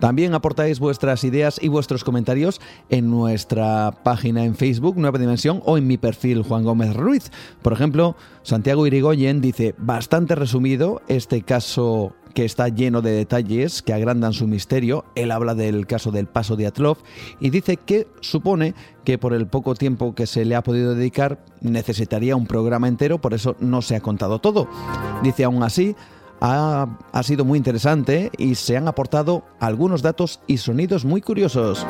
También aportáis vuestras ideas y vuestros comentarios en nuestra página en Facebook, Nueva Dimensión, o en mi perfil Juan Gómez Ruiz. Por ejemplo, Santiago Irigoyen dice, bastante resumido este caso que está lleno de detalles que agrandan su misterio. Él habla del caso del paso de Atlov y dice que supone que por el poco tiempo que se le ha podido dedicar necesitaría un programa entero, por eso no se ha contado todo. Dice aún así, ha, sido muy interesante y se han aportado algunos datos y sonidos muy curiosos.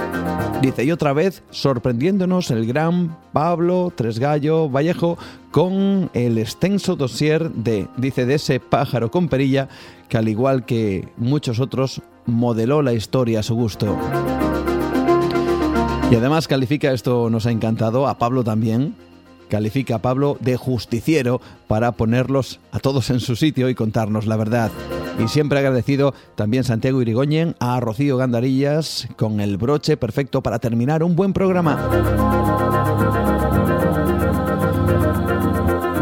Dice, y otra vez, sorprendiéndonos el gran Pablo Tresgallo Vallejo con el extenso dossier de, dice, de ese pájaro con perilla que al igual que muchos otros, modeló la historia a su gusto. Y además califica, esto nos ha encantado, a Pablo también, califica a Pablo de justiciero para ponerlos a todos en su sitio y contarnos la verdad. Y siempre agradecido también Santiago Irigoyen a Rocío Gandarillas con el broche perfecto para terminar un buen programa.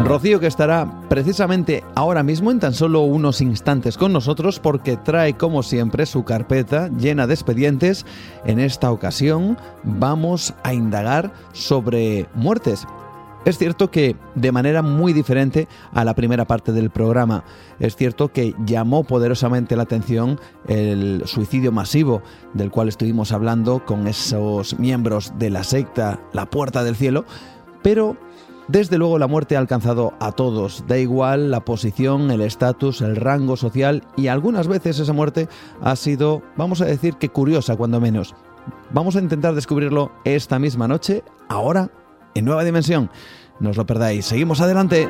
Rocío que estará precisamente ahora mismo en tan solo unos instantes con nosotros porque trae como siempre su carpeta llena de expedientes. En esta ocasión vamos a indagar sobre muertes. Es cierto que de manera muy diferente a la primera parte del programa. Es cierto que llamó poderosamente la atención el suicidio masivo del cual estuvimos hablando con esos miembros de la secta La Puerta del Cielo, pero desde luego la muerte ha alcanzado a todos, da igual la posición, el estatus, el rango social y algunas veces esa muerte ha sido, vamos a decir que curiosa cuando menos. Vamos a intentar descubrirlo esta misma noche, ahora, en Nueva Dimensión. No os lo perdáis, seguimos adelante.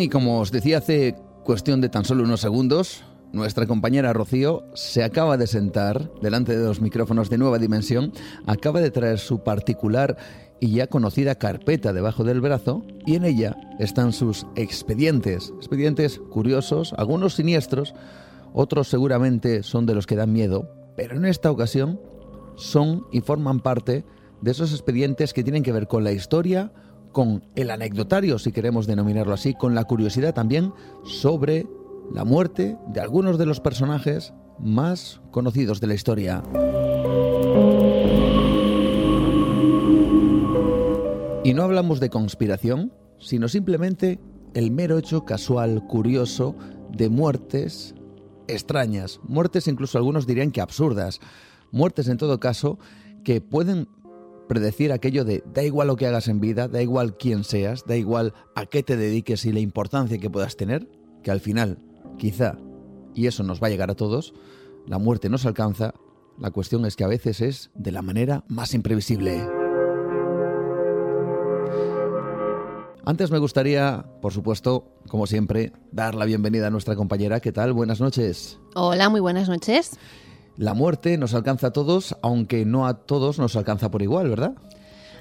y como os decía hace cuestión de tan solo unos segundos, nuestra compañera Rocío se acaba de sentar delante de los micrófonos de Nueva Dimensión, acaba de traer su particular y ya conocida carpeta debajo del brazo y en ella están sus expedientes, expedientes curiosos, algunos siniestros, otros seguramente son de los que dan miedo, pero en esta ocasión son y forman parte de esos expedientes que tienen que ver con la historia, con el anecdotario, si queremos denominarlo así, con la curiosidad también sobre la muerte de algunos de los personajes más conocidos de la historia. Y no hablamos de conspiración, sino simplemente el mero hecho casual, curioso, de muertes extrañas, muertes incluso algunos dirían que absurdas, muertes en todo caso que pueden predecir aquello de da igual lo que hagas en vida, da igual quién seas, da igual a qué te dediques y la importancia que puedas tener, que al final, quizá, y eso nos va a llegar a todos, la muerte nos alcanza, la cuestión es que a veces es de la manera más imprevisible. Antes me gustaría, por supuesto, como siempre, dar la bienvenida a nuestra compañera. ¿Qué tal? Buenas noches. Hola, muy buenas noches. La muerte nos alcanza a todos, aunque no a todos nos alcanza por igual, ¿verdad?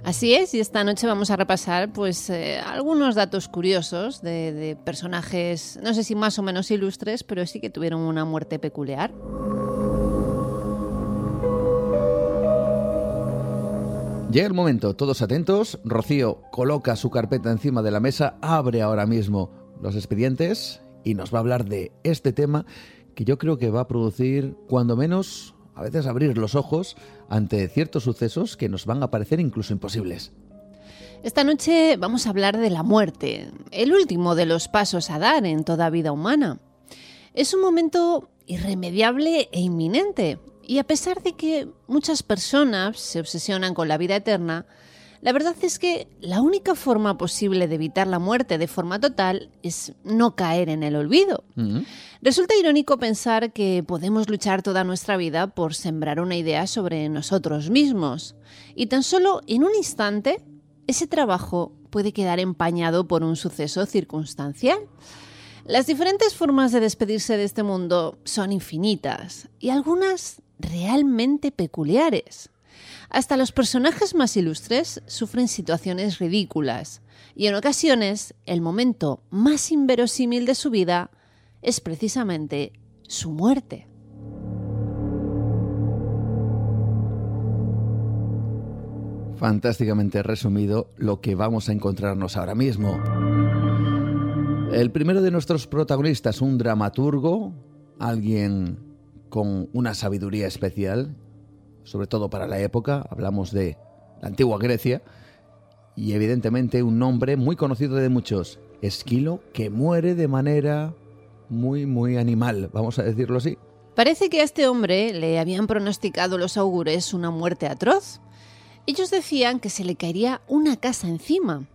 Así es, y esta noche vamos a repasar pues eh, algunos datos curiosos de, de personajes, no sé si más o menos ilustres, pero sí que tuvieron una muerte peculiar. Llega el momento, todos atentos. Rocío coloca su carpeta encima de la mesa, abre ahora mismo los expedientes y nos va a hablar de este tema que yo creo que va a producir, cuando menos, a veces abrir los ojos ante ciertos sucesos que nos van a parecer incluso imposibles. Esta noche vamos a hablar de la muerte, el último de los pasos a dar en toda vida humana. Es un momento irremediable e inminente, y a pesar de que muchas personas se obsesionan con la vida eterna, la verdad es que la única forma posible de evitar la muerte de forma total es no caer en el olvido. Resulta irónico pensar que podemos luchar toda nuestra vida por sembrar una idea sobre nosotros mismos. Y tan solo en un instante, ese trabajo puede quedar empañado por un suceso circunstancial. Las diferentes formas de despedirse de este mundo son infinitas y algunas realmente peculiares. Hasta los personajes más ilustres sufren situaciones ridículas y en ocasiones el momento más inverosímil de su vida es precisamente su muerte. Fantásticamente resumido lo que vamos a encontrarnos ahora mismo. El primero de nuestros protagonistas, un dramaturgo, alguien con una sabiduría especial sobre todo para la época, hablamos de la antigua Grecia, y evidentemente un nombre muy conocido de muchos, Esquilo, que muere de manera muy, muy animal, vamos a decirlo así. Parece que a este hombre le habían pronosticado los augures una muerte atroz. Ellos decían que se le caería una casa encima.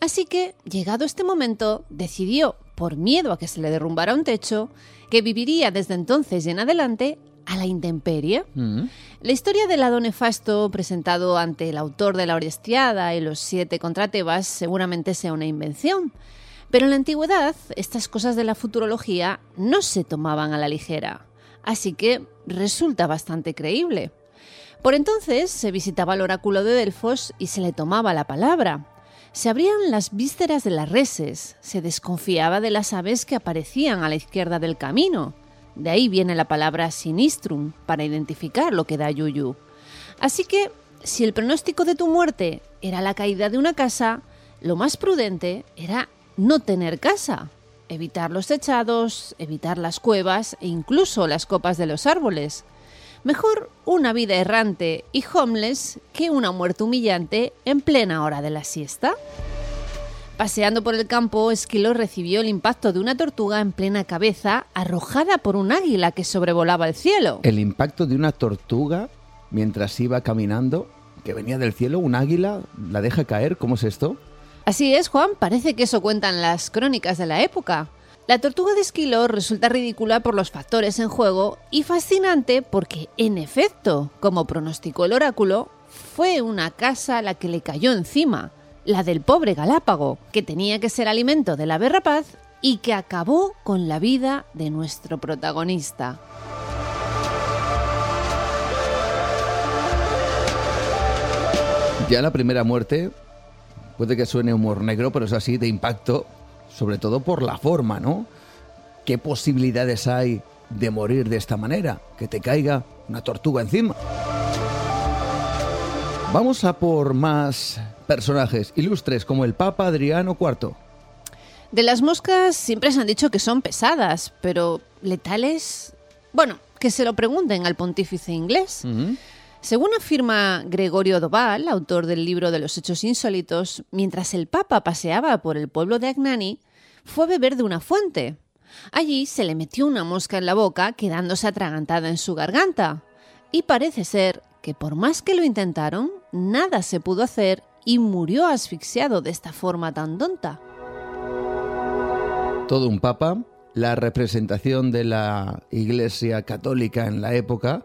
Así que, llegado este momento, decidió, por miedo a que se le derrumbara un techo, que viviría desde entonces y en adelante a la intemperie. Mm. La historia del lado nefasto presentado ante el autor de la Orestiada y los siete contra Tebas seguramente sea una invención. Pero en la antigüedad, estas cosas de la futurología no se tomaban a la ligera. así que resulta bastante creíble. Por entonces se visitaba el oráculo de Delfos y se le tomaba la palabra. Se abrían las vísceras de las reses, se desconfiaba de las aves que aparecían a la izquierda del camino. De ahí viene la palabra sinistrum, para identificar lo que da yuyu. Así que, si el pronóstico de tu muerte era la caída de una casa, lo más prudente era no tener casa, evitar los techados, evitar las cuevas e incluso las copas de los árboles. Mejor una vida errante y homeless que una muerte humillante en plena hora de la siesta. Paseando por el campo, Esquilo recibió el impacto de una tortuga en plena cabeza arrojada por un águila que sobrevolaba el cielo. El impacto de una tortuga mientras iba caminando, que venía del cielo, un águila la deja caer. ¿Cómo es esto? Así es, Juan, parece que eso cuentan las crónicas de la época. La tortuga de Esquilo resulta ridícula por los factores en juego y fascinante porque, en efecto, como pronosticó el oráculo, fue una casa la que le cayó encima, la del pobre Galápago, que tenía que ser alimento de la rapaz y que acabó con la vida de nuestro protagonista. Ya la primera muerte puede que suene humor negro, pero es así de impacto sobre todo por la forma, ¿no? ¿Qué posibilidades hay de morir de esta manera? Que te caiga una tortuga encima. Vamos a por más personajes ilustres como el Papa Adriano IV. De las moscas siempre se han dicho que son pesadas, pero letales... Bueno, que se lo pregunten al pontífice inglés. Según afirma Gregorio Doval, autor del libro de los Hechos Insólitos, mientras el Papa paseaba por el pueblo de Agnani, fue a beber de una fuente. Allí se le metió una mosca en la boca, quedándose atragantada en su garganta. Y parece ser que por más que lo intentaron, nada se pudo hacer y murió asfixiado de esta forma tan tonta. Todo un papa, la representación de la Iglesia católica en la época,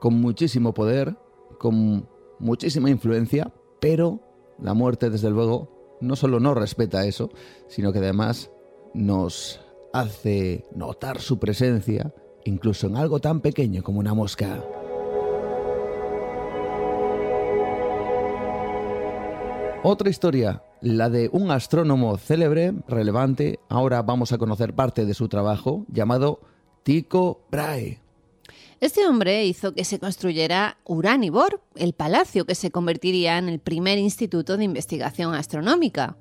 con muchísimo poder, con muchísima influencia, pero la muerte, desde luego, no solo no respeta eso, sino que además nos hace notar su presencia, incluso en algo tan pequeño como una mosca. Otra historia, la de un astrónomo célebre, relevante, ahora vamos a conocer parte de su trabajo, llamado Tycho Brahe. Este hombre hizo que se construyera Uranibor, el palacio que se convertiría en el primer instituto de investigación astronómica.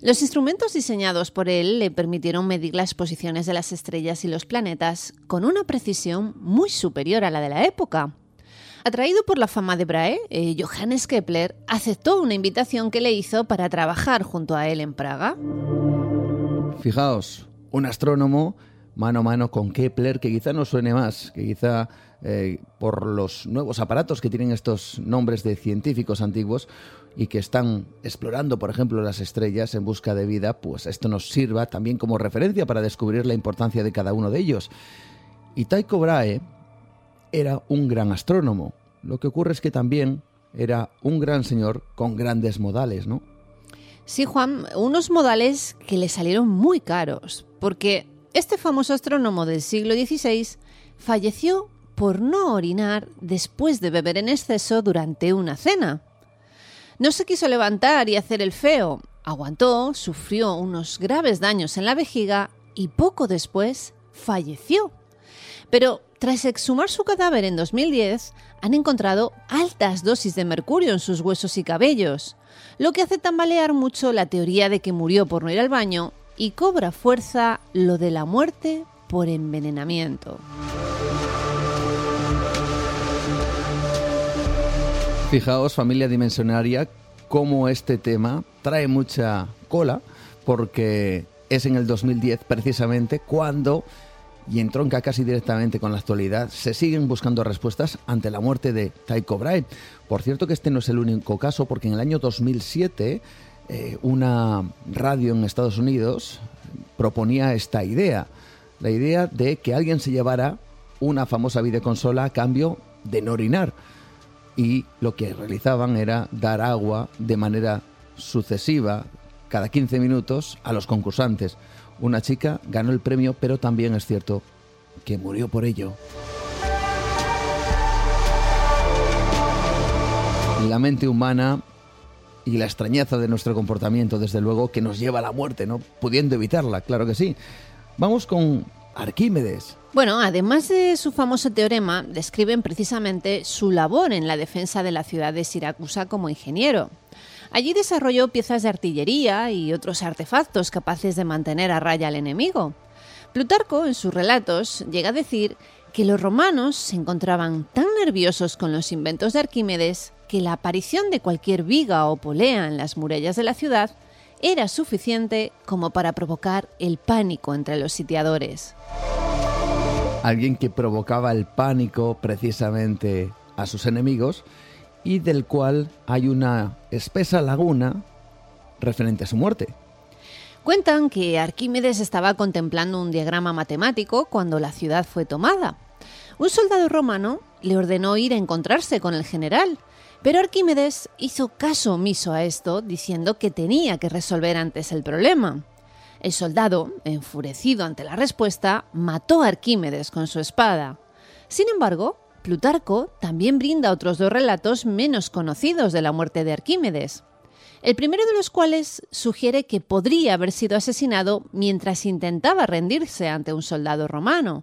Los instrumentos diseñados por él le permitieron medir las posiciones de las estrellas y los planetas con una precisión muy superior a la de la época. Atraído por la fama de Brahe, eh, Johannes Kepler aceptó una invitación que le hizo para trabajar junto a él en Praga. Fijaos, un astrónomo mano a mano con Kepler, que quizá no suene más, que quizá eh, por los nuevos aparatos que tienen estos nombres de científicos antiguos y que están explorando, por ejemplo, las estrellas en busca de vida, pues esto nos sirva también como referencia para descubrir la importancia de cada uno de ellos. Y Tycho Brahe era un gran astrónomo. Lo que ocurre es que también era un gran señor con grandes modales, ¿no? Sí, Juan, unos modales que le salieron muy caros, porque este famoso astrónomo del siglo XVI falleció por no orinar después de beber en exceso durante una cena. No se quiso levantar y hacer el feo, aguantó, sufrió unos graves daños en la vejiga y poco después falleció. Pero tras exhumar su cadáver en 2010, han encontrado altas dosis de mercurio en sus huesos y cabellos, lo que hace tambalear mucho la teoría de que murió por no ir al baño y cobra fuerza lo de la muerte por envenenamiento. Fijaos, familia dimensionaria, cómo este tema trae mucha cola, porque es en el 2010 precisamente cuando, y entronca casi directamente con la actualidad, se siguen buscando respuestas ante la muerte de Tycho Brahe. Por cierto que este no es el único caso, porque en el año 2007 eh, una radio en Estados Unidos proponía esta idea, la idea de que alguien se llevara una famosa videoconsola a cambio de no orinar. Y lo que realizaban era dar agua de manera sucesiva, cada 15 minutos, a los concursantes. Una chica ganó el premio, pero también es cierto que murió por ello. La mente humana y la extrañeza de nuestro comportamiento, desde luego, que nos lleva a la muerte, ¿no? Pudiendo evitarla, claro que sí. Vamos con Arquímedes. Bueno, además de su famoso teorema, describen precisamente su labor en la defensa de la ciudad de Siracusa como ingeniero. Allí desarrolló piezas de artillería y otros artefactos capaces de mantener a raya al enemigo. Plutarco, en sus relatos, llega a decir que los romanos se encontraban tan nerviosos con los inventos de Arquímedes que la aparición de cualquier viga o polea en las murallas de la ciudad era suficiente como para provocar el pánico entre los sitiadores. Alguien que provocaba el pánico precisamente a sus enemigos y del cual hay una espesa laguna referente a su muerte. Cuentan que Arquímedes estaba contemplando un diagrama matemático cuando la ciudad fue tomada. Un soldado romano le ordenó ir a encontrarse con el general, pero Arquímedes hizo caso omiso a esto, diciendo que tenía que resolver antes el problema. El soldado, enfurecido ante la respuesta, mató a Arquímedes con su espada. Sin embargo, Plutarco también brinda otros dos relatos menos conocidos de la muerte de Arquímedes. El primero de los cuales sugiere que podría haber sido asesinado mientras intentaba rendirse ante un soldado romano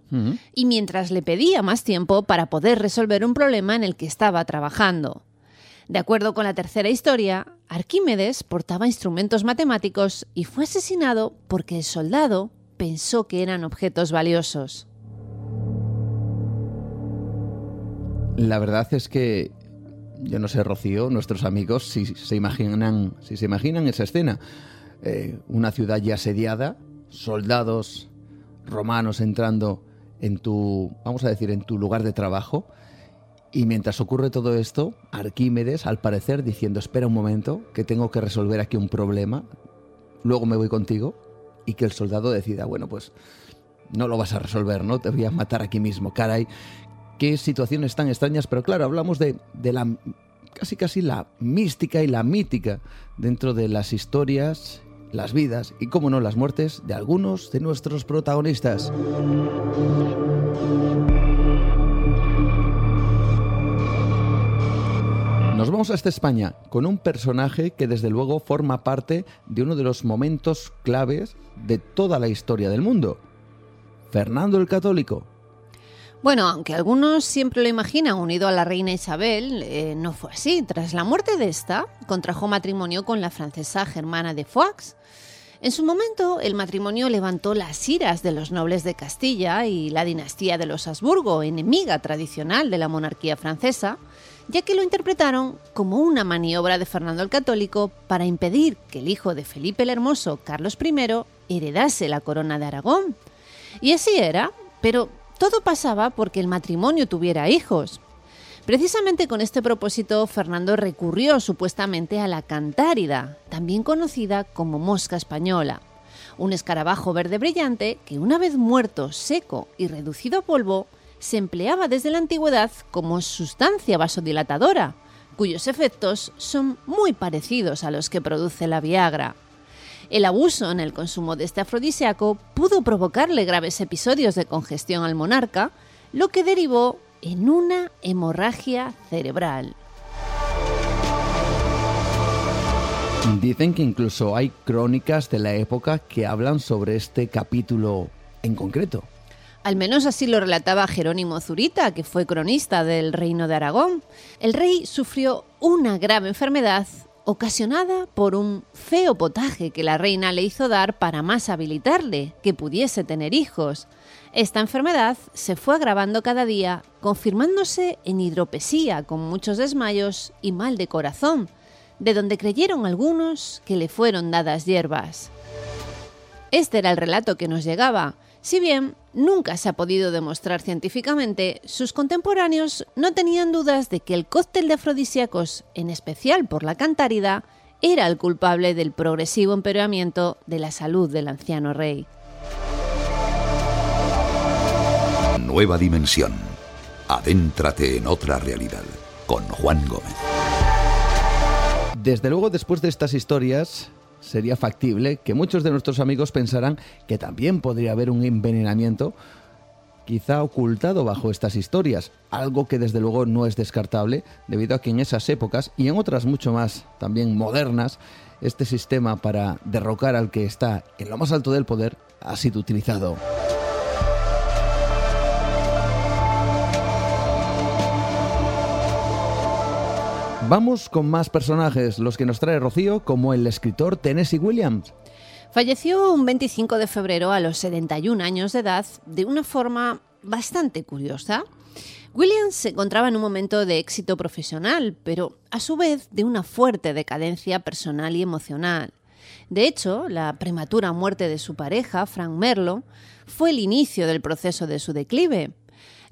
y mientras le pedía más tiempo para poder resolver un problema en el que estaba trabajando. De acuerdo con la tercera historia, Arquímedes portaba instrumentos matemáticos y fue asesinado porque el soldado pensó que eran objetos valiosos. La verdad es que yo no sé, Rocío, nuestros amigos, si se imaginan, si se imaginan esa escena, eh, una ciudad ya asediada, soldados romanos entrando en tu, vamos a decir, en tu lugar de trabajo, y mientras ocurre todo esto, Arquímedes, al parecer, diciendo, espera un momento, que tengo que resolver aquí un problema, luego me voy contigo, y que el soldado decida, bueno, pues no lo vas a resolver, ¿no? Te voy a matar aquí mismo, caray qué situaciones tan extrañas, pero claro, hablamos de, la casi casi la mística y la mítica dentro de las historias, las vidas y, como no, las muertes de algunos de nuestros protagonistas. Nos vamos hasta España con un personaje que desde luego forma parte de uno de los momentos claves de toda la historia del mundo. Fernando el Católico, bueno, aunque algunos siempre lo imaginan unido a la reina Isabel, eh, no fue así. Tras la muerte de esta, contrajo matrimonio con la francesa Germana de Foix. En su momento, el matrimonio levantó las iras de los nobles de Castilla y la dinastía de los Habsburgo, enemiga tradicional de la monarquía francesa, ya que lo interpretaron como una maniobra de Fernando el Católico para impedir que el hijo de Felipe el Hermoso, Carlos I, heredase la corona de Aragón. Y así era, pero todo pasaba porque el matrimonio tuviera hijos. Precisamente con este propósito, Fernando recurrió supuestamente a la cantárida, también conocida como mosca española, un escarabajo verde brillante que una vez muerto, seco y reducido a polvo, se empleaba desde la antigüedad como sustancia vasodilatadora, cuyos efectos son muy parecidos a los que produce la Viagra. El abuso en el consumo de este afrodisíaco pudo provocarle graves episodios de congestión al monarca, lo que derivó en una hemorragia cerebral. Dicen que incluso hay crónicas de la época que hablan sobre este capítulo en concreto. Al menos así lo relataba Jerónimo Zurita, que fue cronista del reino de Aragón. El rey sufrió una grave enfermedad ocasionada por un feo potaje que la reina le hizo dar para más habilitarle que pudiese tener hijos. Esta enfermedad se fue agravando cada día, confirmándose en hidropesía, con muchos desmayos y mal de corazón, de donde creyeron algunos que le fueron dadas hierbas. Este era el relato que nos llegaba, si bien nunca se ha podido demostrar científicamente, sus contemporáneos no tenían dudas de que el cóctel de afrodisíacos, en especial por la cantárida, era el culpable del progresivo empeoramiento de la salud del anciano rey. Nueva dimensión. Adéntrate en otra realidad con Juan Gómez. Desde luego, después de estas historias, sería factible que muchos de nuestros amigos pensaran que también podría haber un envenenamiento quizá ocultado bajo estas historias, algo que desde luego no es descartable, debido a que en esas épocas y en otras mucho más también modernas, este sistema para derrocar al que está en lo más alto del poder ha sido utilizado. Vamos con más personajes, los que nos trae Rocío, como el escritor Tennessee Williams. Falleció un 25 de febrero a los 71 años de edad de una forma bastante curiosa. Williams se encontraba en un momento de éxito profesional, pero a su vez de una fuerte decadencia personal y emocional. De hecho, la prematura muerte de su pareja, Frank Merlo, fue el inicio del proceso de su declive.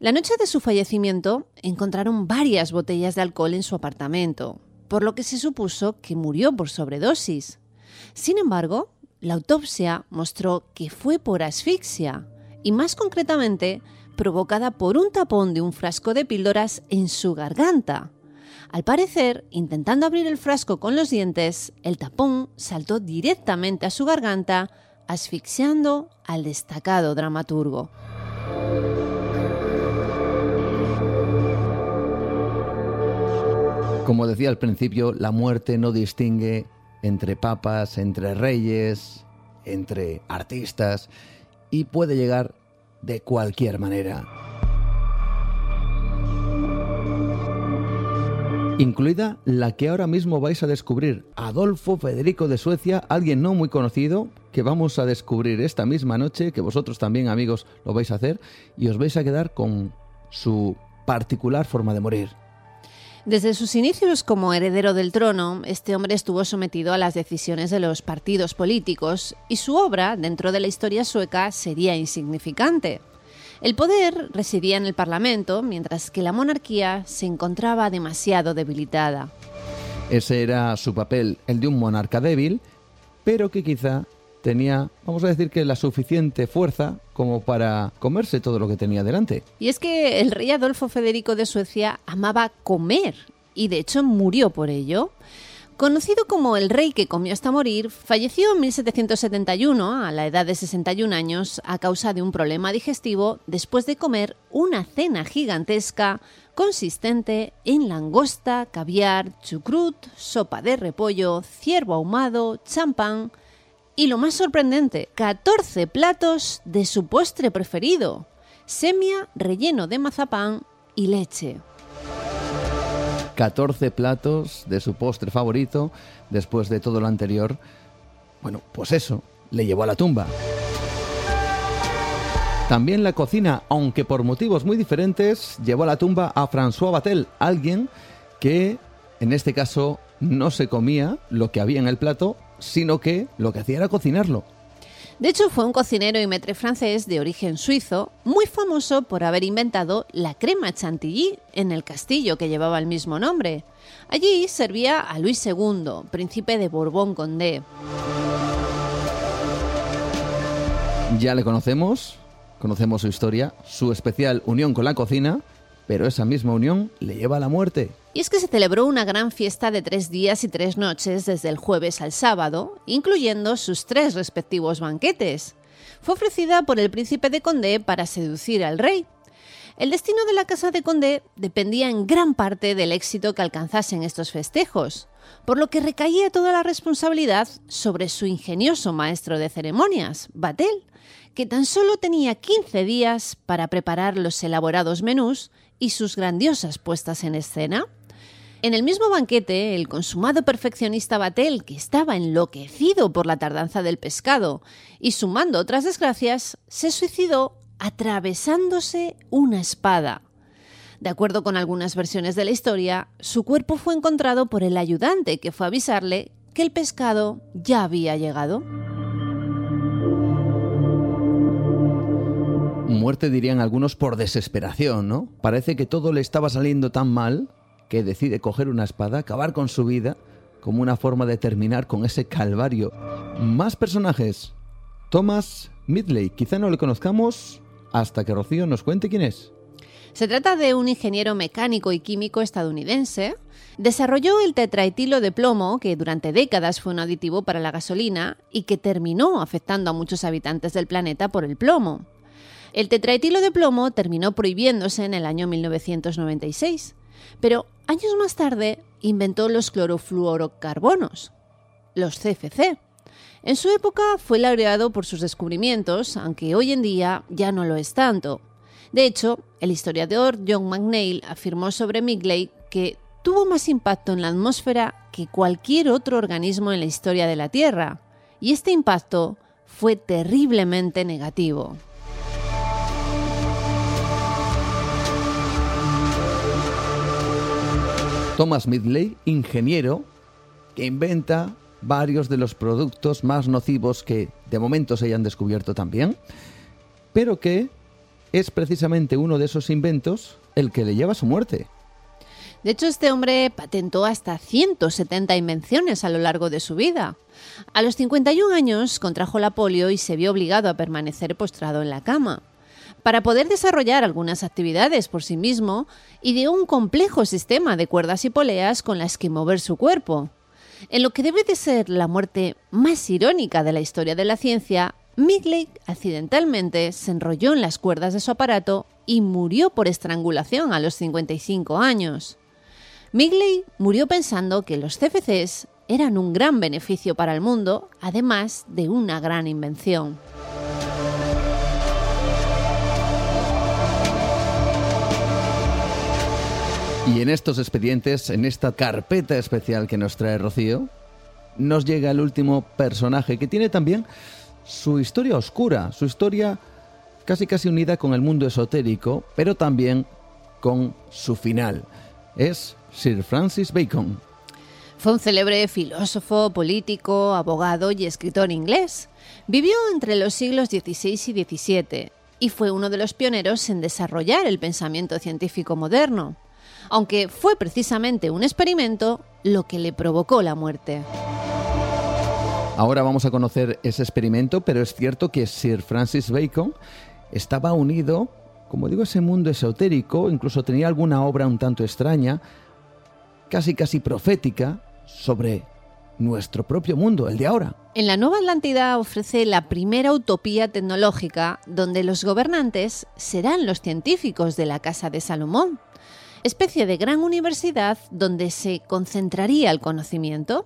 La noche de su fallecimiento encontraron varias botellas de alcohol en su apartamento, por lo que se supuso que murió por sobredosis. Sin embargo, la autopsia mostró que fue por asfixia, y más concretamente provocada por un tapón de un frasco de píldoras en su garganta. Al parecer, intentando abrir el frasco con los dientes, el tapón saltó directamente a su garganta, asfixiando al destacado dramaturgo. Como decía al principio, la muerte no distingue entre papas, entre reyes, entre artistas y puede llegar de cualquier manera. Incluida la que ahora mismo vais a descubrir, Adolfo Federico de Suecia, alguien no muy conocido, que vamos a descubrir esta misma noche, que vosotros también amigos lo vais a hacer, y os vais a quedar con su particular forma de morir. Desde sus inicios como heredero del trono, este hombre estuvo sometido a las decisiones de los partidos políticos y su obra, dentro de la historia sueca, sería insignificante. El poder residía en el Parlamento, mientras que la monarquía se encontraba demasiado debilitada. Ese era su papel, el de un monarca débil, pero que quizá tenía, vamos a decir que la suficiente fuerza como para comerse todo lo que tenía delante. Y es que el rey Adolfo Federico de Suecia amaba comer y de hecho murió por ello. Conocido como el rey que comió hasta morir, falleció en 1771 a la edad de 61 años a causa de un problema digestivo después de comer una cena gigantesca consistente en langosta, caviar, chucrut, sopa de repollo, ciervo ahumado, champán, y lo más sorprendente, 14 platos de su postre preferido, semia relleno de mazapán y leche. 14 platos de su postre favorito después de todo lo anterior. Bueno, pues eso, le llevó a la tumba. También la cocina, aunque por motivos muy diferentes, llevó a la tumba a François Batel, alguien que en este caso no se comía lo que había en el plato, sino que lo que hacía era cocinarlo. De hecho, fue un cocinero y metre francés de origen suizo, muy famoso por haber inventado la crema chantilly en el castillo que llevaba el mismo nombre. Allí servía a Luis II, príncipe de Borbón-Condé. Ya le conocemos, conocemos su historia, su especial unión con la cocina, pero esa misma unión le lleva a la muerte. Y es que se celebró una gran fiesta de tres días y tres noches desde el jueves al sábado, incluyendo sus tres respectivos banquetes. Fue ofrecida por el príncipe de Condé para seducir al rey. El destino de la casa de Condé dependía en gran parte del éxito que alcanzasen estos festejos, por lo que recaía toda la responsabilidad sobre su ingenioso maestro de ceremonias, Batel, que tan solo tenía 15 días para preparar los elaborados menús y sus grandiosas puestas en escena. En el mismo banquete, el consumado perfeccionista Batel, que estaba enloquecido por la tardanza del pescado y sumando otras desgracias, se suicidó atravesándose una espada. De acuerdo con algunas versiones de la historia, su cuerpo fue encontrado por el ayudante que fue a avisarle que el pescado ya había llegado. Muerte dirían algunos por desesperación, ¿no? Parece que todo le estaba saliendo tan mal que decide coger una espada, acabar con su vida, como una forma de terminar con ese calvario. Más personajes. Thomas Midley, quizá no le conozcamos hasta que Rocío nos cuente quién es. Se trata de un ingeniero mecánico y químico estadounidense. Desarrolló el tetraetilo de plomo, que durante décadas fue un aditivo para la gasolina y que terminó afectando a muchos habitantes del planeta por el plomo. El tetraetilo de plomo terminó prohibiéndose en el año 1996, pero años más tarde inventó los clorofluorocarbonos, los CFC. En su época fue laureado por sus descubrimientos, aunque hoy en día ya no lo es tanto. De hecho, el historiador John McNeil afirmó sobre Migley que tuvo más impacto en la atmósfera que cualquier otro organismo en la historia de la Tierra, y este impacto fue terriblemente negativo. Thomas Midley, ingeniero, que inventa varios de los productos más nocivos que de momento se hayan descubierto también, pero que es precisamente uno de esos inventos el que le lleva a su muerte. De hecho, este hombre patentó hasta 170 invenciones a lo largo de su vida. A los 51 años contrajo la polio y se vio obligado a permanecer postrado en la cama para poder desarrollar algunas actividades por sí mismo, ideó un complejo sistema de cuerdas y poleas con las que mover su cuerpo. En lo que debe de ser la muerte más irónica de la historia de la ciencia, Migley accidentalmente se enrolló en las cuerdas de su aparato y murió por estrangulación a los 55 años. Migley murió pensando que los CFCs eran un gran beneficio para el mundo, además de una gran invención. Y en estos expedientes, en esta carpeta especial que nos trae Rocío, nos llega el último personaje que tiene también su historia oscura, su historia casi casi unida con el mundo esotérico, pero también con su final. Es Sir Francis Bacon. Fue un célebre filósofo, político, abogado y escritor inglés. Vivió entre los siglos XVI y XVII y fue uno de los pioneros en desarrollar el pensamiento científico moderno aunque fue precisamente un experimento lo que le provocó la muerte. Ahora vamos a conocer ese experimento, pero es cierto que Sir Francis Bacon estaba unido, como digo, a ese mundo esotérico, incluso tenía alguna obra un tanto extraña, casi casi profética, sobre nuestro propio mundo, el de ahora. En la Nueva Atlántida ofrece la primera utopía tecnológica donde los gobernantes serán los científicos de la Casa de Salomón especie de gran universidad donde se concentraría el conocimiento.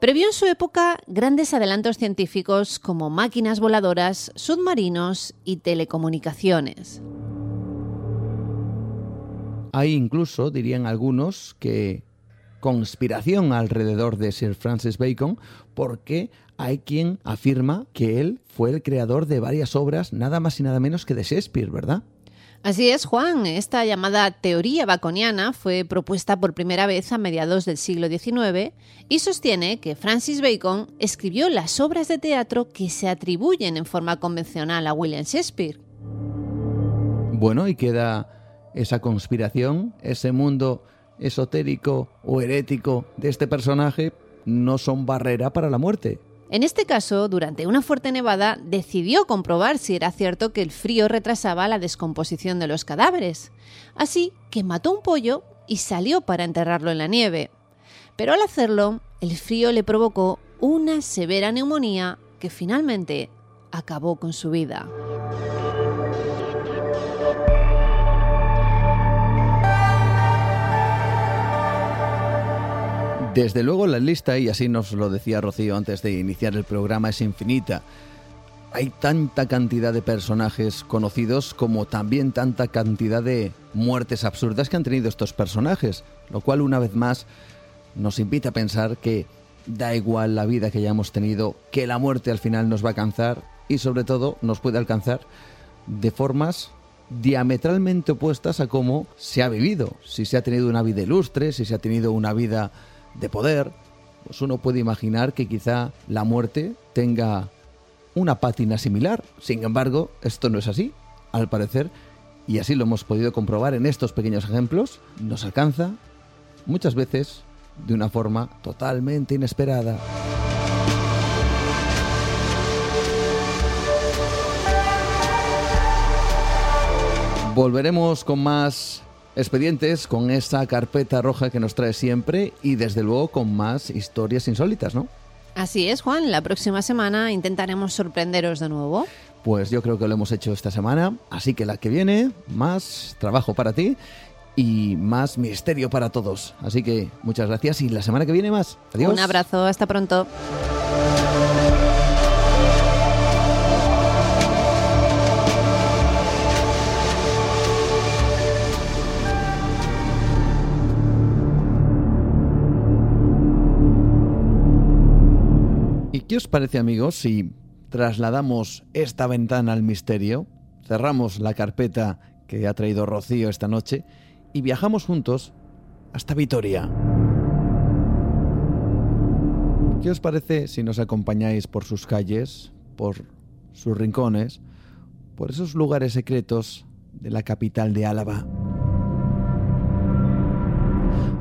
Previó en su época grandes adelantos científicos como máquinas voladoras, submarinos y telecomunicaciones. Hay incluso, dirían algunos, que conspiración alrededor de Sir Francis Bacon porque hay quien afirma que él fue el creador de varias obras nada más y nada menos que de Shakespeare, ¿verdad? Así es, Juan. Esta llamada teoría baconiana fue propuesta por primera vez a mediados del siglo XIX y sostiene que Francis Bacon escribió las obras de teatro que se atribuyen en forma convencional a William Shakespeare. Bueno, y queda esa conspiración, ese mundo esotérico o herético de este personaje no son barrera para la muerte. En este caso, durante una fuerte nevada, decidió comprobar si era cierto que el frío retrasaba la descomposición de los cadáveres. Así que mató un pollo y salió para enterrarlo en la nieve. Pero al hacerlo, el frío le provocó una severa neumonía que finalmente acabó con su vida. Desde luego la lista, y así nos lo decía Rocío antes de iniciar el programa, es infinita. Hay tanta cantidad de personajes conocidos como también tanta cantidad de muertes absurdas que han tenido estos personajes, lo cual una vez más nos invita a pensar que da igual la vida que hayamos tenido, que la muerte al final nos va a alcanzar y sobre todo nos puede alcanzar de formas diametralmente opuestas a cómo se ha vivido. Si se ha tenido una vida ilustre, si se ha tenido una vida de poder, pues uno puede imaginar que quizá la muerte tenga una pátina similar. Sin embargo, esto no es así. Al parecer, y así lo hemos podido comprobar en estos pequeños ejemplos, nos alcanza muchas veces de una forma totalmente inesperada. Volveremos con más expedientes con esa carpeta roja que nos trae siempre y desde luego con más historias insólitas, ¿no? Así es, Juan. La próxima semana intentaremos sorprenderos de nuevo. Pues yo creo que lo hemos hecho esta semana, así que la que viene, más trabajo para ti y más misterio para todos. Así que muchas gracias y la semana que viene más. Adiós. Un abrazo, hasta pronto. Parece amigos si trasladamos esta ventana al misterio, cerramos la carpeta que ha traído Rocío esta noche y viajamos juntos hasta Vitoria. ¿Qué os parece si nos acompañáis por sus calles, por sus rincones, por esos lugares secretos de la capital de Álava?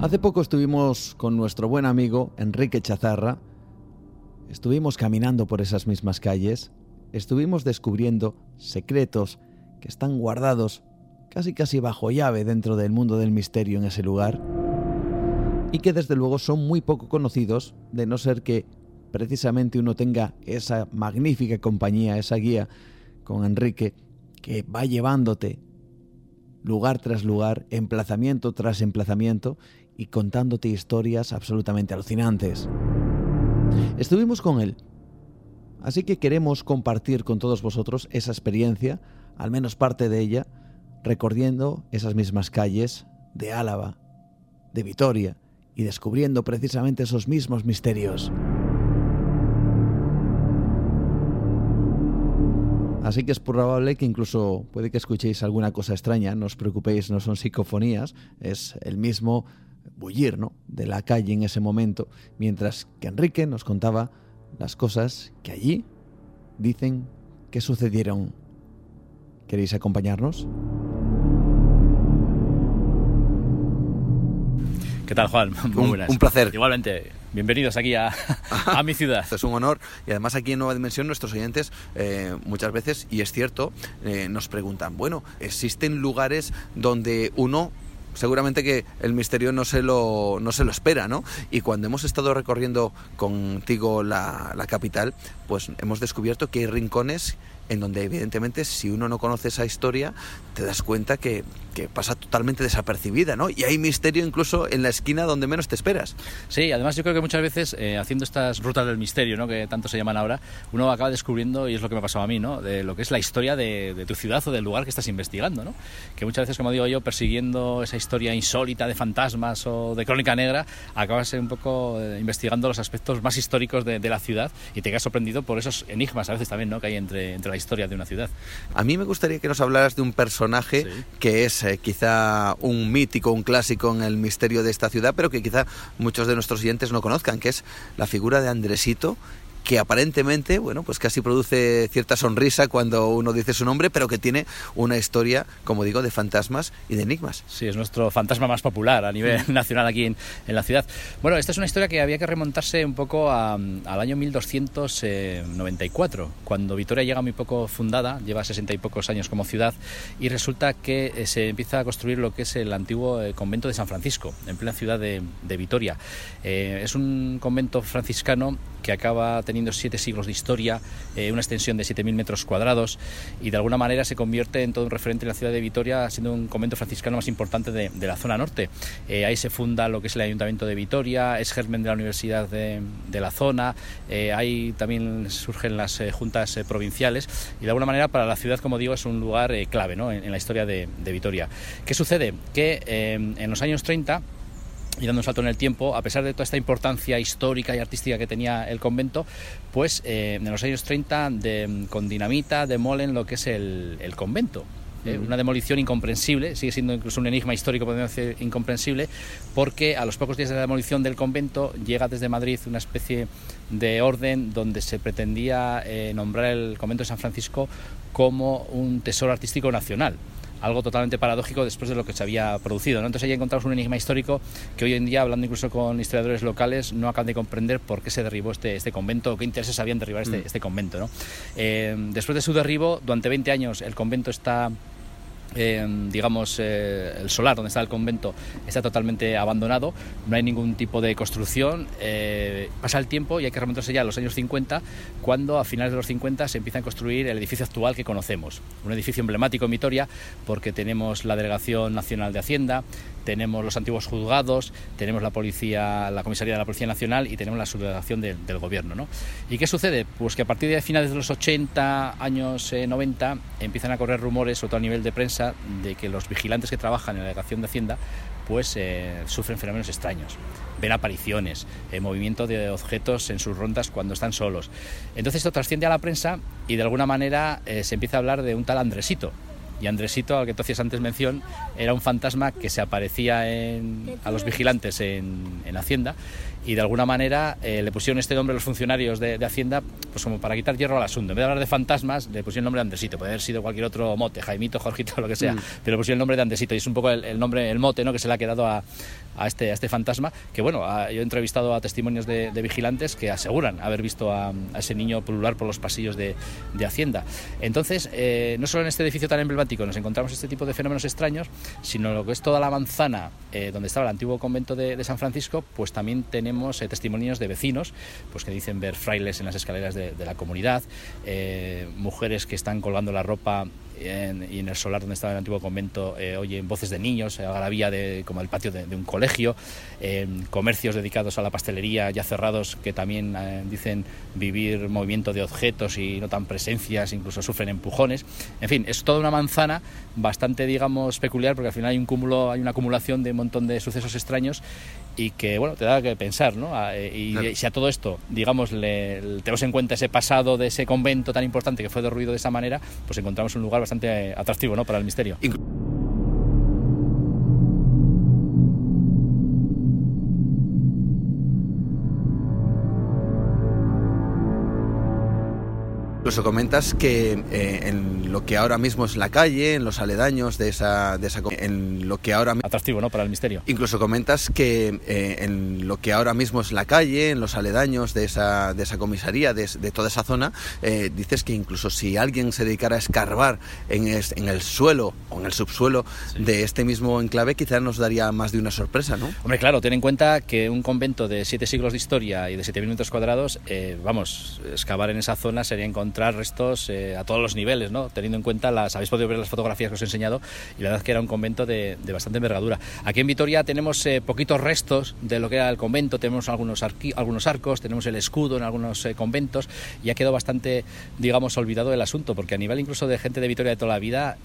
Hace poco estuvimos con nuestro buen amigo Enrique Chazarra, estuvimos caminando por esas mismas calles, estuvimos descubriendo secretos que están guardados casi casi bajo llave dentro del mundo del misterio en ese lugar, y que desde luego son muy poco conocidos, de no ser que precisamente uno tenga esa magnífica compañía, esa guía con Enrique, que va llevándote lugar tras lugar, emplazamiento tras emplazamiento, y contándote historias absolutamente alucinantes. Estuvimos con él, así que queremos compartir con todos vosotros esa experiencia, al menos parte de ella, recorriendo esas mismas calles de Álava, de Vitoria, y descubriendo precisamente esos mismos misterios. Así que es probable que incluso puede que escuchéis alguna cosa extraña, no os preocupéis, no son psicofonías, es el mismo bullir ¿no? de la calle en ese momento, mientras que Enrique nos contaba las cosas que allí dicen que sucedieron. ¿Queréis acompañarnos? ¿Qué tal, Juan? <laughs> Muy buenas. Un, placer. Igualmente, bienvenidos aquí a, <laughs> a mi ciudad. es un honor. Y además aquí en Nueva Dimensión nuestros oyentes eh, muchas veces, y es cierto, eh, nos preguntan, bueno, ¿existen lugares donde uno seguramente que el misterio no se lo, no se lo espera, ¿no? Y cuando hemos estado recorriendo contigo la, la capital, pues hemos descubierto que hay rincones en donde evidentemente si uno no conoce esa historia, te das cuenta que, pasa totalmente desapercibida, ¿no? Y hay misterio incluso en la esquina donde menos te esperas. Sí, además yo creo que muchas veces eh, haciendo estas rutas del misterio, ¿no? Que tanto se llaman ahora, uno acaba descubriendo, y es lo que me ha pasado a mí, ¿no? De lo que es la historia de, tu ciudad o del lugar que estás investigando, ¿no? Que muchas veces, como digo yo, persiguiendo esa historia insólita de fantasmas o de crónica negra, acabas un poco eh, investigando los aspectos más históricos de, de, la ciudad y te quedas sorprendido por esos enigmas a veces también, ¿no? Que hay entre, entre la historia de una ciudad. A mí me gustaría que nos hablaras de un personaje sí. que es eh, quizá un mítico, un clásico en el misterio de esta ciudad, pero que quizá muchos de nuestros oyentes no conozcan, que es la figura de Andresito, que aparentemente, bueno, pues casi produce cierta sonrisa cuando uno dice su nombre, pero que tiene una historia, como digo, de fantasmas y de enigmas. Sí, es nuestro fantasma más popular a nivel nacional aquí en, en, la ciudad. Bueno, esta es una historia que había que remontarse un poco a, al año 1294, cuando Vitoria llega muy poco fundada, lleva sesenta y pocos años como ciudad, y resulta que eh, se empieza a construir lo que es el antiguo eh, convento de San Francisco, en plena ciudad de, de Vitoria. Eh, es un convento franciscano que acaba teniendo siete siglos de historia, eh, una extensión de 7.000 metros cuadrados y de alguna manera se convierte en todo un referente en la ciudad de Vitoria, siendo un convento franciscano más importante de, la zona norte. Eh, ahí se funda lo que es el Ayuntamiento de Vitoria, es germen de la Universidad de, la zona, eh, ahí también surgen las juntas provinciales y de alguna manera para la ciudad, como digo, es un lugar clave ¿no? en, la historia de, de, Vitoria. ¿Qué sucede? Que en los años 30 y dando un salto en el tiempo, a pesar de toda esta importancia histórica y artística que tenía el convento, pues eh, en los años 30 de, con dinamita demolen lo que es el, el convento. Eh, una demolición incomprensible, sigue siendo incluso un enigma histórico, podemos decir, incomprensible, porque a los pocos días de la demolición del convento llega desde Madrid una especie de orden donde se pretendía eh, nombrar el convento de San Francisco como un tesoro artístico nacional algo totalmente paradójico después de lo que se había producido. ¿no? Entonces ahí encontramos un enigma histórico que hoy en día, hablando incluso con historiadores locales, no acaban de comprender por qué se derribó este, este convento, o qué intereses habían derribar este, mm. este convento. ¿no? Eh, después de su derribo, durante 20 años el convento está digamos, eh, el solar donde está el convento está totalmente abandonado, no hay ningún tipo de construcción, eh, pasa el tiempo y hay que remontarse ya a los años 50, cuando a finales de los 50 se empieza a construir el edificio actual que conocemos, un edificio emblemático en Vitoria porque tenemos la Delegación Nacional de Hacienda, tenemos los antiguos juzgados, tenemos la policía, la comisaría de la Policía Nacional y tenemos la subdelegación del gobierno. ¿no? ¿Y qué sucede? Pues que a partir de finales de los 80, años 90, eh, empiezan a correr rumores, sobre todo a nivel de prensa, de que los vigilantes que trabajan en la delegación de Hacienda pues eh, sufren fenómenos extraños. Ven apariciones, eh, movimiento de objetos en sus rondas cuando están solos. Entonces esto trasciende a la prensa y de alguna manera se empieza a hablar de un tal Andresito, y Andresito, al que tú hacías antes mención, era un fantasma que se aparecía a los vigilantes en, Hacienda y de alguna manera eh, le pusieron este nombre a los funcionarios de, Hacienda pues como para quitar hierro al asunto. En vez de hablar de fantasmas, le pusieron el nombre de Andresito. Puede haber sido cualquier otro mote, Jaimito, Jorgito, lo que sea, mm. pero le pusieron el nombre de Andresito y es un poco el, nombre, el mote ¿no? que se le ha quedado a, a este, este fantasma, que bueno, yo he entrevistado a testimonios de, vigilantes que aseguran haber visto a, ese niño pulular por los pasillos de, Hacienda. Entonces, eh, no solo en este edificio tan emblemático nos encontramos este tipo de fenómenos extraños, sino lo que es toda la manzana eh, donde estaba el antiguo convento de, San Francisco, pues también tenemos eh, testimonios de vecinos, pues que dicen ver frailes en las escaleras de, la comunidad, mujeres que están colgando la ropa y en el solar donde estaba el antiguo convento eh, oyen voces de niños, eh, vía de, como el patio de, un colegio, eh, comercios dedicados a la pastelería ya cerrados que también eh, dicen vivir movimiento de objetos y notan presencias, incluso sufren empujones. En fin, es toda una manzana bastante, digamos, peculiar porque al final hay un cúmulo, hay una acumulación de un montón de sucesos extraños y que, bueno, te da que pensar, ¿no? Ah, y, si a todo esto, digamos, le, tenemos en cuenta ese pasado de ese convento tan importante que fue derruido de esa manera, pues encontramos un lugar bastante atractivo, ¿no? Para el misterio. Incluso comentas que eh, en lo que ahora mismo es la calle, en los aledaños de esa, de esa en lo que ahora atractivo, ¿no? Para el misterio. Incluso comentas que eh, en lo que ahora mismo es la calle, en los aledaños de esa, de esa comisaría, de, toda esa zona, eh, dices que incluso si alguien se dedicara a escarbar en, en el suelo o en el subsuelo de este mismo enclave, quizás nos daría más de una sorpresa, ¿no? Hombre, claro, ten en cuenta que un convento de siete siglos de historia y de siete minutos cuadrados, vamos, excavar en esa zona sería encontrar restos eh, a todos los niveles, ¿no? teniendo en cuenta las, habéis podido ver las fotografías que os he enseñado y la verdad es que era un convento de, bastante envergadura. Aquí en Vitoria tenemos eh, poquitos restos de lo que era el convento, tenemos algunos, algunos arcos, tenemos el escudo en algunos eh, conventos y ha quedado bastante, digamos, olvidado el asunto, porque a nivel incluso de gente de Vitoria de toda la vida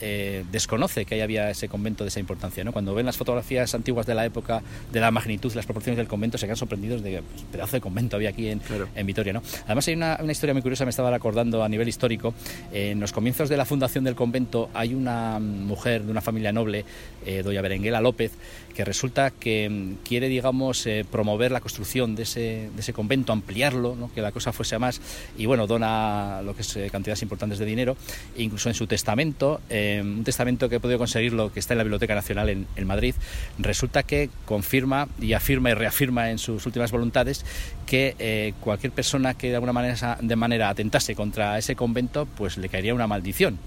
desconoce que ahí había ese convento de esa importancia. ¿no? Cuando ven las fotografías antiguas de la época, de la magnitud, las proporciones del convento, se quedan sorprendidos de que pues, pedazo de convento había aquí en, en Vitoria. ¿no? Además hay una, una historia muy curiosa, me estaba acordando a nivel histórico, en los comienzos de la fundación del convento hay una mujer de una familia noble, eh, doña Berenguela López, que resulta que mm, quiere, digamos, eh, promover la construcción de ese, de ese convento, ampliarlo, que la cosa fuese a más, y bueno, dona lo que es eh, cantidades importantes de dinero, e incluso en su testamento, un testamento que he podido conseguirlo, que está en la Biblioteca Nacional en, Madrid, resulta que confirma y afirma y reafirma en sus últimas voluntades que cualquier persona que de alguna manera, de manera atentase contra ese convento, pues le caería una maldición.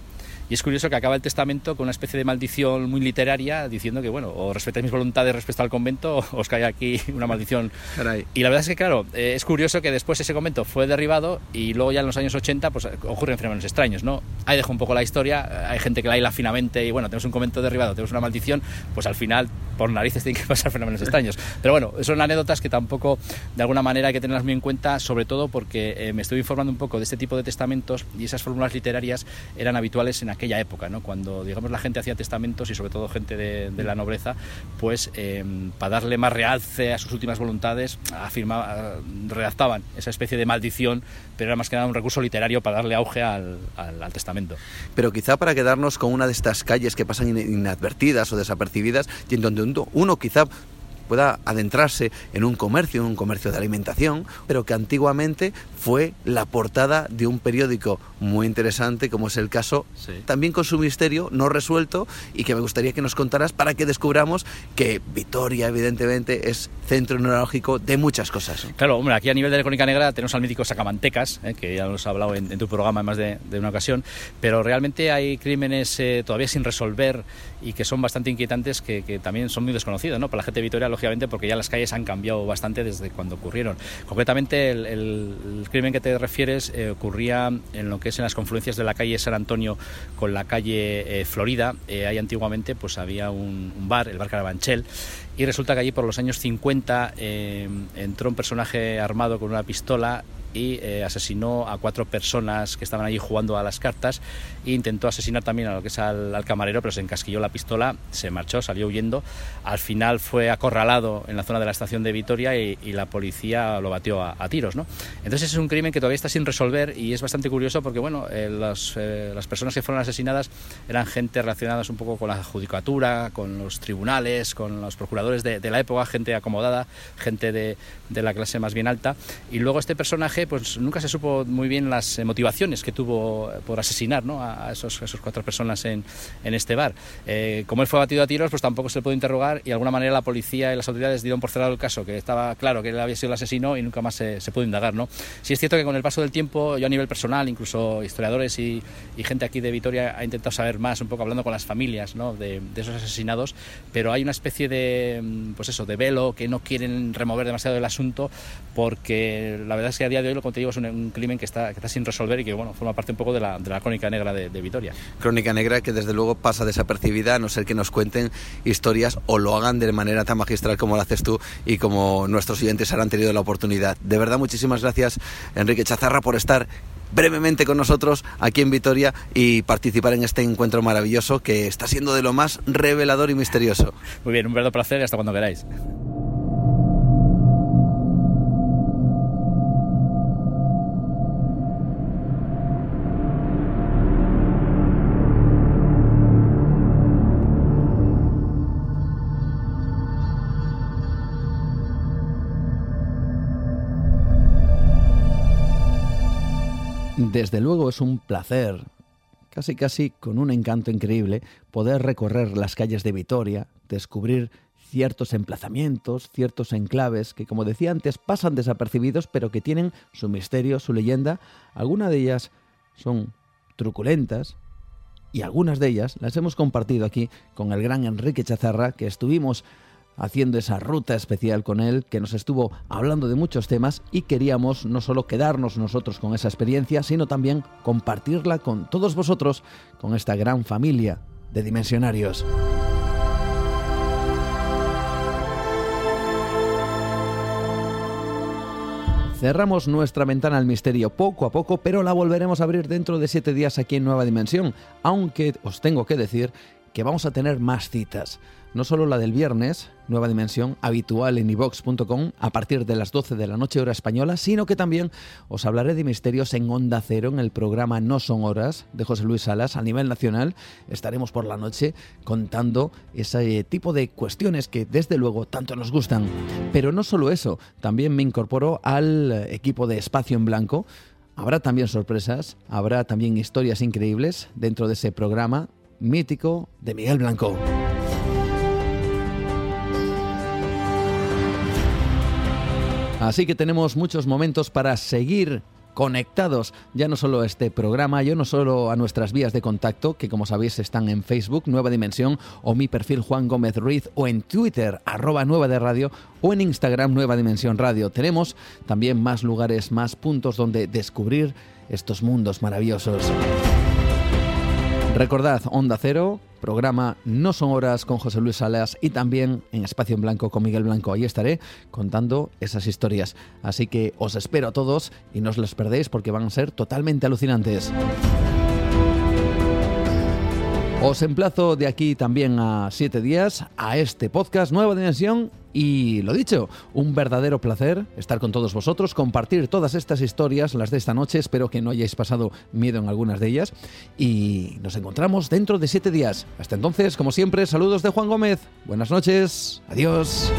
Y es curioso que acaba el testamento con una especie de maldición muy literaria diciendo que, bueno, o respetáis mis voluntades respecto al convento, <laughs> o os cae aquí una maldición. Y la verdad es que, claro, eh, es curioso que después ese convento fue derribado y luego ya en los años 80 pues ocurren fenómenos extraños, ¿no? Ahí dejo un poco la historia, hay gente que la hila finamente y, bueno, tenemos un convento derribado, tenemos una maldición, pues al final, por narices, tienen que <laughs> pasar fenómenos extraños. Pero bueno, son anécdotas que tampoco, de alguna manera, hay que tenerlas muy en cuenta, sobre todo porque eh, me estoy informando un poco de este tipo de testamentos y esas fórmulas literarias eran habituales en aquella época, ¿no? cuando digamos la gente hacía testamentos y sobre todo gente de, la nobleza, pues eh, para darle más realce a sus últimas voluntades, afirmaba, redactaban esa especie de maldición, pero era más que nada un recurso literario para darle auge al, al, testamento. Pero quizá para quedarnos con una de estas calles que pasan inadvertidas o desapercibidas y en donde uno quizá pueda adentrarse en un comercio, en un comercio de alimentación, pero que antiguamente fue la portada de un periódico muy interesante, como es el caso, también con su misterio no resuelto y que me gustaría que nos contaras para que descubramos que Vitoria, evidentemente, es centro neurológico de muchas cosas. Claro, hombre, aquí a nivel de la crónica negra tenemos al mítico Sacamantecas, eh, que ya nos ha hablado en, tu programa más de, una ocasión, pero realmente hay crímenes eh, todavía sin resolver y que son bastante inquietantes, que, también son muy desconocidos, ¿no? Para la gente de Vitoria, lógicamente, porque ya las calles han cambiado bastante desde cuando ocurrieron. Concretamente, el, crimen que te refieres eh, ocurría en lo que es en las confluencias de la calle San Antonio con la calle Florida. ahí antiguamente pues había un, un bar, el bar Carabanchel, y resulta que allí por los años 50 eh, entró un personaje armado con una pistola y eh, asesinó a cuatro personas que estaban allí jugando a las cartas e intentó asesinar también a lo que es al, camarero, pero se encasquilló la pistola, se marchó, salió huyendo. Al final fue acorralado en la zona de la estación de Vitoria y, la policía lo batió a, tiros. ¿no? Entonces es un crimen que todavía está sin resolver y es bastante curioso porque bueno, eh, eh, las personas que fueron asesinadas eran gente relacionada un poco con la judicatura, con los tribunales, con los procuradores de, la época, gente acomodada, gente de, de la clase más bien alta. Y luego este personaje pues nunca se supo muy bien las motivaciones que tuvo por asesinar a, esos, esos, cuatro personas en, en este bar. Eh, como él fue batido a tiros, pues tampoco se le pudo interrogar y de alguna manera la policía y las autoridades dieron por cerrado el caso, que estaba claro que él había sido el asesino y nunca más se, pudo indagar. ¿no? Sí es cierto que con el paso del tiempo, yo a nivel personal, incluso historiadores y, gente aquí de Vitoria ha intentado saber más, un poco hablando con las familias ¿no? de, esos asesinados, pero hay una especie de, mm, pues eso, de velo que no quieren remover demasiado el asunto porque la verdad es que a día de hoy lo que es un, crimen que está, está sin resolver y que bueno, forma parte un poco de la, de la crónica negra de, de, Vitoria. Crónica negra que desde luego pasa desapercibida, a no ser que nos cuenten historias o lo hagan de manera tan magistral como lo haces tú y como nuestros oyentes han tenido la oportunidad. De verdad, muchísimas gracias, Enrique Chazarra, por estar brevemente con nosotros aquí en Vitoria y participar en este encuentro maravilloso que está siendo de lo más revelador y misterioso. Muy bien, un verdadero placer y hasta cuando queráis. Desde luego es un placer, casi casi con un encanto increíble, poder recorrer las calles de Vitoria, descubrir ciertos emplazamientos, ciertos enclaves que, como decía antes, pasan desapercibidos, pero que tienen su misterio, su leyenda. Algunas de ellas son truculentas y algunas de ellas las hemos compartido aquí con el gran Enrique Chazarra, que estuvimos haciendo esa ruta especial con él, que nos estuvo hablando de muchos temas y queríamos no solo quedarnos nosotros con esa experiencia, sino también compartirla con todos vosotros, con esta gran familia de dimensionarios. Cerramos nuestra ventana al misterio poco a poco, pero la volveremos a abrir dentro de siete días aquí en Nueva Dimensión, aunque os tengo que decir que vamos a tener más citas no solo la del viernes, nueva dimensión, habitual en ivox.com a partir de las 12 de la noche hora española, sino que también os hablaré de misterios en Onda Cero en el programa No son horas de José Luis Salas a nivel nacional. Estaremos por la noche contando ese tipo de cuestiones que desde luego tanto nos gustan. Pero no solo eso, también me incorporo al equipo de Espacio en Blanco. Habrá también sorpresas, habrá también historias increíbles dentro de ese programa mítico de Miguel Blanco. Así que tenemos muchos momentos para seguir conectados ya no solo a este programa, yo no solo a nuestras vías de contacto, que como sabéis están en Facebook, Nueva Dimensión, o mi perfil Juan Gómez Ruiz, o en Twitter, arroba Nueva de Radio, o en Instagram, Nueva Dimensión Radio. Tenemos también más lugares, más puntos donde descubrir estos mundos maravillosos. Recordad, Onda Cero, programa No son horas con José Luis Salas y también en Espacio en Blanco con Miguel Blanco. Ahí estaré contando esas historias. Así que os espero a todos y no os las perdéis porque van a ser totalmente alucinantes. Os emplazo de aquí también a siete días a este podcast Nueva Dimensión. Y lo dicho, un verdadero placer estar con todos vosotros, compartir todas estas historias, las de esta noche, espero que no hayáis pasado miedo en algunas de ellas. Y nos encontramos dentro de siete días. Hasta entonces, como siempre, saludos de Juan Gómez, buenas noches, adiós.